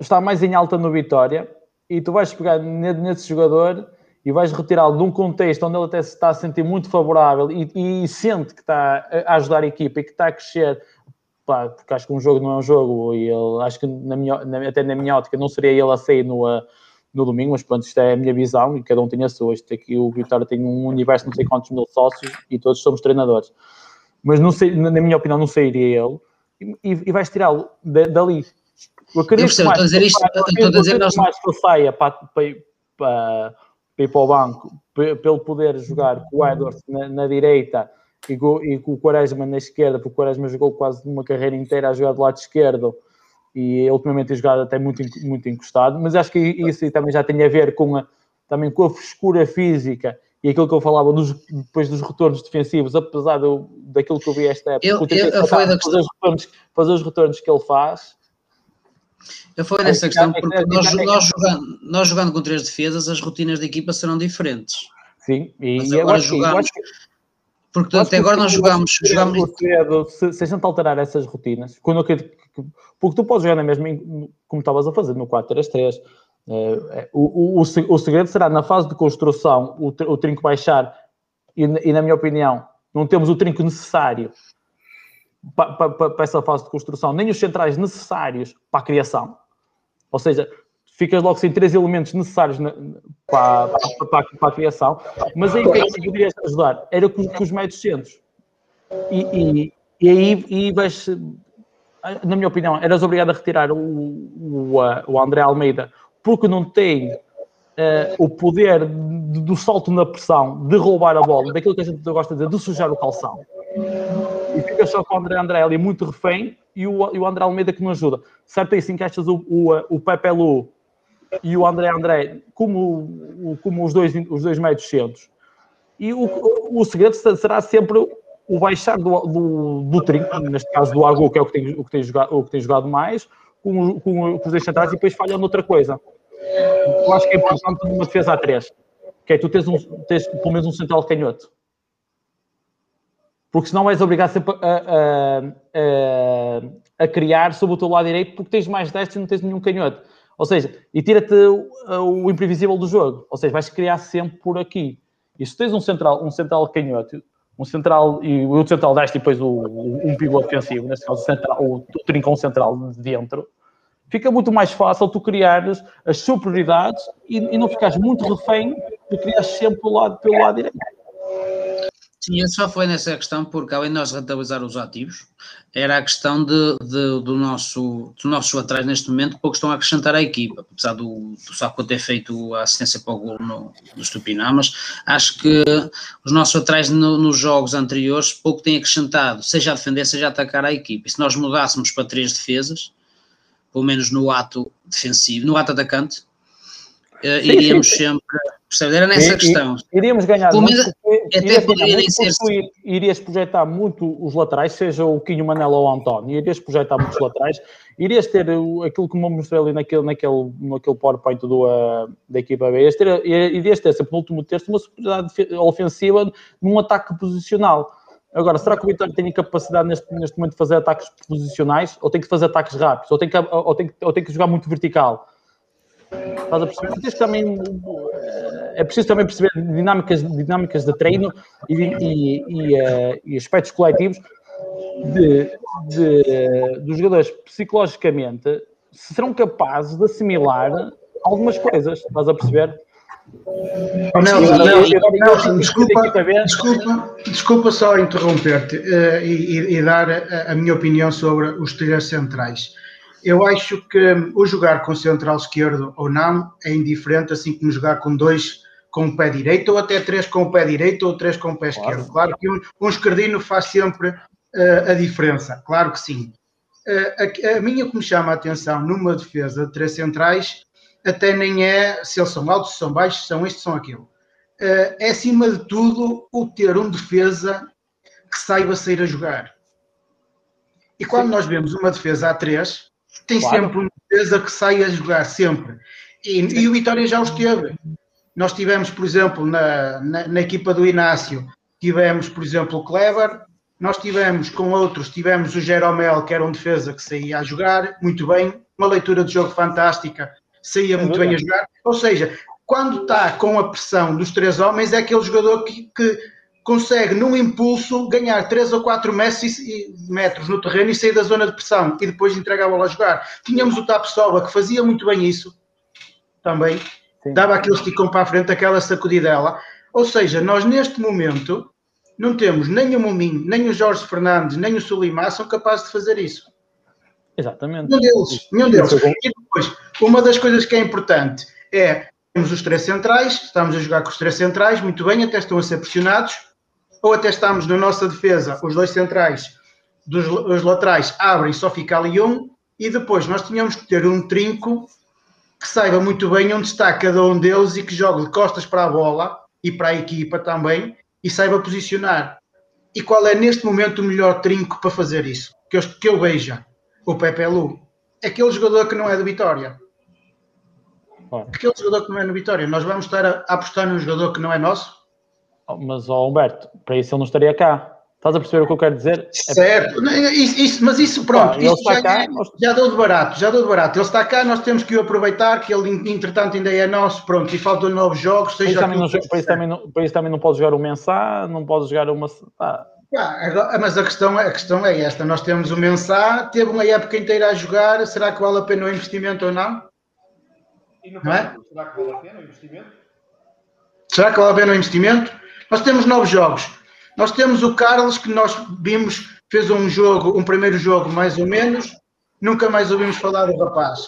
está mais em alta no Vitória e tu vais pegar ne- nesse jogador e vais retirá-lo de um contexto onde ele até se está a sentir muito favorável e, e sente que está a ajudar a equipa e que está a crescer. Pá, porque acho que um jogo não é um jogo e ele, acho que na minha, na- até na minha ótica não seria ele a sair no, no domingo, mas pronto, isto é a minha visão e cada um tem a sua. Isto aqui o Vitória tem um universo de não sei quantos mil sócios e todos somos treinadores mas não sei, na minha opinião não sairia ele e, e vais tirá-lo da- dali. Eu acredito percebo, mais estou a dizer isto- eu estou a dizer eu nós- mais que ele saia para, para, para, para ir para o banco para, para ele poder jogar com o Edwards na, na direita e com, e com o Quaresma na esquerda, porque o Quaresma jogou quase uma carreira inteira a jogar do lado esquerdo e ultimamente tem jogado até muito, muito encostado, mas acho que isso também já tem a ver com a, também com a frescura física e aquilo que eu falava dos, depois dos retornos defensivos, apesar do, daquilo que eu vi esta época, Eu- eu eu- fazer, da os retornos, fazer os retornos que ele faz. Eu falei nessa É, questão porque é, nós, é, nós, jogando, nós jogando com três defesas, as rotinas da equipa serão diferentes. Sim, e, Mas eu agora que- eu jogamos- acho que- Porque até agora nós segredo- jogamos, o segredo- jogamos o segredo, se, se a gente alterar essas rotinas, quando eu porque tu podes jogar na mesma, como estavas a fazer, no 4-3-3. eh, eh, o, o, o se- o segredo será na fase de construção o, o trinco baixar e, na- e, na minha opinião, não temos o trinco necessário pa- pa- pa- para essa fase de construção, nem os centrais necessários para a criação. Ou seja, ficas logo sem três elementos necessários na- para, para- para- para a criação, mas aí o que é que poderias ajudar? Era com, com os médios centros. E, e, e aí e vais, na minha opinião, eras obrigado a retirar o, o, o André Almeida porque não tem eh, o poder de- do salto na pressão, de roubar a bola, daquilo que a gente gosta de dizer, de sujar o calção. E fica só com o André André ali muito refém e o, e o André Almeida que não ajuda. Certo aí se encaixas o, o, o Pepe Lu e o André André como, como os, dois, os dois médios centros. E o, o, segredo será sempre o baixar do, do, do trinco, neste caso do Argo, que é o que tem, o que tem, jogado, o que tem jogado mais, com, com, com os dois centrais e depois falha noutra coisa. Eu acho que é importante numa defesa a três, que é tu tens, um, tens pelo menos um central canhoto. Porque senão vais obrigar sempre a, a, a, a criar sobre o teu lado direito porque tens mais destro e não tens nenhum canhoto. Ou seja, e tira-te o, o imprevisível do jogo. Ou seja, vais criar sempre por aqui. E se tens um central, um central canhoto, um central e o central deste e depois o, o- um pivô defensivo, neste caso o, central, o, o trincão central de dentro, fica muito mais fácil tu criares as superioridades e, e não ficares muito refém de criar sempre pelo lado, pelo lado direito. Sim, eu só foi nessa questão, porque além de nós rentabilizar os ativos, era a questão de, de- do nosso, dos nossos laterais neste momento, pouco estão a acrescentar à equipa, apesar do, do Saco ter feito a assistência para o gol no, Stupiná, mas acho que os nossos laterais no- nos jogos anteriores pouco têm acrescentado, seja a defender, seja a atacar a equipa. E se nós mudássemos para três defesas, pelo menos no ato defensivo, no ato atacante, Sim, iríamos sim, sempre. percebe? Era nessa E- questão. Iríamos ganhar Pelo muito, até irias ganhar poderia muito ser- porque tu irias projetar muito os laterais, seja o Quinho Manela ou o António, irias projetar muitos laterais, irias ter aquilo que me mostrei ali naquele, naquele, naquele PowerPoint do, ah, da equipa B, irias ter, irias ter sempre no último terço uma superioridade ofensiva num ataque posicional. Agora, será que o Vitória tem capacidade neste, neste momento de fazer ataques posicionais ou tem que fazer ataques rápidos ou tem que, ou tem que, ou tem que jogar muito vertical? Estás a perceber? Tens que também, eh, é preciso também perceber dinâmicas, dinâmicas de treino e, e- e, eh, e aspectos coletivos de, de- dos jogadores psicologicamente se serão capazes de assimilar algumas coisas. Estás a perceber? Oh, Nelson, Nelson, desculpa, desculpa, desculpa só interromper-te eh, e, e- dar a, a minha opinião sobre os três centrais. Eu acho que o jogar com central esquerdo ou não é indiferente, assim como jogar com dois com o pé direito, ou até três com o pé direito ou três com o pé esquerdo. Claro que um, um esquerdino faz sempre eh, a diferença, claro que sim. Eh, a, a minha que me chama a atenção numa defesa de três centrais até nem é se eles são altos, se são baixos, se são isto, se são aquilo. Eh, é acima de tudo o ter um defesa que saiba sair a jogar. E quando nós vemos uma defesa a três, tem Claro. sempre um defesa que sai a jogar, sempre. E, e o Vitória já os teve. Nós tivemos, por exemplo, na, na, na equipa do Inácio, tivemos, por exemplo, o Clever, nós tivemos com outros, tivemos o Jeromel, que era um defesa que saía a jogar, muito bem, uma leitura de jogo fantástica, saía muito bem a jogar. Ou seja, quando está com a pressão dos três homens, é aquele jogador que, que consegue, num impulso, ganhar 3 ou 4 metros, no terreno e sair da zona de pressão e depois entregar a bola a jogar. Tínhamos o Tapsoba, que fazia muito bem isso, também. Dava aquele esticão para a frente, aquela sacudidela. Ou seja, nós neste momento não temos nem o Muminho, nem o Jorge Fernandes, nem o Sulimar são capazes de fazer isso. Exatamente. Nenhum deles, nenhum deles. E depois, uma das coisas que é importante é temos os três centrais, estamos a jogar com os três centrais, muito bem, até estão a ser pressionados, ou até estamos na nossa defesa, os dois centrais dos os laterais abrem, só fica ali um, e depois nós tínhamos que ter um trinco que saiba muito bem onde está cada um deles e que jogue de costas para a bola e para a equipa também e saiba posicionar. E qual é neste momento o melhor trinco para fazer isso? Que eu, que eu veja. O Pepe Lu. Aquele jogador que não é do Vitória. Aquele jogador que não é no Vitória. Nós vamos estar a, a apostar num jogador que não é nosso? Oh, Mas, ó Humberto, para isso ele não estaria cá. Estás a perceber o que eu quero dizer? É- Certo, Não, isso- isso- mas isso pronto, Ah, ele isso está já, cá, é- nós- já deu de barato, já deu de barato. Ele está cá, nós temos que o aproveitar, que ele entretanto ainda é nosso, pronto, e faltam novos jogos, Para isso, seja também não, para, isso também não, para isso também não pode jogar o Mensah, não pode jogar uma. Ah, Ah, agora- mas a questão, é- a questão é esta: nós temos o Mensah, teve uma época inteira a jogar, será que vale a pena o investimento ou não? E no Não é? será que vale a pena o investimento? Será que vale a pena o investimento? Nós temos novos jogos. Nós temos o Carlos, que nós vimos, fez um jogo, um primeiro jogo mais ou menos, nunca mais ouvimos falar do rapaz.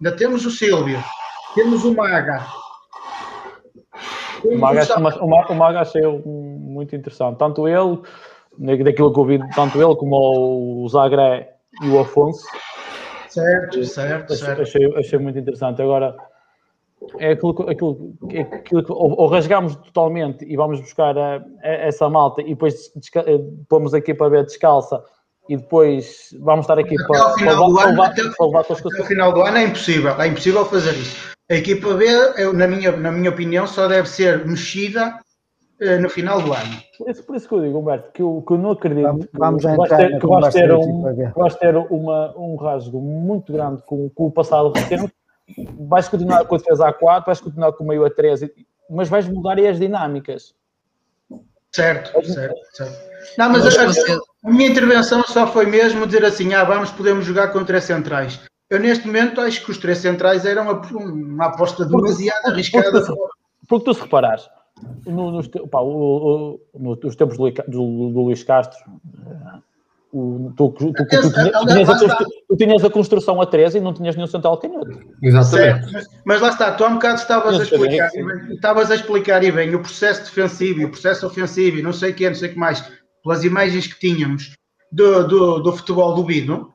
Ainda temos o Silvio, temos o Maga. o Maga, o mas o Ma- o Maga achei um- muito interessante. Tanto ele, daquilo que eu vi, tanto ele como o Zagré e o Afonso, Certo, certo, certo. achei, achei muito interessante. Agora, é aquilo, que- aquilo, é aquilo que ou, ou rasgamos totalmente e vamos buscar a- a- essa malta e depois desca, eh, pomos a equipa B descalça e depois vamos estar aqui Até para, ao final para, do levar- ano, para, até- para levar final do ano é impossível, é impossível fazer isso. A equipa B, eu, na, minha, na minha opinião, só deve ser mexida eh, no final do ano. Por isso, por isso que eu digo, Humberto, que eu, que eu não acredito Vamos- vamos que vais entrar ter, que vais ter, um, que vais ter uma, um rasgo muito grande com, com o passado recente. Vais continuar com a defesa A4, vais continuar com o meio A3, mas vais mudar aí as dinâmicas. Certo, certo, certo. Não, mas Mas a, você- a minha intervenção só foi mesmo dizer assim: ah, vamos, podemos jogar com três centrais. Eu, neste momento, acho que os três centrais eram uma, uma aposta demasiado arriscada. porque tu se reparares, no, nos, pá, o, o, nos tempos do, do, do Luís Castro, o, tu, tu, tu, tinhas a, tu, tinhas a, construção a 13 e não tinhas nenhum central canhoto. Exatamente. Mas, mas, lá está, tu há um bocado estavas a explicar, estavas a explicar e bem o processo defensivo e o processo ofensivo e não sei o que, não sei o que mais, pelas imagens que tínhamos do, do, do futebol do Bino.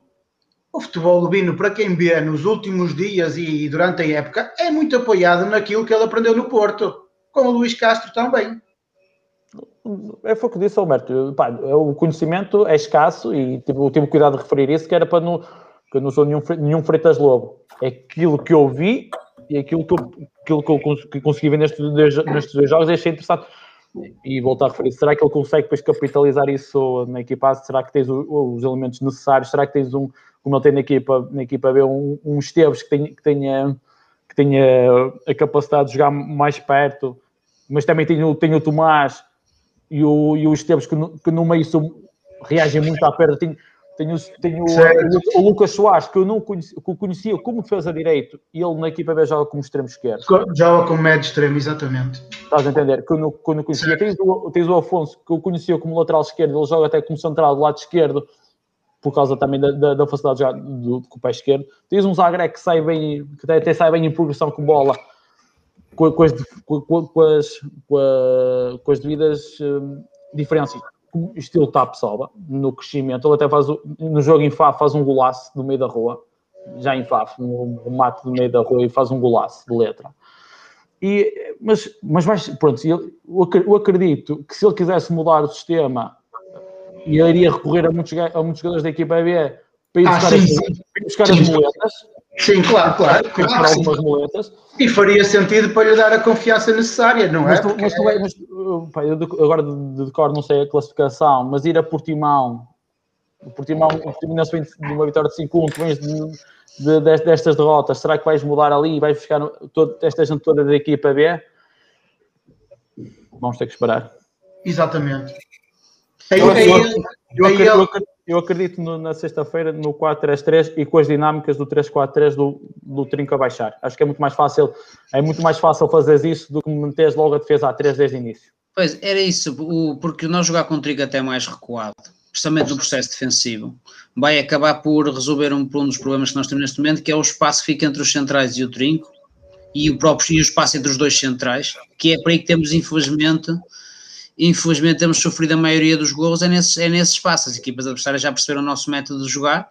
O futebol do Bino, para quem vê nos últimos dias e durante a época, é muito apoiado naquilo que ele aprendeu no Porto, com o Luís Castro também. É foi o que disse Alberto. Pá, o conhecimento é escasso e tipo, eu tive cuidado de referir isso, que era para não, que eu não sou nenhum, nenhum Freitas Lobo. É aquilo que eu vi e aquilo que eu, aquilo que eu que consegui ver nestes dois, nestes dois jogos achei interessante. E voltar a referir, será que ele consegue depois capitalizar isso na equipa? Será que tens os elementos necessários? Será que tens um, como ele tem na equipa, na equipa B, um, um Esteves que tenha, que, tenha, que tenha a capacidade de jogar mais perto, mas também tem, tem o Tomás e o, e o Esteves que no, que no meio são, reagem muito à perda. Tenho, tenho, tenho o, o, Lucas Soares, que eu não conhecia, que conhecia como defesa direito, e ele na equipa B joga como extremo esquerdo. Joga como médio extremo, exatamente. Estás a entender? Que eu não, que eu não conhecia. Tens o, tens o Afonso, que eu conhecia como lateral esquerdo, ele joga até como central do lado esquerdo, por causa também da, da, da facilidade de jogar do, com o pé esquerdo. Tens um Zagreb que sai bem, que até sai bem em progressão com bola, com, com, as, com, as, com, as devidas um, diferenças. Estilo tap soba no crescimento. Ele até faz no jogo em Faf faz um golaço no meio da rua, já em Faf, um, um mate no meio da rua e faz um golaço de letra. E, mas, mas mais, pronto, eu, acredito que se ele quisesse mudar o sistema, iria recorrer a muitos, a muitos jogadores da equipa B para ir ah, buscar, sim, as, buscar as moletas Sim, claro, claro. claro algumas moletas. E faria sentido para lhe dar a confiança necessária, não mas é? Tu, mas tu, mas, pá, eu agora de, de cor não sei a classificação, mas ir a Portimão, o Portimão, o Portimão de uma vitória de 5-1, tu vens de, de, de, destas derrotas, será que vais mudar ali e vais buscar todo, esta gente toda da equipa B? Vamos ter que esperar. Exatamente. Eu, eu, eu, eu, acredito, eu acredito no, na sexta-feira no 4-3-3 e com as dinâmicas do 3-4-3 do, do trinco a baixar. Acho que é muito mais fácil, é muito mais fácil fazer isso do que meteres logo a defesa a 3 desde o início. Pois, era isso, o, porque nós jogar com o trinco até mais recuado, precisamente no processo defensivo, vai acabar por resolver um, um dos problemas que nós temos neste momento, que é o espaço que fica entre os centrais e o trinco, e o próprio e o espaço entre os dois centrais, que é por aí que temos, infelizmente, infelizmente temos sofrido a maioria dos gols é nesse, é nesse espaço. As equipas adversárias já perceberam o nosso método de jogar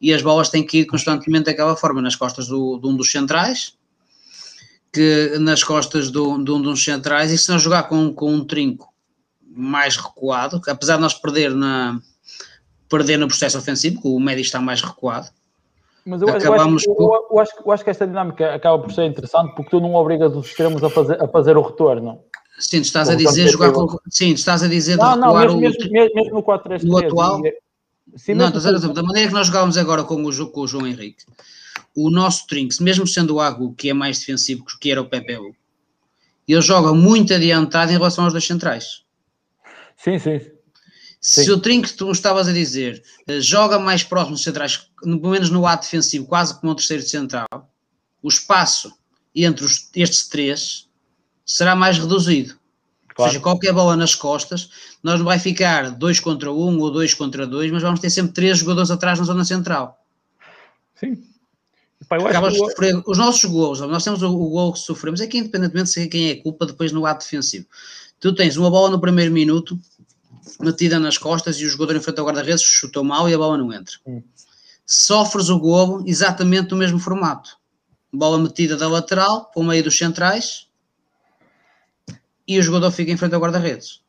e as bolas têm que ir constantemente daquela forma, nas costas do, de um dos centrais, que nas costas do, de um dos centrais, e se nós jogar com, com um trinco mais recuado, que apesar de nós perder, na, perder no processo ofensivo, que o médio está mais recuado, mas eu, acabamos eu, acho, eu, eu, acho, eu acho que esta dinâmica acaba por ser interessante porque tu não obrigas os extremos a fazer, a fazer o retorno. Sim, tu estás a dizer jogar com. Sim, estás a dizer não, não, mesmo, o, mesmo, mesmo no 4 3 No atual. Sim, não, estás a dizer, da maneira que nós jogávamos agora com o, com o João Henrique, o nosso Trinks, mesmo sendo o Agu, que é mais defensivo que era o PPU, ele joga muito adiantado em relação aos dois centrais. Sim, sim. Se sim. o Trinks, tu estavas a dizer, eh, joga mais próximo dos centrais, pelo menos no ato defensivo, quase como o terceiro central, o espaço entre os, estes três será mais reduzido. Claro. Ou seja, qualquer bola nas costas, nós não vai ficar 2 contra 1 um, ou 2 contra 2, mas vamos ter sempre 3 jogadores atrás na zona central. Sim. Pai, Acabas que... de sofrer os nossos gols, nós temos o, o gol que sofremos, é que independentemente de quem é a culpa depois no ato defensivo. Tu tens uma bola no primeiro minuto, metida nas costas e o jogador em frente ao guarda-redes chutou mal e a bola não entra. Hum. Sofres o golo exatamente no mesmo formato. Bola metida da lateral, para o meio dos centrais, e o jogador fica em frente ao guarda-redes.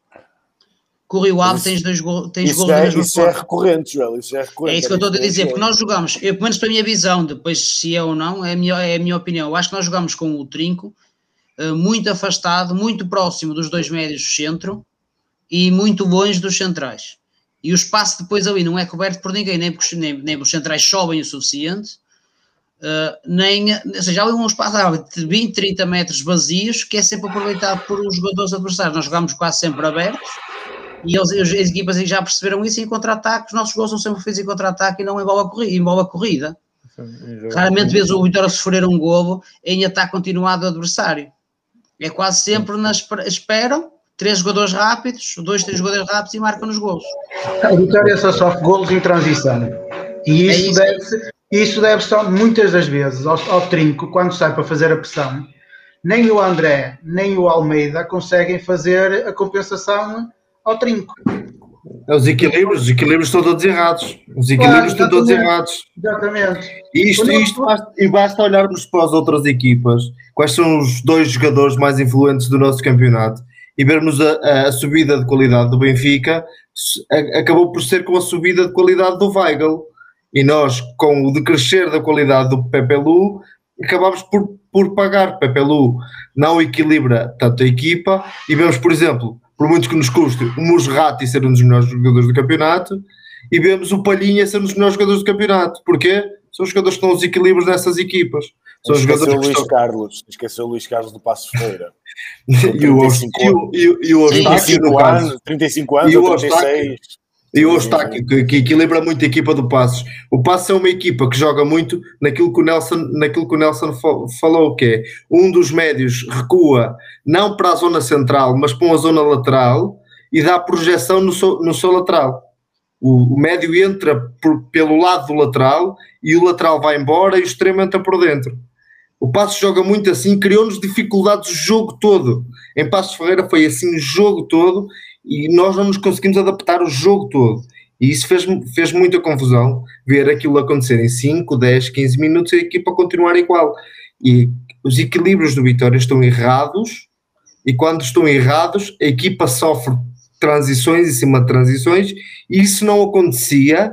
Corri o Ave, tens dois gols. Tens isso, é, isso é recorrente, Joel. Isso é recorrente. É isso que eu estou a dizer, porque nós jogamos, eu, pelo menos para a minha visão, depois se é ou não, é a minha, é a minha opinião. Eu acho que nós jogamos com o Trinco uh, muito afastado, muito próximo dos dois médios do centro e muito longe dos centrais. E o espaço depois ali não é coberto por ninguém, nem porque nem, nem os centrais sobem o suficiente, Uh, nem, ou seja, há um espaço de 20, 30 metros vazios que é sempre aproveitado por os jogadores adversários. Nós jogamos quase sempre abertos e eles, as equipas já perceberam isso em contra-ataque. Os nossos gols são sempre feitos em contra-ataque e não em bola corrida. Em bola corrida. Raramente vês o Vitória sofrer um golo em ataque continuado do adversário. É quase sempre na espera, esperam, três jogadores rápidos, dois, três jogadores rápidos e marcam nos golos. A vitória só sofre golos em transição. E É isso, isso. Deve-se isso deve só muitas das vezes ao, ao trinco, quando sai para fazer a pressão, nem o André, nem o Almeida conseguem fazer a compensação ao trinco. É os equilíbrios, os equilíbrios estão todos errados. Os equilíbrios estão todos errados. Exatamente. E isto, isto basta, e basta olharmos para as outras equipas, quais são os dois jogadores mais influentes do nosso campeonato e vermos a, a subida de qualidade do Benfica, acabou por ser com a subida de qualidade do Weigl. E nós, com o decrescer da qualidade do Pepe Lu, acabámos por, por pagar. Pepe Lu não equilibra tanto a equipa e vemos, por exemplo, por muito que nos custe, o Musrati ser um dos melhores jogadores do campeonato e vemos o Palhinha ser um dos melhores jogadores do campeonato. Porquê? São os jogadores que estão os equilíbrios nessas equipas. São os o jogadores que Luís estão... Carlos. Esqueceu o Luís Carlos do Passo Ferreira. (laughs) e o e o- e o- e o Eustáquio, no 35 caso. anos, 35 anos E o ou Eustáquio. 36. E o Eustáquio, que, que equilibra muito a equipa do Passos. O Passos é uma equipa que joga muito naquilo que o Nelson, naquilo que o Nelson fa- falou, que é um dos médios recua não para a zona central, mas para uma zona lateral e dá projeção no seu, no seu lateral. O, o médio entra por- pelo lado do lateral e o lateral vai embora e o extremo entra por dentro. O Passos joga muito assim, criou-nos dificuldades o jogo todo. Em Passos Ferreira foi assim o jogo todo e nós não nos conseguimos adaptar o jogo todo. E isso fez, fez muita confusão ver aquilo acontecer em 5, 10, 15 minutos e a equipa continuar igual. E os equilíbrios do Vitória estão errados e quando estão errados a equipa sofre transições em cima de transições e isso não acontecia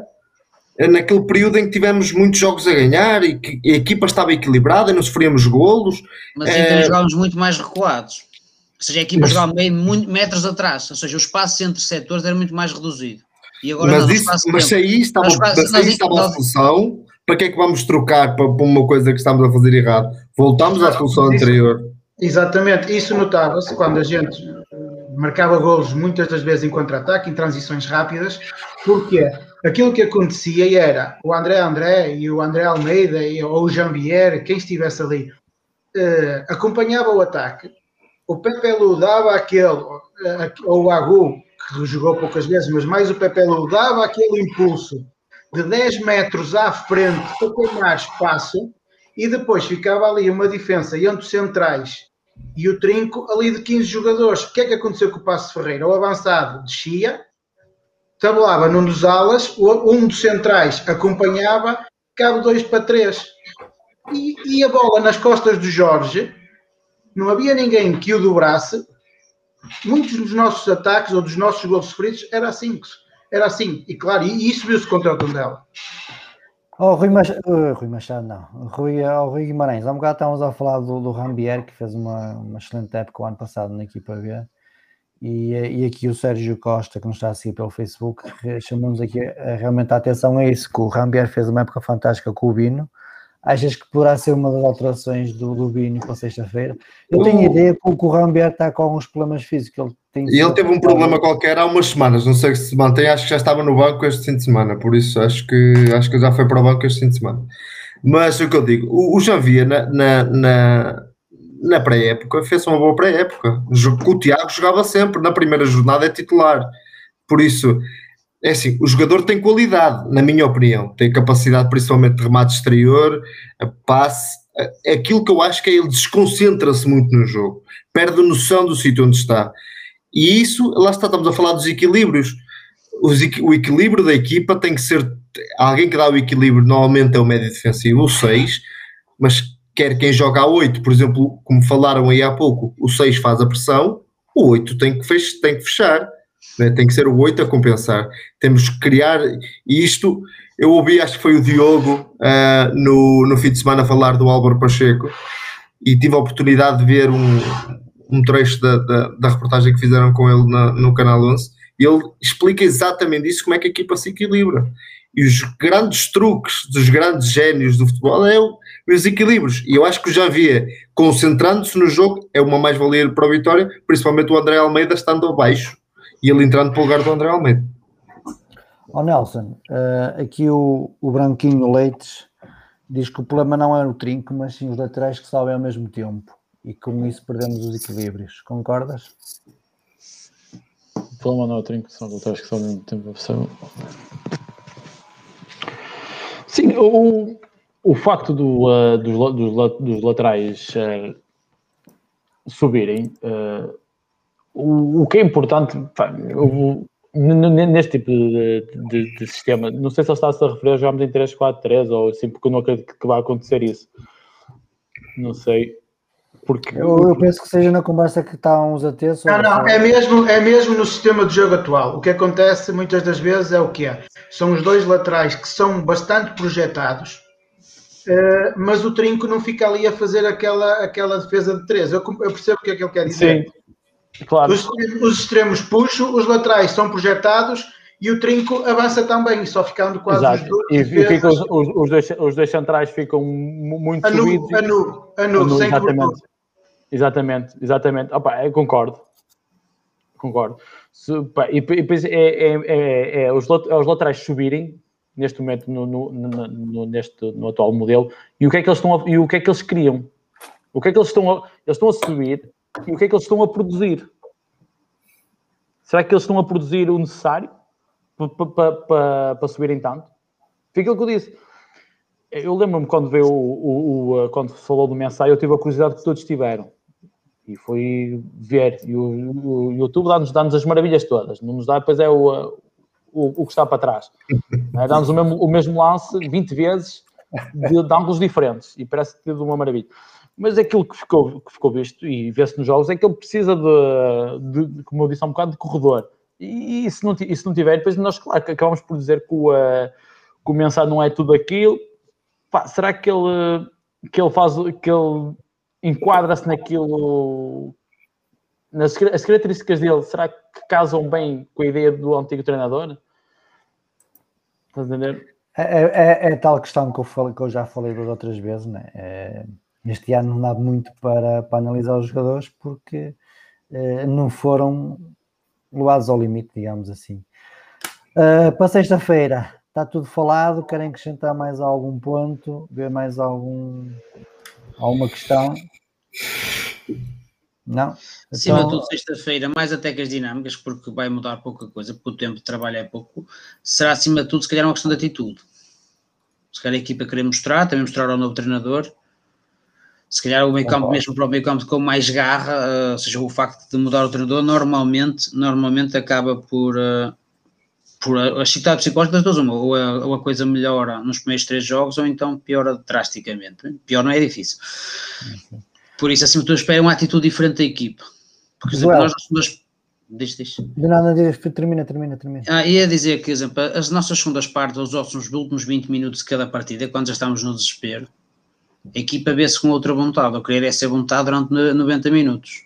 naquele período em que tivemos muitos jogos a ganhar e que a equipa estava equilibrada, não sofríamos golos. Mas ainda É, jogávamos muito mais recuados. Ou seja, a equipa Mas- jogava meio muito metros atrás. Ou seja, o espaço entre setores era muito mais reduzido. E agora mas, não, isso, mas aí estava, quase- mas se aí nós- estava a solução, para que é que vamos trocar para, para uma coisa que estamos a fazer errado? Voltamos à solução Isso- anterior. Exatamente, isso notava-se quando a gente eh, marcava golos muitas das vezes em contra-ataque, em transições rápidas, porque aquilo que acontecia era o André André e o André Almeida e, ou o Janvier, quem estivesse ali, eh, acompanhava o ataque, o Pepe Lu dava aquele, eh, ou o Agu, que jogou poucas vezes, mas mais o Pepe Lu dava aquele impulso de 10 metros à frente para mais espaço e depois ficava ali uma diferença entre os centrais e o trinco ali de 15 jogadores. O que é que aconteceu com o Passo Ferreira? O avançado descia, tabulava num dos alas, um dos centrais acompanhava, cabe dois para três. E, e a bola nas costas do Jorge, não havia ninguém que o dobrasse. Muitos dos nossos ataques ou dos nossos gols sofridos era assim. Era assim. E claro, e isso viu-se contra o Tondela. Oh, Rui, Mach... uh, Rui Machado, não. Rui, oh, Rui Guimarães, há um bocado estávamos a falar do, do Rambier, que fez uma, uma excelente época o ano passado na equipa B. E, eh, e aqui o Sérgio Costa, que nos está a seguir pelo Facebook, chamou-nos aqui realmente a atenção a isso, que o Rambier fez uma época fantástica com o Bino. Achas que poderá ser uma das alterações do, do Bino para sexta-feira? Eu tenho a ideia que o Rambier está com alguns problemas físicos. Ele tem E ele teve um problema qualquer há umas semanas, não sei se se mantém, acho que já estava no banco este fim de semana, por isso acho que, acho que já foi para o banco este fim de semana. Mas o que eu digo, o, o Janvia na, na, na, na pré-época fez uma boa pré-época. O Tiago jogava sempre, na primeira jornada é titular. Por isso, é assim, o jogador tem qualidade, na minha opinião, tem capacidade principalmente de remate exterior, passe, é aquilo que eu acho que é ele desconcentra-se muito no jogo, perde a noção do sítio onde está. E isso, lá está, estamos a falar dos equilíbrios. Os equi- o equilíbrio da equipa tem que ser. Alguém que dá o equilíbrio normalmente é o médio defensivo, o 6, mas quer quem joga a 8, por exemplo, como falaram aí há pouco, o 6 faz a pressão, o 8 tem que, tem que fechar, né? tem que ser o 8 a compensar. Temos que criar, isto eu ouvi, acho que foi o Diogo ah, no, no fim de semana falar do Álvaro Pacheco, e tive a oportunidade de ver um, um trecho da, da, da reportagem que fizeram com ele na- no Canal 11 e ele explica exatamente isso, como é que a equipa se equilibra. E os grandes truques dos grandes génios do futebol é o, os equilíbrios. E eu acho que o Javier, concentrando-se no jogo, é uma mais-valia para a vitória, principalmente o André Almeida estando abaixo e ele entrando para o lugar do André Almeida. Ó Nelson, eh, aqui o, o Branquinho Leites diz que o problema não é o trinco, mas sim os laterais que salvem ao mesmo tempo. e com isso perdemos os equilíbrios. Concordas? O problema não é o trinco, são laterais que são ao mesmo tempo. Sim, o, o facto do, uh, dos, dos, dos laterais uh, subirem, uh, o, o que é importante, pá, neste tipo de, de- de sistema, não sei se ele está-se a referir aos jogos em 3-4-3 ou assim, porque eu não acredito que vai acontecer isso. Não sei. Porque Eu, eu penso que seja na conversa que estávamos a ter sobre. Não, não, é mesmo, é mesmo no sistema de jogo atual. O que acontece muitas das vezes é o que é. São os dois laterais que são bastante projetados, eh, mas o trinco não fica ali a fazer aquela, aquela defesa de três. Eu, eu percebo o que é que ele quer dizer. Sim, claro. Os, os extremos puxam, os laterais são projetados e o trinco avança também, só ficando quase Exato. os dois E, e ficam os, os- os dois, os dois centrais ficam mu- muito a nu, subidos. a nu, a nu, Anu, sem exatamente. Exatamente, exatamente. Opa, eu concordo. Concordo. Se- pá, e, depois é, é, é- é os, é os laterais subirem neste momento no, no- no- no- neste, no atual modelo e o que é que eles estão a, e o que é que eles criam? O que é que eles estão a, eles estão a subir e o que é que eles estão a produzir? Será que eles estão a produzir o necessário para subirem tanto? Fica o que eu disse. Eu lembro-me quando veio o, o- o- quando se falou do mensagem, eu tive a curiosidade que todos tiveram. E foi ver. E o, o YouTube dá-nos dá as maravilhas todas. Não nos dá, depois é o, uh, o, o que está para trás. (laughs) É, Dá-nos o mesmo, o mesmo lance 20 vezes de, de ângulos diferentes. E parece ter uma maravilha. Mas aquilo que ficou, que ficou visto e vê-se nos jogos é que ele precisa de, de- como eu disse há um bocado, de corredor. E, e se, não, e se não tiver, depois nós, claro, acabamos por dizer que o, uh, que o mensagem não é tudo aquilo. Pá, será que ele, que ele faz, que ele enquadra-se naquilo, nas as características dele, será que casam bem com a ideia do antigo treinador? Estás a entender? É, é- é tal questão que eu, falei, que eu já falei das outras vezes, né? É, este ano não dá muito para, para analisar os jogadores porque eh, não foram levados ao limite, digamos assim. Ah, para sexta-feira, está tudo falado. Querem acrescentar mais algum ponto? Ver mais algum, alguma questão? Não? Acima de Então, tudo, sexta-feira, mais até que as dinâmicas, porque vai mudar pouca coisa, porque o tempo de trabalho é pouco, será acima de tudo, se calhar, uma questão de atitude. Se calhar a equipa querer mostrar, também mostrar ao novo treinador. Se calhar o meio campo, mesmo para o meio campo com mais garra, eh, ou seja, o facto de mudar o treinador, normalmente, normalmente acaba por, eh, por citadas psicológicas das duas, uma, ou a, ou a coisa melhora nos primeiros três jogos, ou então piora drasticamente. Pior não é difícil. Por isso, acima de tudo, espero uma atitude diferente da equipa. Porque, por exemplo, nós nós- Diz, diz. de nada, diz, termina, termina, termina. Ah, ia dizer que, exemplo, as nossas segundas partes, os últimos, últimos 20 minutos de cada partida, quando já estamos no desespero, a equipa vê-se com outra vontade. Eu querer é ser vontade durante no- 90 minutos.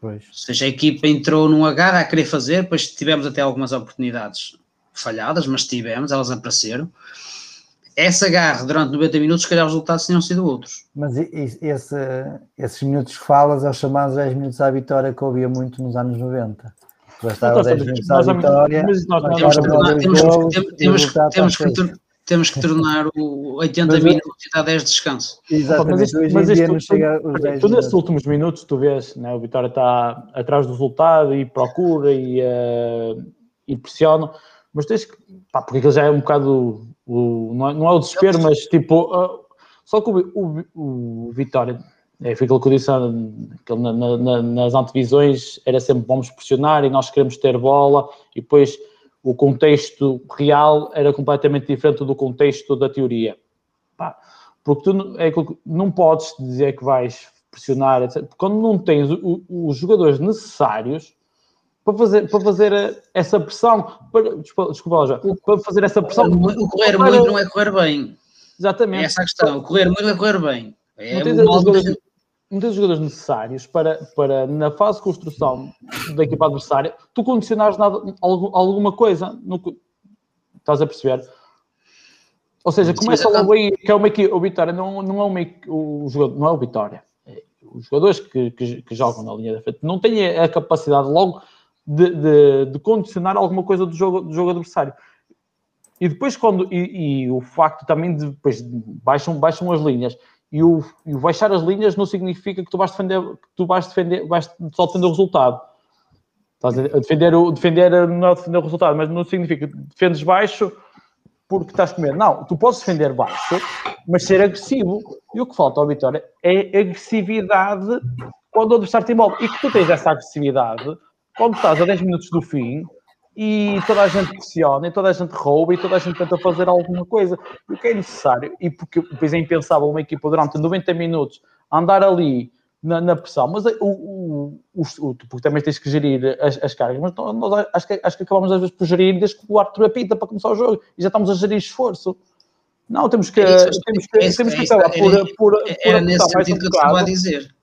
Pois. Ou seja, a equipa entrou num agarra a querer fazer, depois tivemos até algumas oportunidades falhadas, mas tivemos, elas apareceram. Essa garra durante 90 minutos, se calhar os resultados tinham sido outros. Mas esse, esses minutos que falas é os chamados 10 minutos à vitória que eu ouvia muito nos anos 90. Bastava Nós 10 estamos- minutos à vitória. mas nós- marcar Temos que, temos, que- tornar o 80 Mas eu- minutos e dar 10 de descanso. Exatamente, Mas isto- mas chega tu- aos 10 Tu nesses últimos minutos, tu vês, né, o Vitória está atrás do resultado e procura e, eh, e pressiona, mas tens que, pá, porque aquilo já é um bocado, o, não, é, não é o desespero, mas tipo, ah, só que o, o, o Vitória, é, foi aquilo que eu disse ah, na- na- nas antevisões, era sempre vamos pressionar e nós queremos ter bola e depois o contexto real era completamente diferente do contexto da teoria. Pá, porque tu não- é não podes dizer que vais pressionar, etc. Quando não tens o- os jogadores necessários para fazer, para fazer a- essa pressão, para, desculpa, João, para fazer essa pressão. O correr para- muito não é correr bem. É Exatamente. essa a questão. O correr muito não é correr bem. É o mal os jogadores necessários para, para, na fase de construção da equipa adversária, tu condicionares nada, algu- alguma coisa. No, estás a perceber? Ou seja, começa mas logo aí, que é uma equipa, o Vitória não, não é uma o jogador, não é o Vitória. É os jogadores que, que, que jogam na linha da frente não têm a capacidade logo de, de, de condicionar alguma coisa do jogo, do jogo adversário. E depois, quando. E, e, o facto também de depois baixam, baixam as linhas. E o, e o baixar as linhas não significa que tu vais defender, que tu vais defender, vais só defender o resultado. Estás a defender o, defender, não é defender o resultado, mas não significa que defendes baixo porque estás com medo. Não, tu podes defender baixo, mas ser agressivo. E o que falta ao Vitória é agressividade quando o adversário tem bola. E que tu tens essa agressividade quando estás a 10 minutos do fim e toda a gente pressiona, e toda a gente rouba, e toda a gente tenta fazer alguma coisa. O que é necessário, e porque depois é impensável uma equipa durante 90 minutos andar ali na, na pressão, mas o, o, o, porque também tens que gerir as, as cargas, mas nós acho que, acho que acabamos às vezes por gerir desde que o árbitro apita para começar o jogo e já estamos a gerir esforço. Não, temos que, é isso, temos que, é temos que acabar por, por, por, Era nesse sentido que eu estava a dizer.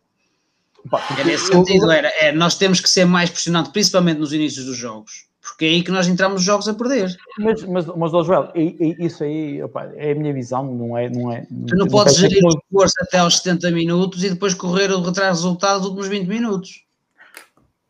Pá, é nesse sentido, era, é, nós temos que ser mais pressionados, principalmente nos inícios dos jogos porque é aí que nós entramos nos jogos a perder. Mas, mas, mas oh Joel, isso aí opa, é a minha visão, não é. Não é tu não, não podes gerir o esforço até aos 70 minutos e depois correr o retraso resultado dos últimos 20 minutos.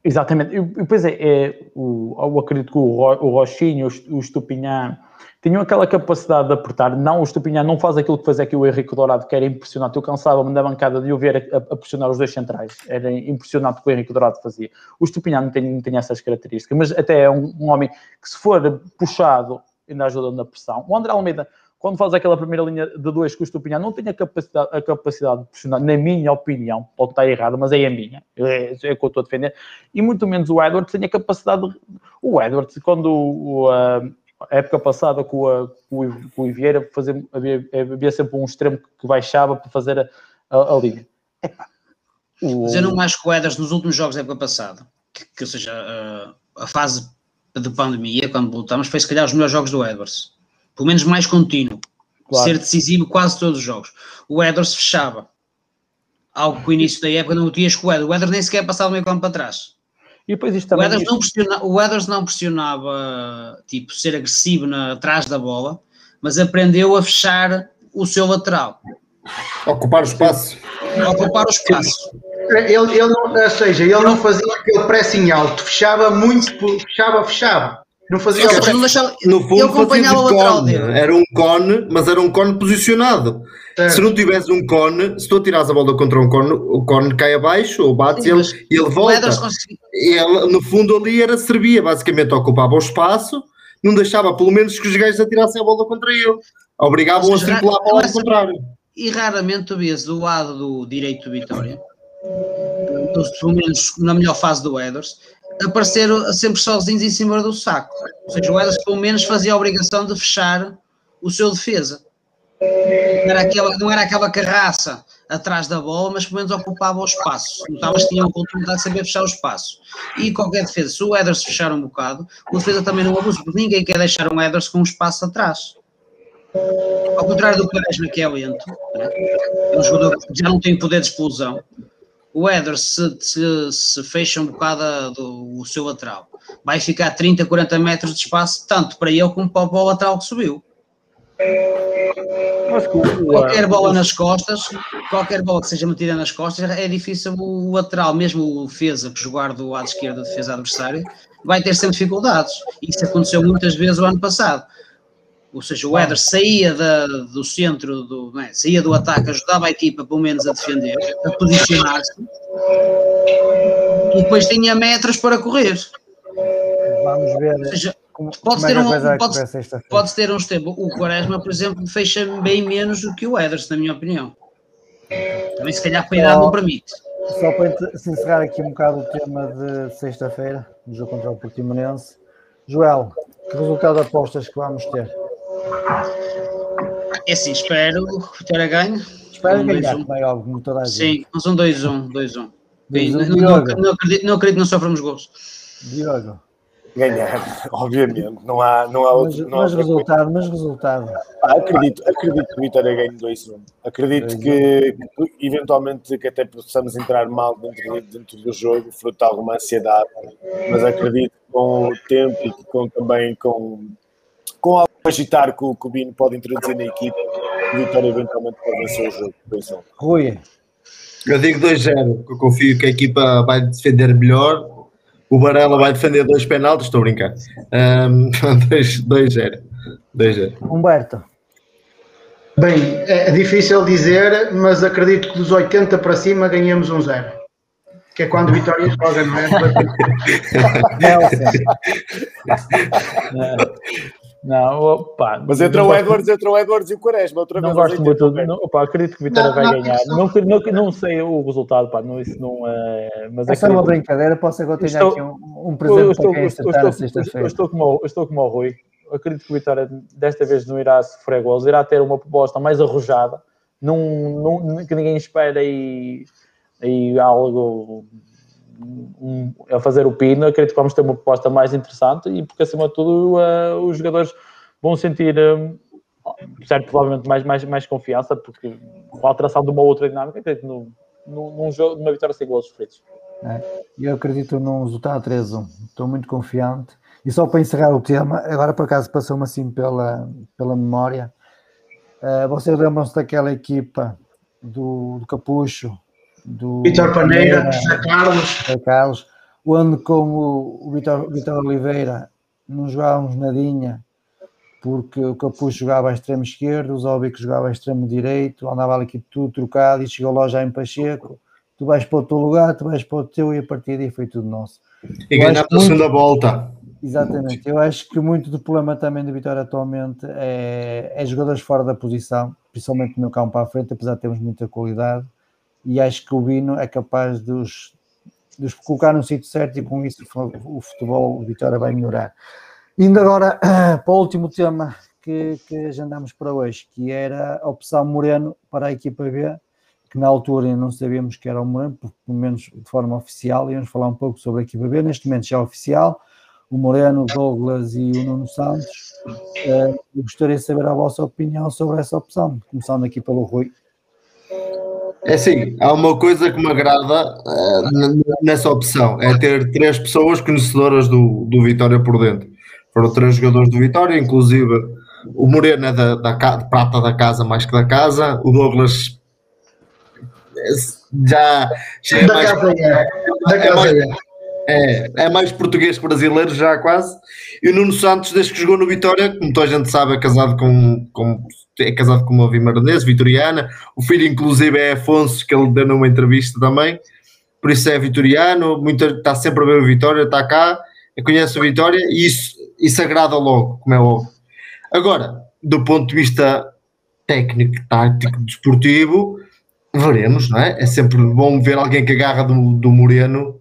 Exatamente, e depois é, é o, eu acredito que o, o Rochinho, o, o Estupinhã tinham aquela capacidade de apertar. Não, o Estupinhã não faz aquilo que fazia aqui o Henrique Dourado, que era impressionante. Eu cansava-me da bancada de o ver a, a, pressionar os dois centrais. Era impressionante o que o Henrique Dourado fazia. O Estupinhã não tem, não tem essas características, mas até é um, um homem que, se for puxado, ainda ajuda na pressão. O André Almeida, quando faz aquela primeira linha de dois com o Estupinhã, não tem a capacidade, a capacidade de pressionar, na minha opinião, pode estar errado, mas é a minha, é, é o que eu estou a defender, e muito menos o Edwards tem a capacidade. De, o Edwards, quando o, uh, a época passada com, a, com, o, com o Vieira fazer, havia, havia, sempre um extremo que baixava para fazer a, a, a linha. o... Mas eu não acho que o Eders nos últimos jogos da época passada, que, que ou seja, a, a, fase de pandemia, quando voltamos, foi se calhar os melhores jogos do Edwards. Pelo menos mais contínuo. Claro. Ser decisivo quase todos os jogos. O Edwards fechava. Algo que o início da época não o tinhas com o Edwards. O Edwards nem sequer passava meio campo para trás. E depois isto também. O Eders, não, pressiona, o Eders não pressionava, tipo, ser agressivo na, atrás da bola, mas aprendeu a fechar o seu lateral. Ocupar o espaço. Ocupar o espaço. Ele, ele não, ou seja, ele não fazia aquele pressing alto, fechava muito, fechava, fechava. Não fazia não deixava, no fundo, ele acompanhava o lateral cone. dele. Era um cone, mas era um cone posicionado. Se não tivesse um cone, se tu tiras a bola contra um cone, o cone cai abaixo ou bate e ele, ele volta. Ele, no fundo ali era servia, basicamente ocupava o espaço, não deixava pelo menos que os gajos atirassem a bola contra ele. Obrigavam a circular a bola ao contrário. E raramente tu vês do lado do direito do Vitória, pelo menos na melhor fase do Eders, apareceram sempre sozinhos em cima do saco. Ou seja, o Eders pelo menos fazia a obrigação de fechar o seu defesa. Não era aquela, não era aquela carraça atrás da bola, mas pelo menos ocupava o espaço. Notavas que tinha um oportunidade de saber fechar o espaço. E qualquer defesa, se o Eders fechar um bocado, o defesa também não abusa, porque ninguém quer deixar um Eders com um espaço atrás. Ao contrário do Quaresma, que é lento, né? é um jogador que já não tem poder de explosão, o Éder se, se, se, fecha um bocado do o seu lateral, vai ficar 30, 40 metros de espaço, tanto para ele como para o lateral que subiu. Qualquer bola nas costas, qualquer bola que seja metida nas costas, é difícil o lateral, mesmo o defesa que jogar do lado esquerdo defesa adversária, vai ter sempre dificuldades. Isso aconteceu muitas vezes o ano passado. Ou seja, o Éder saía da, do centro, do, é? saía do ataque, ajudava a equipa pelo menos a defender, a posicionar-se, e depois tinha metros para correr. Vamos ver. Ou seja, pode, é ter um, pode, pode ter uns tempos. O Quaresma, por exemplo, fecha bem menos do que o Eders, na minha opinião. Também se calhar a idade não permite. Só para encerrar aqui um bocado o tema de sexta-feira, no jogo contra o Portimonense. Joel, que resultado apostas que vamos ter? É assim, espero que o Vitória ganhe. Espero um ganhar, um. maior, como toda a gente. Sim, mas um 2-1, 2-1. Não, não, não, acredito, não acredito que não soframos gols. Diogo. Ganhar, (laughs) obviamente. Não há, não há outro. Mas, não há mas resultado, mas resultado. Ah, acredito, acredito que o Vitória ganhe 2-1. Acredito que, que, eventualmente que até possamos entrar mal dentro, dentro do jogo, fruto de alguma ansiedade, mas acredito que com o tempo e com, também com, com algo agitar que o, que o Bino pode introduzir na equipe, o Vitória eventualmente pode vencer o jogo. 2-1. Rui. Eu digo 2-0, porque eu confio que a equipa vai defender melhor. O Varela vai defender dois penaltis, estou a brincar. Um, 2-0. Deixa. Humberto. Bem, é difícil dizer, mas acredito que dos 80 para cima ganhamos um zero. Que é quando Vitória joga, não é? (laughs) (laughs) Não, opa, Mas entra o Edwards, entra o Edwards e o Quaresma. Outra não vez, gosto muito, não, opa, acredito que o Vitória vai ganhar. Não, não, não, sei o resultado, pá, não, isso não é. Mas é só uma brincadeira, posso tenha estou, aqui um, um presente estou, para quem acertar sexta-feira. Estou como, estou como o Rui, acredito que o Vitória desta vez não irá sofrer gols, irá ter uma proposta mais arrojada, não, não, que ninguém espera e, e algo um, a fazer o pino, acredito que vamos ter uma proposta mais interessante e porque acima de tudo uh, os jogadores vão sentir um, certo, provavelmente mais, mais, mais confiança porque com a alteração de uma outra dinâmica acredito num, num jogo, numa vitória sem gols sofridos. É, eu acredito num resultado 3-1, estou muito confiante. E só para encerrar o tema, agora por acaso passou-me assim pela, pela memória. Uh, vocês lembram-se daquela equipa do, do Capucho do Vitor Paneira, José Carlos. José Carlos, onde como o Vitor, Vitor Oliveira não jogávamos nadinha, porque o Capucho jogava a extremo esquerdo, o Zóbico jogava a extremo direito, andava ali tudo trocado e chegou lá já em Pacheco. Tu vais para o teu lugar, tu vais para o teu e a partir daí foi tudo nosso. E ganhamos a segunda volta. Exatamente. Eu acho que muito do problema também da Vitória atualmente é, é jogadores fora da posição, principalmente no campo à frente, apesar de termos muita qualidade e acho que o Bino é capaz de os, de os colocar no sítio certo e com isso o futebol o Vitória vai melhorar. Indo agora (clears throat) para o último tema que, que agendamos para hoje, que era a opção Moreno para a equipa B, que na altura não sabíamos que era o Moreno, pelo menos de forma oficial, íamos falar um pouco sobre a equipa B, neste momento já é oficial, o Moreno, o Douglas e o Nuno Santos. Uh, gostaria de saber a vossa opinião sobre essa opção, começando aqui pelo Rui. É assim, há uma coisa que me agrada uh, nessa opção, é ter três pessoas conhecedoras do, do Vitória por dentro. Foram três jogadores do Vitória, inclusive o Moreno é da, da, de prata da casa mais que da casa, o Douglas já, já é da mais... Casa é. Da é casa mais, é. É, é mais português que brasileiro já quase. E o Nuno Santos, desde que jogou no Vitória, como toda a gente sabe, é casado com, com é casado com uma vimaranense, vitoriana. O filho, inclusive, é Afonso, que ele deu numa entrevista também. Por isso é vitoriano, muito, está sempre a ver o Vitória, está cá, conhece o Vitória e isso, isso agrada logo, como é óbvio. Agora, do ponto de vista técnico, tático, desportivo, veremos, não é? É sempre bom ver alguém que agarra do, do Moreno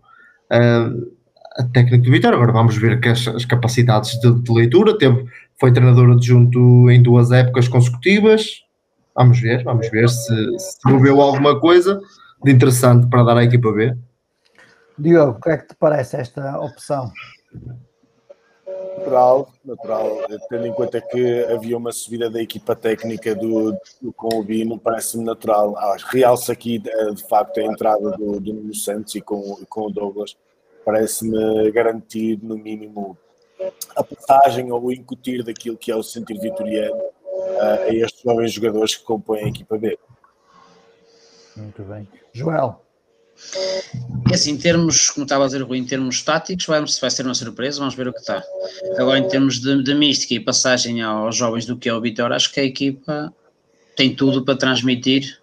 a técnica do Vitória. Agora vamos ver que as, as capacidades de, de, leitura. Teve, foi treinador adjunto em duas épocas consecutivas. Vamos ver, vamos ver se, se moveu alguma coisa de interessante para dar à equipa B. Diogo, o que é que te parece esta opção? Natural, natural, tendo em conta que havia uma subida da equipa técnica do, do com o Bino, parece-me natural. Ah, Realça aqui de facto a entrada do, do Nuno Santos e com, com o Douglas, parece-me garantir no mínimo a passagem ou o incutir daquilo que é o sentir vitoriano uh, a estes jovens jogadores que compõem a equipa B. Muito bem. Joel. É assim, em termos, como estava a dizer Rui, em termos táticos, vai, vai ser uma surpresa, vamos ver o que está. Agora, em termos de, de mística e passagem aos jovens do que é o Vitória, acho que a equipa tem tudo para transmitir,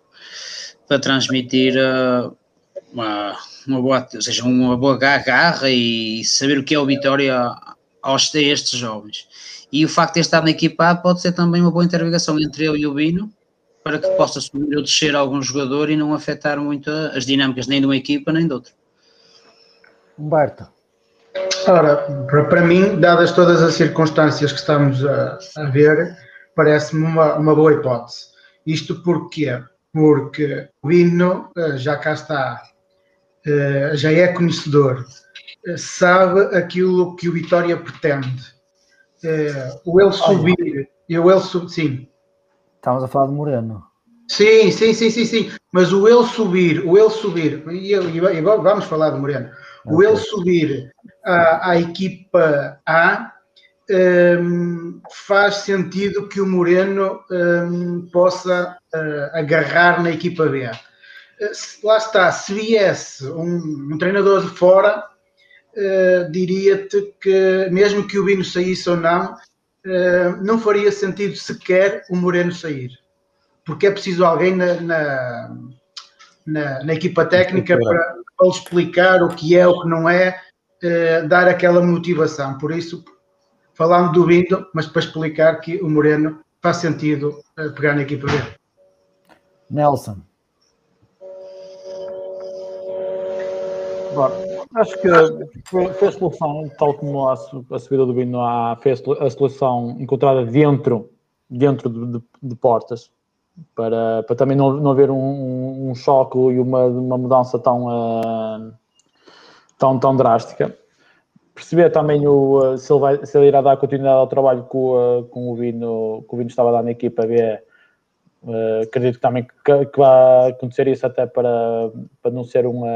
para transmitir uh, uma, uma boa, ou seja, uma boa garra e saber o que é o Vitória aos, a estes jovens. E o facto de estado na equipa pode ser também uma boa interrogação entre eu e o Bino, para que possa subir ou descer algum jogador e não afetar muito as dinâmicas nem de uma equipa nem de outra. Humberto. Ora, para, para mim, dadas todas as circunstâncias que estamos a, a ver, parece-me uma, uma boa hipótese. Isto porquê? Porque o Bino eh, já cá está, eh, já é conhecedor, eh, sabe aquilo que o Vitória pretende. O ele subir, o ele subir, sim, Estávamos a falar de Moreno. Sim, sim, sim, sim, sim. Mas o ele subir, o ele subir, e, e vamos falar de Moreno, okay. o ele subir à, à equipa A um, faz sentido que o Moreno um, possa uh, agarrar na equipa B. Uh, lá está, se viesse um, um treinador de fora, uh, diria-te que mesmo que o Bino saísse ou não, não faria sentido sequer o Moreno sair, porque é preciso alguém na, na, na, na equipa técnica para, para lhe explicar o que é, o que não é, eh, dar aquela motivação. Por isso, falando do Bindo, mas para explicar que o Moreno faz sentido eh, pegar na equipa dele. Nelson. Bom, acho que foi, a solução, tal como a, a subida do Bino foi a solu- a solução encontrada dentro, dentro de, de- de portas, para, para também não, não haver um, um- um choque e uma, uma mudança tão, ah, tão, tão drástica. Perceber também o, ah, se, ele vai, se ele irá dar continuidade ao trabalho que o, ah, com o Vino, que o Vino estava a dar na equipa B. Uh, acredito também que, que vai acontecer isso até para, para não ser uma,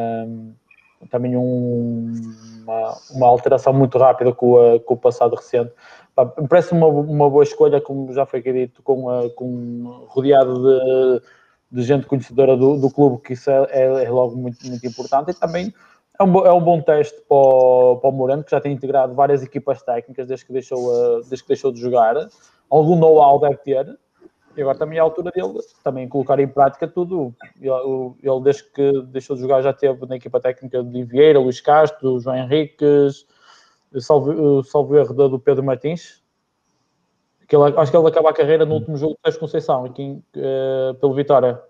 também um- uma, uma alteração muito rápida com, a- com o passado recente. Parece uma, uma boa escolha, como já foi dito, com, a- com rodeado de, de gente conhecedora do, do clube, que isso é, é- é logo muito, muito importante. E também é um, é um bom teste para o, para o Moreno, que já tem integrado várias equipas técnicas desde que deixou, uh, desde que deixou de jogar. Algum know-how deve ter. E agora também é a altura dele também colocar em prática tudo. Ele, o- ele, desde que deixou de jogar, já teve na equipa técnica de Vieira, Luís Castro, João Henriques, salvo, salvo erro da- do Pedro Martins. Que ele- acho que ele acaba a carreira no último jogo de Sérgio Conceição, aqui em, eh, pelo Vitória.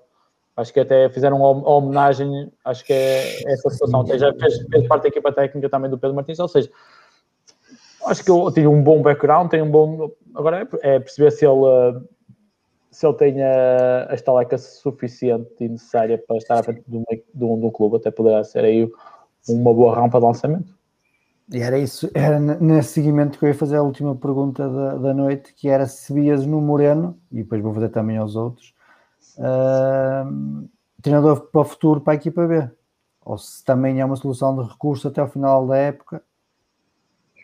Acho que até fizeram uma hom- homenagem, acho que é essa situação. Até já fez, fez parte da equipa técnica também do Pedro Martins, ou seja, acho que ele tem um bom background, tem um bom. Agora é, é perceber se ele, eh, se ele tem a, estaleca suficiente e necessária para estar à frente de um, de um, de um clube, até poderá ser aí uma boa rampa de lançamento. E era isso, era nesse seguimento que eu ia fazer a última pergunta da, da noite, que era se vias no Moreno, e depois vou fazer também aos outros, ahm, treinador para o futuro para a equipa B. Ou se também é uma solução de recurso até ao final da época. Pá,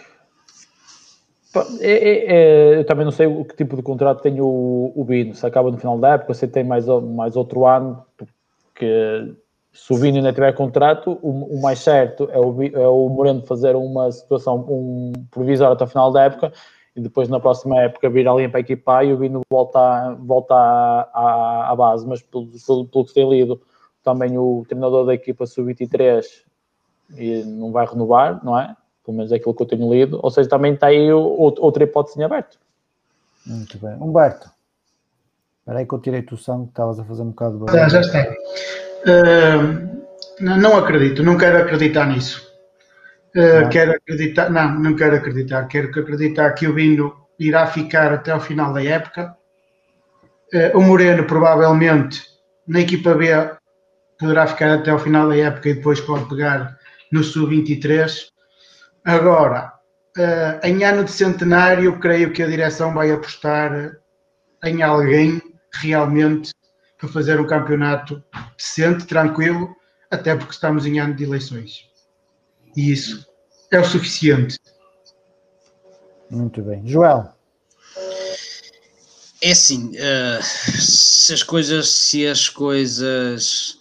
é- é- é, eu também não sei o que tipo de contrato tem o, o Bino, se acaba no final da época, se tem mais, mais outro ano, porque se o Bino ainda tiver contrato, o, o mais certo é o, é o Moreno fazer uma situação um provisório até o final da época e depois na próxima época vir alguém para equipar e o Bino volta, volta à, à, base, mas pelo, pelo, pelo que tem lido, também o treinador da equipa sub-23 e não vai renovar, não é? Pelo menos é aquilo que eu tenho lido. Ou seja, também está aí o- outro- outra hipótese em aberto. Muito bem. Humberto, espera aí que eu tirei-te o sangue, que estavas a fazer um bocado de Já, barulho. já está. Ahm, não, acredito, não quero acreditar nisso. Não? Quero acreditar, não, não quero acreditar. Quero que acreditar que o Bino irá ficar até ao final da época. Ah, o Moreno provavelmente na equipa B poderá ficar até ao final da época e depois pode pegar no sub-23. Agora, ah, em ano de centenário, creio que a direção vai apostar em alguém realmente para fazer um campeonato decente, tranquilo, até porque estamos em ano de eleições. E isso é o suficiente. Muito bem. Joel, É assim, eh, se as coisas, se as coisas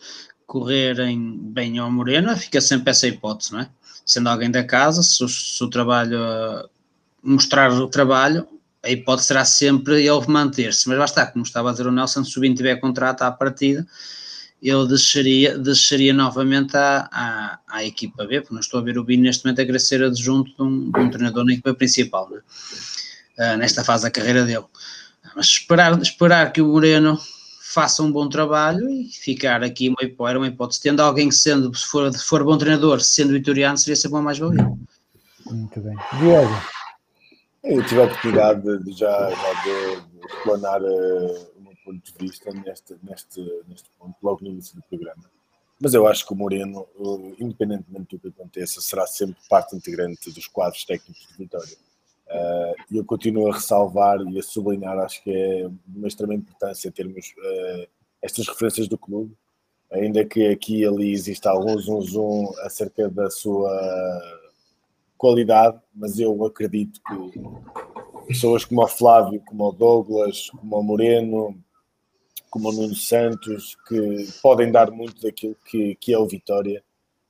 correrem bem ao Moreno, fica sempre essa hipótese, não é? Sendo alguém da casa, se o, se o trabalho eh, mostrar o trabalho, a hipótese será sempre ele manter-se. Mas está, como estava a dizer o Nelson, se o Binho tiver contrato à partida, eu desceria, desceria novamente à, à, à equipa B, porque não estou a ver o Binho neste momento a ser adjunto de um, de um treinador na equipa principal, não é? Ah, nesta fase da carreira dele. Mas esperar, esperar que o Moreno faça um bom trabalho e ficar aqui uma, era uma hipótese. Tendo alguém que sendo, se for, se for bom treinador, sendo vitoriano, seria sempre uma mais-valia. muito bem. Diego, Eu tive a oportunidade de, já, já de, de explanar eh, o meu ponto de vista neste, neste, neste ponto, logo no início do programa. Mas eu acho que o Moreno, eh, independentemente do que aconteça, será sempre parte integrante dos quadros técnicos de Vitória. Eh, E eu continuo a ressalvar e a sublinhar, acho que é uma extrema importância termos eh, estas referências do clube, ainda que aqui e ali exista algum zoom zoom acerca da sua qualidade, mas eu acredito que pessoas como o Flávio, como o Douglas, como o Moreno, como o Nuno Santos, que podem dar muito daquilo que, que é o Vitória,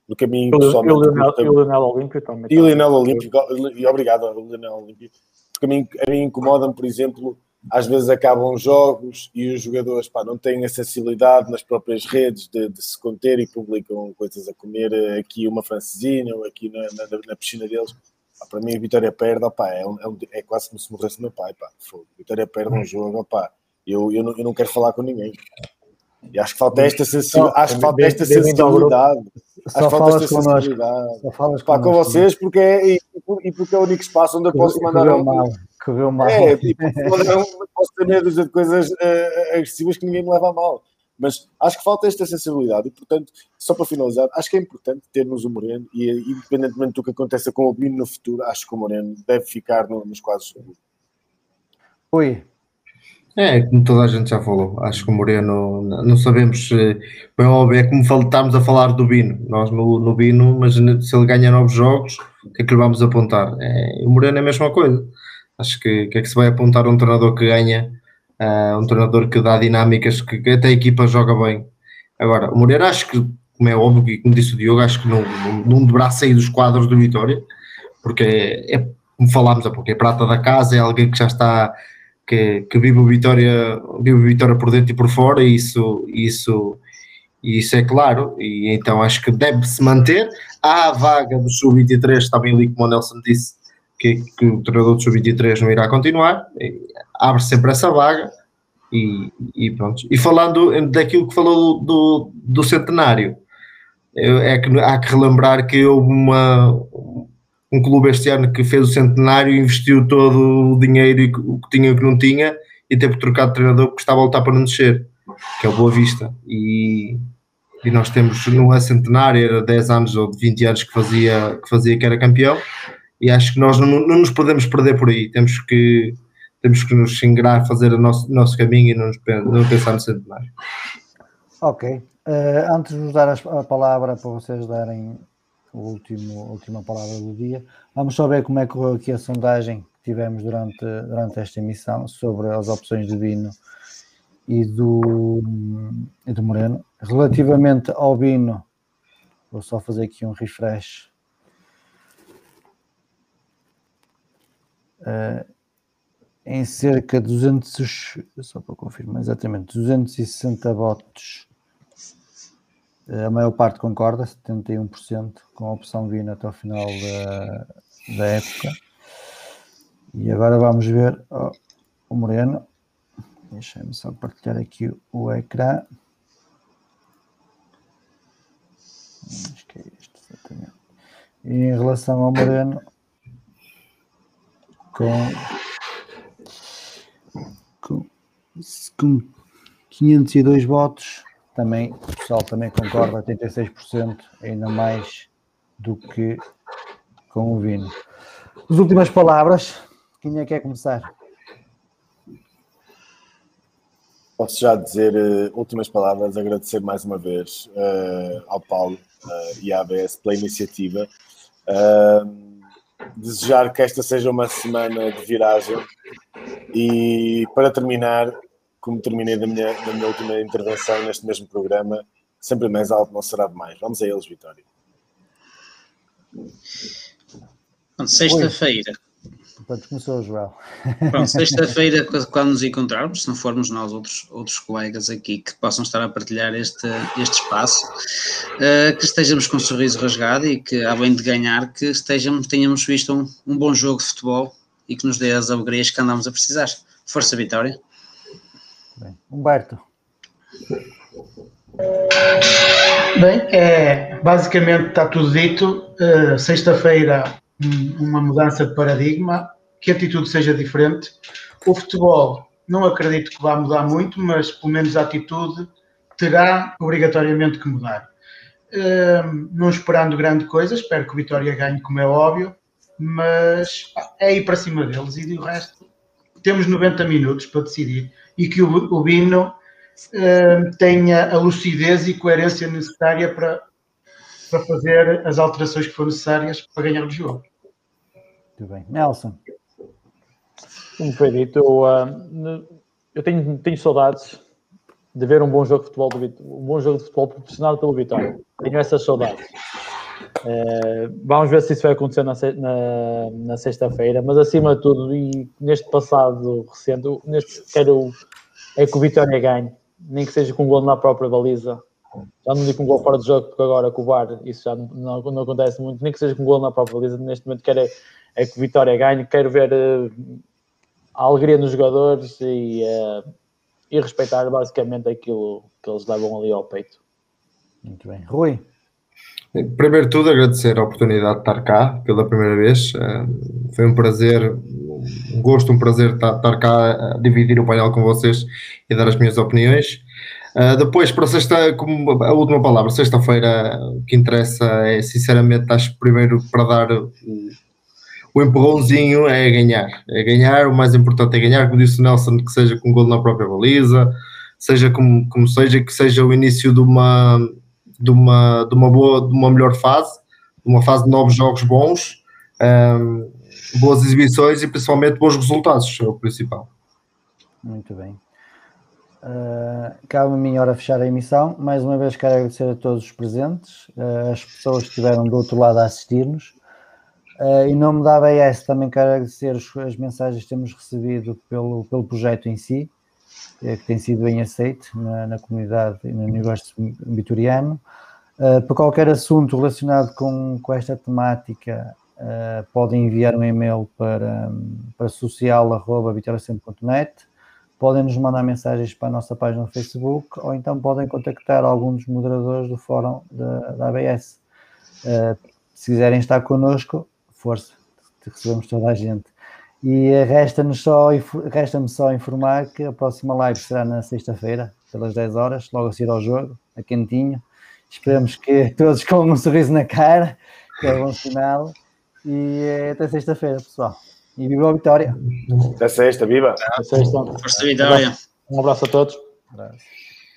porque a mim E o pessoalmente Leonel- e o Leonel Olímpio também. e o Lionel Olímpico, e obrigado ao Lionel Olímpico. Porque a mim, a mim incomoda-me, por exemplo, às vezes acabam jogos e os jogadores pá, não têm a sensibilidade nas próprias redes de, de, se conter e publicam coisas a comer aqui uma francesinha ou aqui na, na, na piscina deles. Pá, para mim, a Vitória perde, opá, é, um, é, um, é, quase como se morresse meu pai. Pá, Vitória perde um jogo, opá, eu, eu, não, eu não quero falar com ninguém. E acho que falta esta, sensibilidade. acho que falta esta sensibilidade. Falta esta sensibilidade. Só falas Pá, com vocês porque é, e porque é o único espaço onde eu posso mandar um. Mal. Correu mal. É, tipo, não, posso ter medo de coisas uh, agressivas que ninguém me leva a mal. Mas acho que falta esta sensibilidade e, portanto, só para finalizar, acho que é importante termos o Moreno e, independentemente do que aconteça com o Bino no futuro, acho que o Moreno deve ficar no, nos quadros. Oi, é, como toda a gente já falou, acho que o Moreno, não sabemos se, bem óbvio, é como estamos a falar do Bino, nós no, no Bino, mas se ele ganha novos jogos, o que é que lhe vamos apontar? É, o Moreno é a mesma coisa, acho que, que é que se vai apontar um treinador que ganha, uh, um treinador que dá dinâmicas, que, que, até a equipa joga bem. Agora, o Moreno acho que, como é óbvio, e como disse o Diogo, acho que não, não, não deverá sair dos quadros do Vitória, porque é, é como falámos há pouco, é prata da casa, é alguém que já está que, que vive, o Vitória, vive o Vitória por dentro e por fora, e isso, isso, isso é claro, e então acho que deve-se manter. Há a vaga do Sub-23, também ali como o Nelson disse, que, que o treinador do Sub-23 não irá continuar, abre sempre essa vaga, e, e pronto. E falando daquilo que falou do, do centenário, é que há que relembrar que houve uma, um clube este ano que fez o centenário investiu todo o dinheiro e o que tinha e o que não tinha e teve que trocar de treinador porque estava a lutar para não descer, que é o Boa Vista. E, e nós temos, não é centenário, era 10 anos ou 20 anos que fazia que, fazia que era campeão e acho que nós não, não nos podemos perder por aí, temos que temos que nos ingrar, fazer o nosso, nosso caminho e não, não pensar no centenário. Ok. Uh, antes de vos dar a palavra para vocês darem o último, a última palavra do dia. Vamos só ver como é que correu aqui a sondagem que tivemos durante, durante esta emissão sobre as opções de Bino e do, e do Moreno. Relativamente ao Bino, vou só fazer aqui um refresh. Uh, em cerca de 200, só para confirmar exatamente, 260 votos a maior parte concorda, 71%, com a opção Vina até o final da, da época. E agora vamos ver oh, o Moreno. Deixa-me só partilhar aqui o ecrã. Acho que é isto, exatamente. E em relação ao Moreno, com, com, com 502 votos, também, o pessoal também concorda, 86%, ainda mais do que com o. As últimas palavras, quem é que quer começar? Posso já dizer uh, últimas palavras, agradecer mais uma vez uh, ao Paulo uh, e à ABS pela iniciativa. desejar que esta seja uma semana de viragem e para terminar, como terminei da minha, da minha última intervenção neste mesmo programa, sempre mais alto não será demais. Vamos a eles, Vitória. Sexta-feira. Portanto, começou o João. Pronto, (laughs) sexta-feira, quando nos encontrarmos, se não formos nós outros, outros colegas aqui que possam estar a partilhar este, este espaço, uh, que estejamos com um sorriso rasgado e que, além de ganhar, que estejamos, tenhamos visto um, um bom jogo de futebol e que nos dê as alegrias que andamos a precisar. Força, Vitória! Bem, Humberto. Bem, é, basicamente está tudo dito. Uh, Sexta-feira, uma mudança de paradigma, que a atitude seja diferente. O futebol, não acredito que vá mudar muito, mas pelo menos a atitude terá obrigatoriamente que mudar. Uh, não esperando grande coisa, espero que o Vitória ganhe, como é óbvio, mas é ir para cima deles e do resto temos 90 minutos para decidir e que o, o Bino uh, tenha a lucidez e coerência necessária para, para fazer as alterações que forem necessárias para ganhar o jogo. Muito bem. Nelson. Como foi dito, eu, uh, eu tenho, tenho saudades de ver um bom jogo de futebol, do, um bom jogo de futebol proporcionado pelo Vitória. Tenho essas saudades. Eh, vamos ver se isso vai acontecer na, na, na sexta-feira, mas acima de tudo, e neste passado recente, neste quero é que o Vitória ganhe, nem que seja com um gol na própria baliza. Já não digo com um gol fora de jogo, porque agora com o VAR isso já não, não acontece muito, nem que seja com um gol na própria baliza. Neste momento quero é, é que o Vitória ganhe, quero ver eh, a alegria nos jogadores e, eh, e respeitar basicamente aquilo que eles levam ali ao peito. Muito bem. Rui, Primeiro tudo, agradecer a oportunidade de estar cá pela primeira vez. Eh, Foi um prazer, um gosto, um prazer estar, cá dividir o painel com vocês e dar as minhas opiniões. Eh, Depois, para sexta, como a última palavra, sexta-feira, o que interessa é, sinceramente, acho que primeiro para dar o, o empurrãozinho é ganhar. É ganhar, o mais importante é ganhar, como disse o Nelson, que seja com gol na própria baliza, seja como, como seja, que seja o início de uma, de uma, de uma boa, de uma melhor fase, uma fase de novos jogos bons, ahm, boas exibições e principalmente bons resultados, é o principal. muito bem. Uh, cabe a mim hora fechar a emissão. Mais uma vez quero agradecer a todos os presentes, uh, as pessoas que estiveram do outro lado a assistir-nos. Uh, em nome da ABS também quero agradecer as mensagens que temos recebido pelo, pelo projeto em si, que tem sido bem aceito na, na comunidade e no universo vitoriano. Uh, para qualquer assunto relacionado com, com esta temática, uh, podem enviar um e-mail para, para social.vitoriacentro.net podem nos mandar mensagens para a nossa página no Facebook ou então podem contactar algum dos moderadores do fórum da, da ABS. Uh, se quiserem estar connosco, força, recebemos toda a gente. E resta-nos só, resta-me só informar que a próxima live será na sexta-feira, pelas 10 horas, logo a seguir ao jogo, a quentinho. Esperamos que todos com um sorriso na cara, que é bom sinal. E eh, até sexta-feira, pessoal. E viva a vitória! Até sexta, viva! Vocês estão- Força Vitória. Um abraço a todos. Abraço.